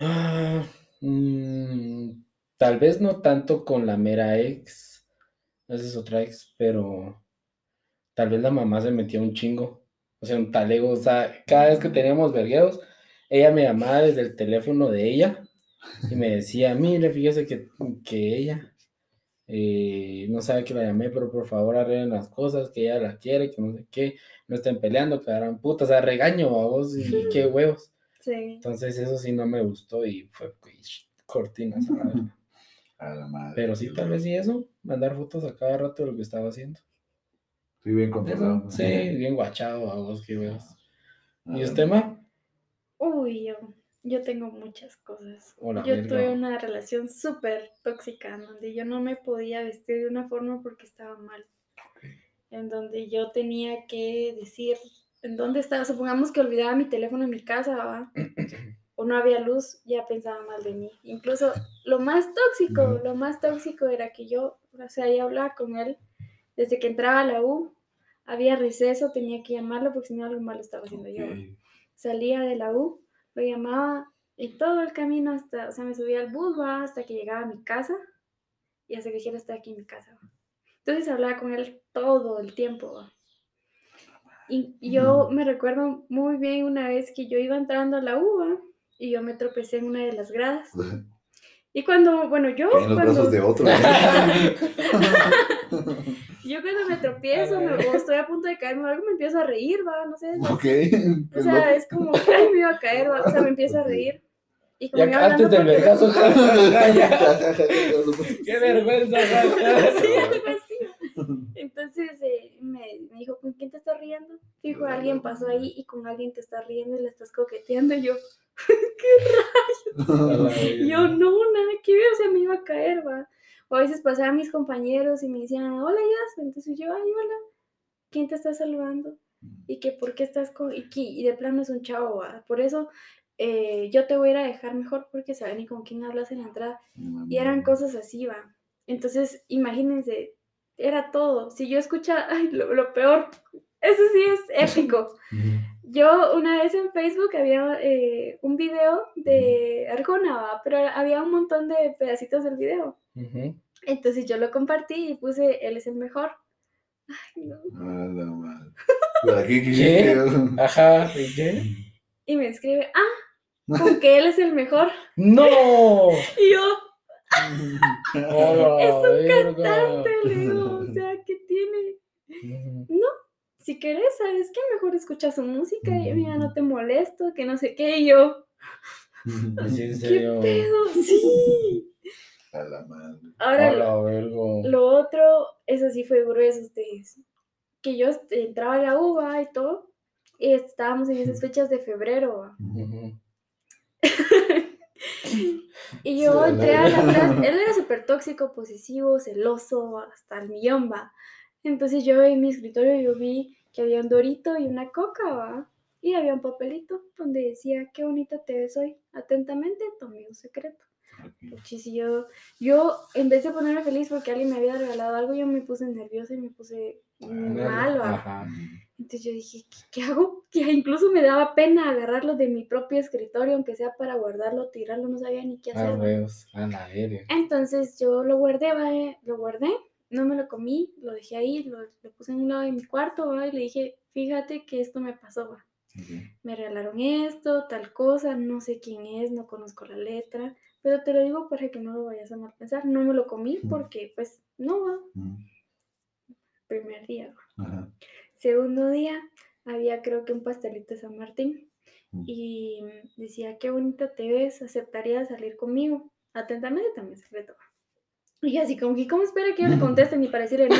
Ah, mm, tal vez no tanto con la mera ex. Esa es otra ex, pero tal vez la mamá se metía un chingo. O sea, un talego. O sea, cada vez que teníamos vergueos, ella me llamaba desde el teléfono de ella y me decía: Mire, fíjese que, que ella eh, no sabe que la llamé, pero por favor arreglen las cosas, que ella la quiere, que no sé qué, no estén peleando, que harán putas, o sea, regaño a vos y qué huevos. Sí. Entonces eso sí no me gustó y fue cortinas a la verga. A la madre. Pero sí, tal vez sí eso, mandar fotos a cada rato de lo que estaba haciendo. Sí, bien Eso, controlado. sí, bien guachado a vos, qué huevos. Ah, ¿Y usted, ma? Uy, yo, yo tengo muchas cosas. Hola, yo verga. tuve una relación súper tóxica en donde yo no me podía vestir de una forma porque estaba mal. En donde yo tenía que decir en dónde estaba. Supongamos que olvidaba mi teléfono en mi casa ¿va? o no había luz, ya pensaba mal de mí. Incluso lo más tóxico, lo más tóxico era que yo, o sea, ya hablaba con él desde que entraba a la U había receso, tenía que llamarlo porque si no algo malo estaba haciendo yo. Ok. Salía de la U, lo llamaba y todo el camino hasta, o sea, me subía al bus ¿va? hasta que llegaba a mi casa y hasta que dijera estoy aquí en mi casa. ¿va? Entonces hablaba con él todo el tiempo. ¿va? Y yo me recuerdo muy bien una vez que yo iba entrando a la U ¿va? y yo me tropecé en una de las gradas. Y cuando, bueno, yo en los cuando, brazos de otro. yo cuando me tropiezo me- o estoy a punto de caerme o algo, me empiezo a reír, va, no sé. ok. O qué sea, es como, ay, me iba a caer, va, o sea, me empiezo a reír. Y como Ya iba antes del vergazo. Qué vergüenza. Sí. Entonces eh, me, me dijo, ¿con quién te estás riendo? Dijo, alguien pasó ahí y con alguien te estás riendo y le estás coqueteando. Y yo, y yo, no, nada que ver, o sea, me iba a caer, va. O a veces pasaban mis compañeros y me decían, hola, Yas. Entonces yo, ay, hola, ¿quién te está saludando? Y que, ¿por qué estás con.? Y, que- y de plano es un chavo, va. Por eso eh, yo te voy a ir a dejar mejor porque saben ni con quién hablas en la entrada. Y eran cosas así, va. Entonces, imagínense, era todo. Si yo escuchaba, ay, lo, lo peor, eso sí es épico. Yo una vez en Facebook había eh, un video de Arjona, pero había un montón de pedacitos del video. Entonces yo lo compartí y puse, él es el mejor. Ay, no. A la madre. Pero aquí, ¿qué- ¿Qué? qué- Ajá, ¿y qué? Y me escribe, ah, con que él es el mejor. ¡No! Y yo, ¡Hola, es un verga! cantante, le digo, o sea, ¿qué tiene? Ujú. si querés, ¿sabes qué? Mejor escucha su música y mira, no te molesto, que no sé qué. Y yo, en ¿qué pedo? Sí. A la madre. Ahora, Hola, lo otro, eso sí fue grueso, ustedes. Que yo entraba a la uva y todo, y estábamos en esas fechas de febrero. Y yo Sí, entré a la la- clase, él era súper tóxico, posesivo, celoso, hasta el millón, va. Entonces yo en mi escritorio yo vi que había un dorito y una coca, va. Y había un papelito donde decía, qué bonita te ves hoy, atentamente, tu amigo secreto. Ok. Puchis, y yo, yo, en vez de ponerme feliz porque alguien me había regalado algo, yo me puse nerviosa y me puse mal, va. Ajá. Entonces yo dije, ¿qué, hago? Que incluso me daba pena agarrarlo de mi propio escritorio, aunque sea para guardarlo, tirarlo, no sabía ni qué hacer. Ah, va. huevos. A la verga. Entonces yo lo guardé, ¿va? eh, lo guardé, no me lo comí, lo dejé ahí, lo, lo puse en un lado de mi cuarto, ¿va? y le dije, fíjate que esto me pasó, ¿va? Ok. me regalaron esto, tal cosa, no sé quién es, no conozco la letra, pero te lo digo para que no lo vayas a mal pensar, no me lo comí porque pues no va, primer día. Ajá. Segundo día había creo que un pastelito de San Martín Mm. y decía, qué bonita te ves, aceptaría salir conmigo. Atentamente también secreto. Y así como que, ¿cómo espera que yo le conteste ni para decirle no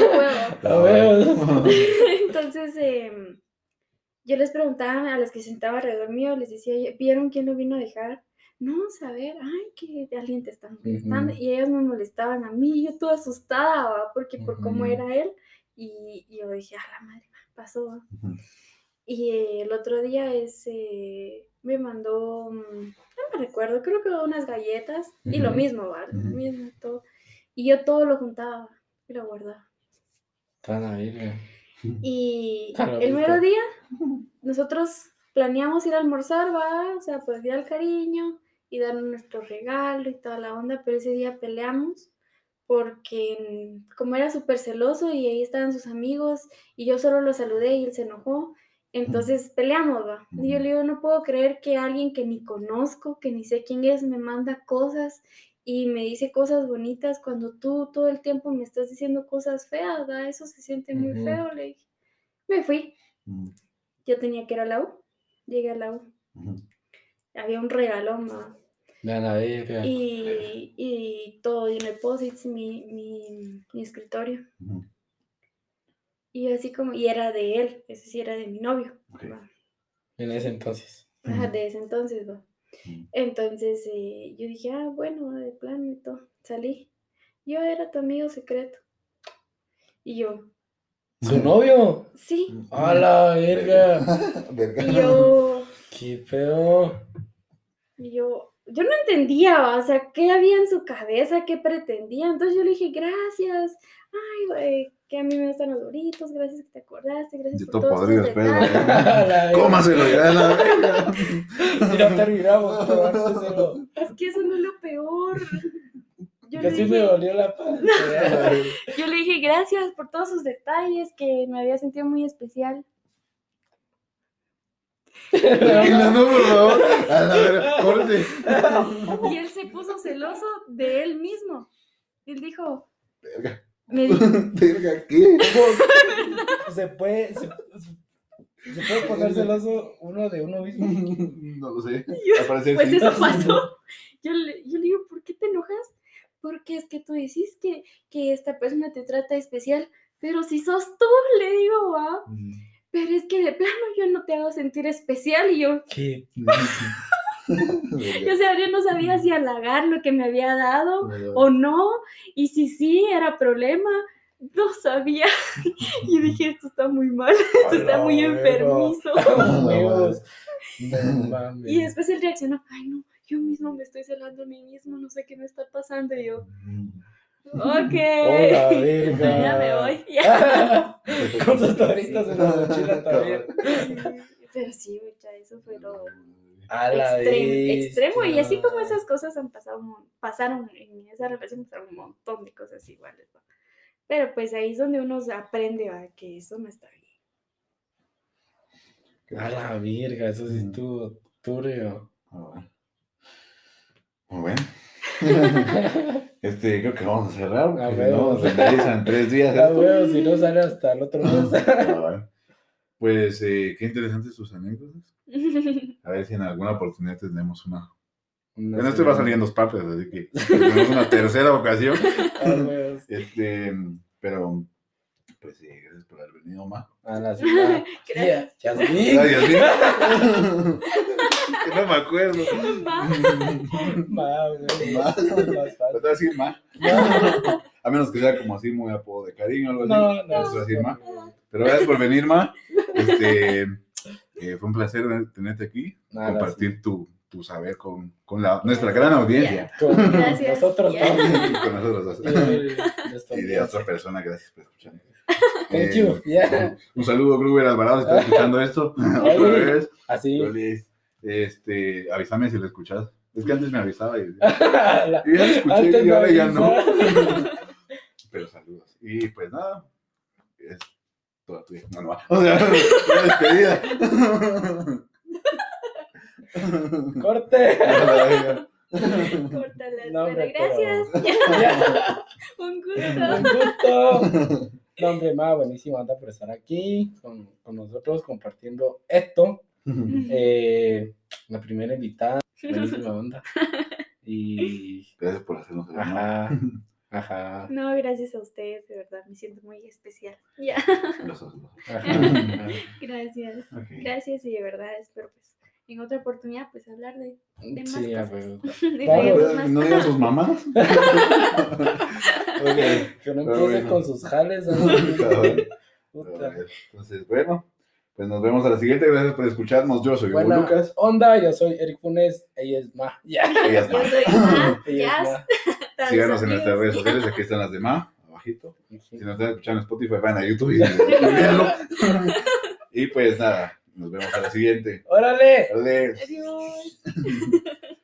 puedo? Entonces, em, yo les preguntaba a las que se sentaban alrededor mío, les decía, ¿vieron quién lo vino a dejar? No, saber, ay, que alguien te está molestando. Y ellos me molestaban a mí, yo toda asustada, ¿va? porque por cómo era él. Y, y yo dije, a la madre, pasó. ¿va?". Ujú. Y eh, el otro día ese me mandó, mm, no me recuerdo, creo que unas galletas y lo mismo, ¿va? Lo mismo, todo. Y yo todo lo juntaba y lo guardaba. Verga. Y Claro, el mero día, nosotros planeamos ir a almorzar, va, o sea, pues día al cariño y dar nuestro regalo y toda la onda, pero ese día peleamos porque mm, como era súper celoso y ahí estaban sus amigos y yo solo lo saludé y él se enojó, entonces peleamos, va. Y yo le digo, no puedo creer que alguien que ni conozco, que ni sé quién es, me manda cosas y me dice cosas bonitas cuando tú todo el tiempo me estás diciendo cosas feas, ¿verdad? Eso se siente muy feo, le dije. Me fui, Ujú. yo tenía que ir a la U, llegué a la U, había un regalón, ¿va? La verga. y, y todo lleno de posits, mi, mi, mi escritorio. Y así como, y era de él, ese sí era de mi novio. En ese entonces. Ajá, de ese entonces, ¿va? Entonces eh, yo dije, ah, bueno, de plan y todo, salí. Yo era tu amigo secreto. Y yo, ¿Su novio? sí. A la verga. Verga. Y yo, ¿Qué pedo? y yo, yo no entendía, o sea, qué había en su cabeza, qué pretendía. Entonces yo le dije, gracias, ay, güey, que a mí me gustan los doritos, gracias que te acordaste, gracias Yo por todo después, detalles. La- Cómaselo ya, la verga. Si no terminamos, Es que eso no es lo peor. Yo sí me dije, dolió la panza. yo le dije gracias por todos sus detalles, que me había sentido muy especial. Tranquila, no, por favor. A la verga, corte. Y él se puso celoso de él mismo. Él dijo, Verga. me dijo, Verga, ¿qué? Se puede, se, se- se puede poner celoso uno de uno mismo. No lo sé. Al parecer pues sí. eso pasó. Yo le, yo le digo, ¿por qué te enojas? Porque es que tú decís que, que esta persona te trata especial, pero si sos tú, le digo, va. Pero es que de plano yo no te hago sentir especial y yo, ¿Qué? o sea, yo no sabía si halagar lo que me había dado o no, y si sí era problema, no sabía. Y dije, esto está muy mal, esto está muy enfermizo. Y después él reaccionó, ay no, yo mismo me estoy celando a mí mismo, no sé qué me está pasando. Y yo, ok, Hola, verga. ya me voy. ya. Con sus en la mochila también. Pero sí, mucha, eso fue lo A la extremo, extremo. Y así como esas cosas han pasado, pasaron en esa relación, pasaron un montón de cosas iguales. Pero pues ahí es donde uno se aprende ¿va? que eso no está bien. A la virga, eso sí estuvo turbio. Muy bueno. Este, creo que vamos a cerrar. Ah, Porque no, se realizan tres días. Esto. huevos, si no sale hasta el otro mes. Ah. Pues eh, qué interesantes sus anécdotas. A ver si en alguna oportunidad tenemos una. Bueno, este va a salir en dos partes, así que tenemos una tercera ocasión. Este, pero, pues sí, gracias por haber venido, Ma. A la ciudad. Gracias. Ya, Yasmín. Ay, así. Que no me acuerdo. Va. Ma, güey. Ma. Te decir Ma. A menos que sea como así, muy apodo de cariño o algo así. no, no. Decir Ma. Pero gracias por venir, Ma. Este, eh, fue un placer tenerte aquí, compartir tu, tu saber con, con la, nuestra gran audiencia. Con Gracias. nosotros dos. con nosotros dos. Y, de otra persona, gracias por escuchar. Thank Eh, you. Yeah. Un saludo, Gruber Alvarado, si estás escuchando esto. Otra vez. Así. Este, avísame si lo escuchas. Es que antes me avisaba y, La- y ya lo escuché y ahora ya no. Pero saludos. Y pues nada, es toda tuya. No, no va. O sea, despedida. Corte. Córtalas. No, hombre, gracias. Un Un gusto. gusto. No, hombre, ma, buenísimo, anda por estar aquí con, con nosotros compartiendo esto. Eh, la primera invitada, buenísima onda. Y. Gracias por hacernos el honor. Ajá. Ajá. No, gracias a ustedes, de verdad, me siento muy especial. Ya, gracias. Ok. y de verdad espero pues en otra oportunidad pues hablar de, de más Sí, cosas. de más. ¿No digan sus mamás? Que no Pero empiece bueno. con sus jales. ¿no? Puta. Entonces, bueno, pues nos vemos a la siguiente. Gracias por escucharnos. Yo soy Hugo Lucas. onda, yo soy Eric Funes, ella es Ma. Ya. Ella es Yo Ma. soy Ma, Ella es Ma. Síganos en nuestras redes sociales. Aquí están las de Ma, abajito. Si nos están escuchando en Spotify, vayan a YouTube y, y véanlo. Y pues nada, nos vemos a la siguiente. Órale. Adiós. Adiós.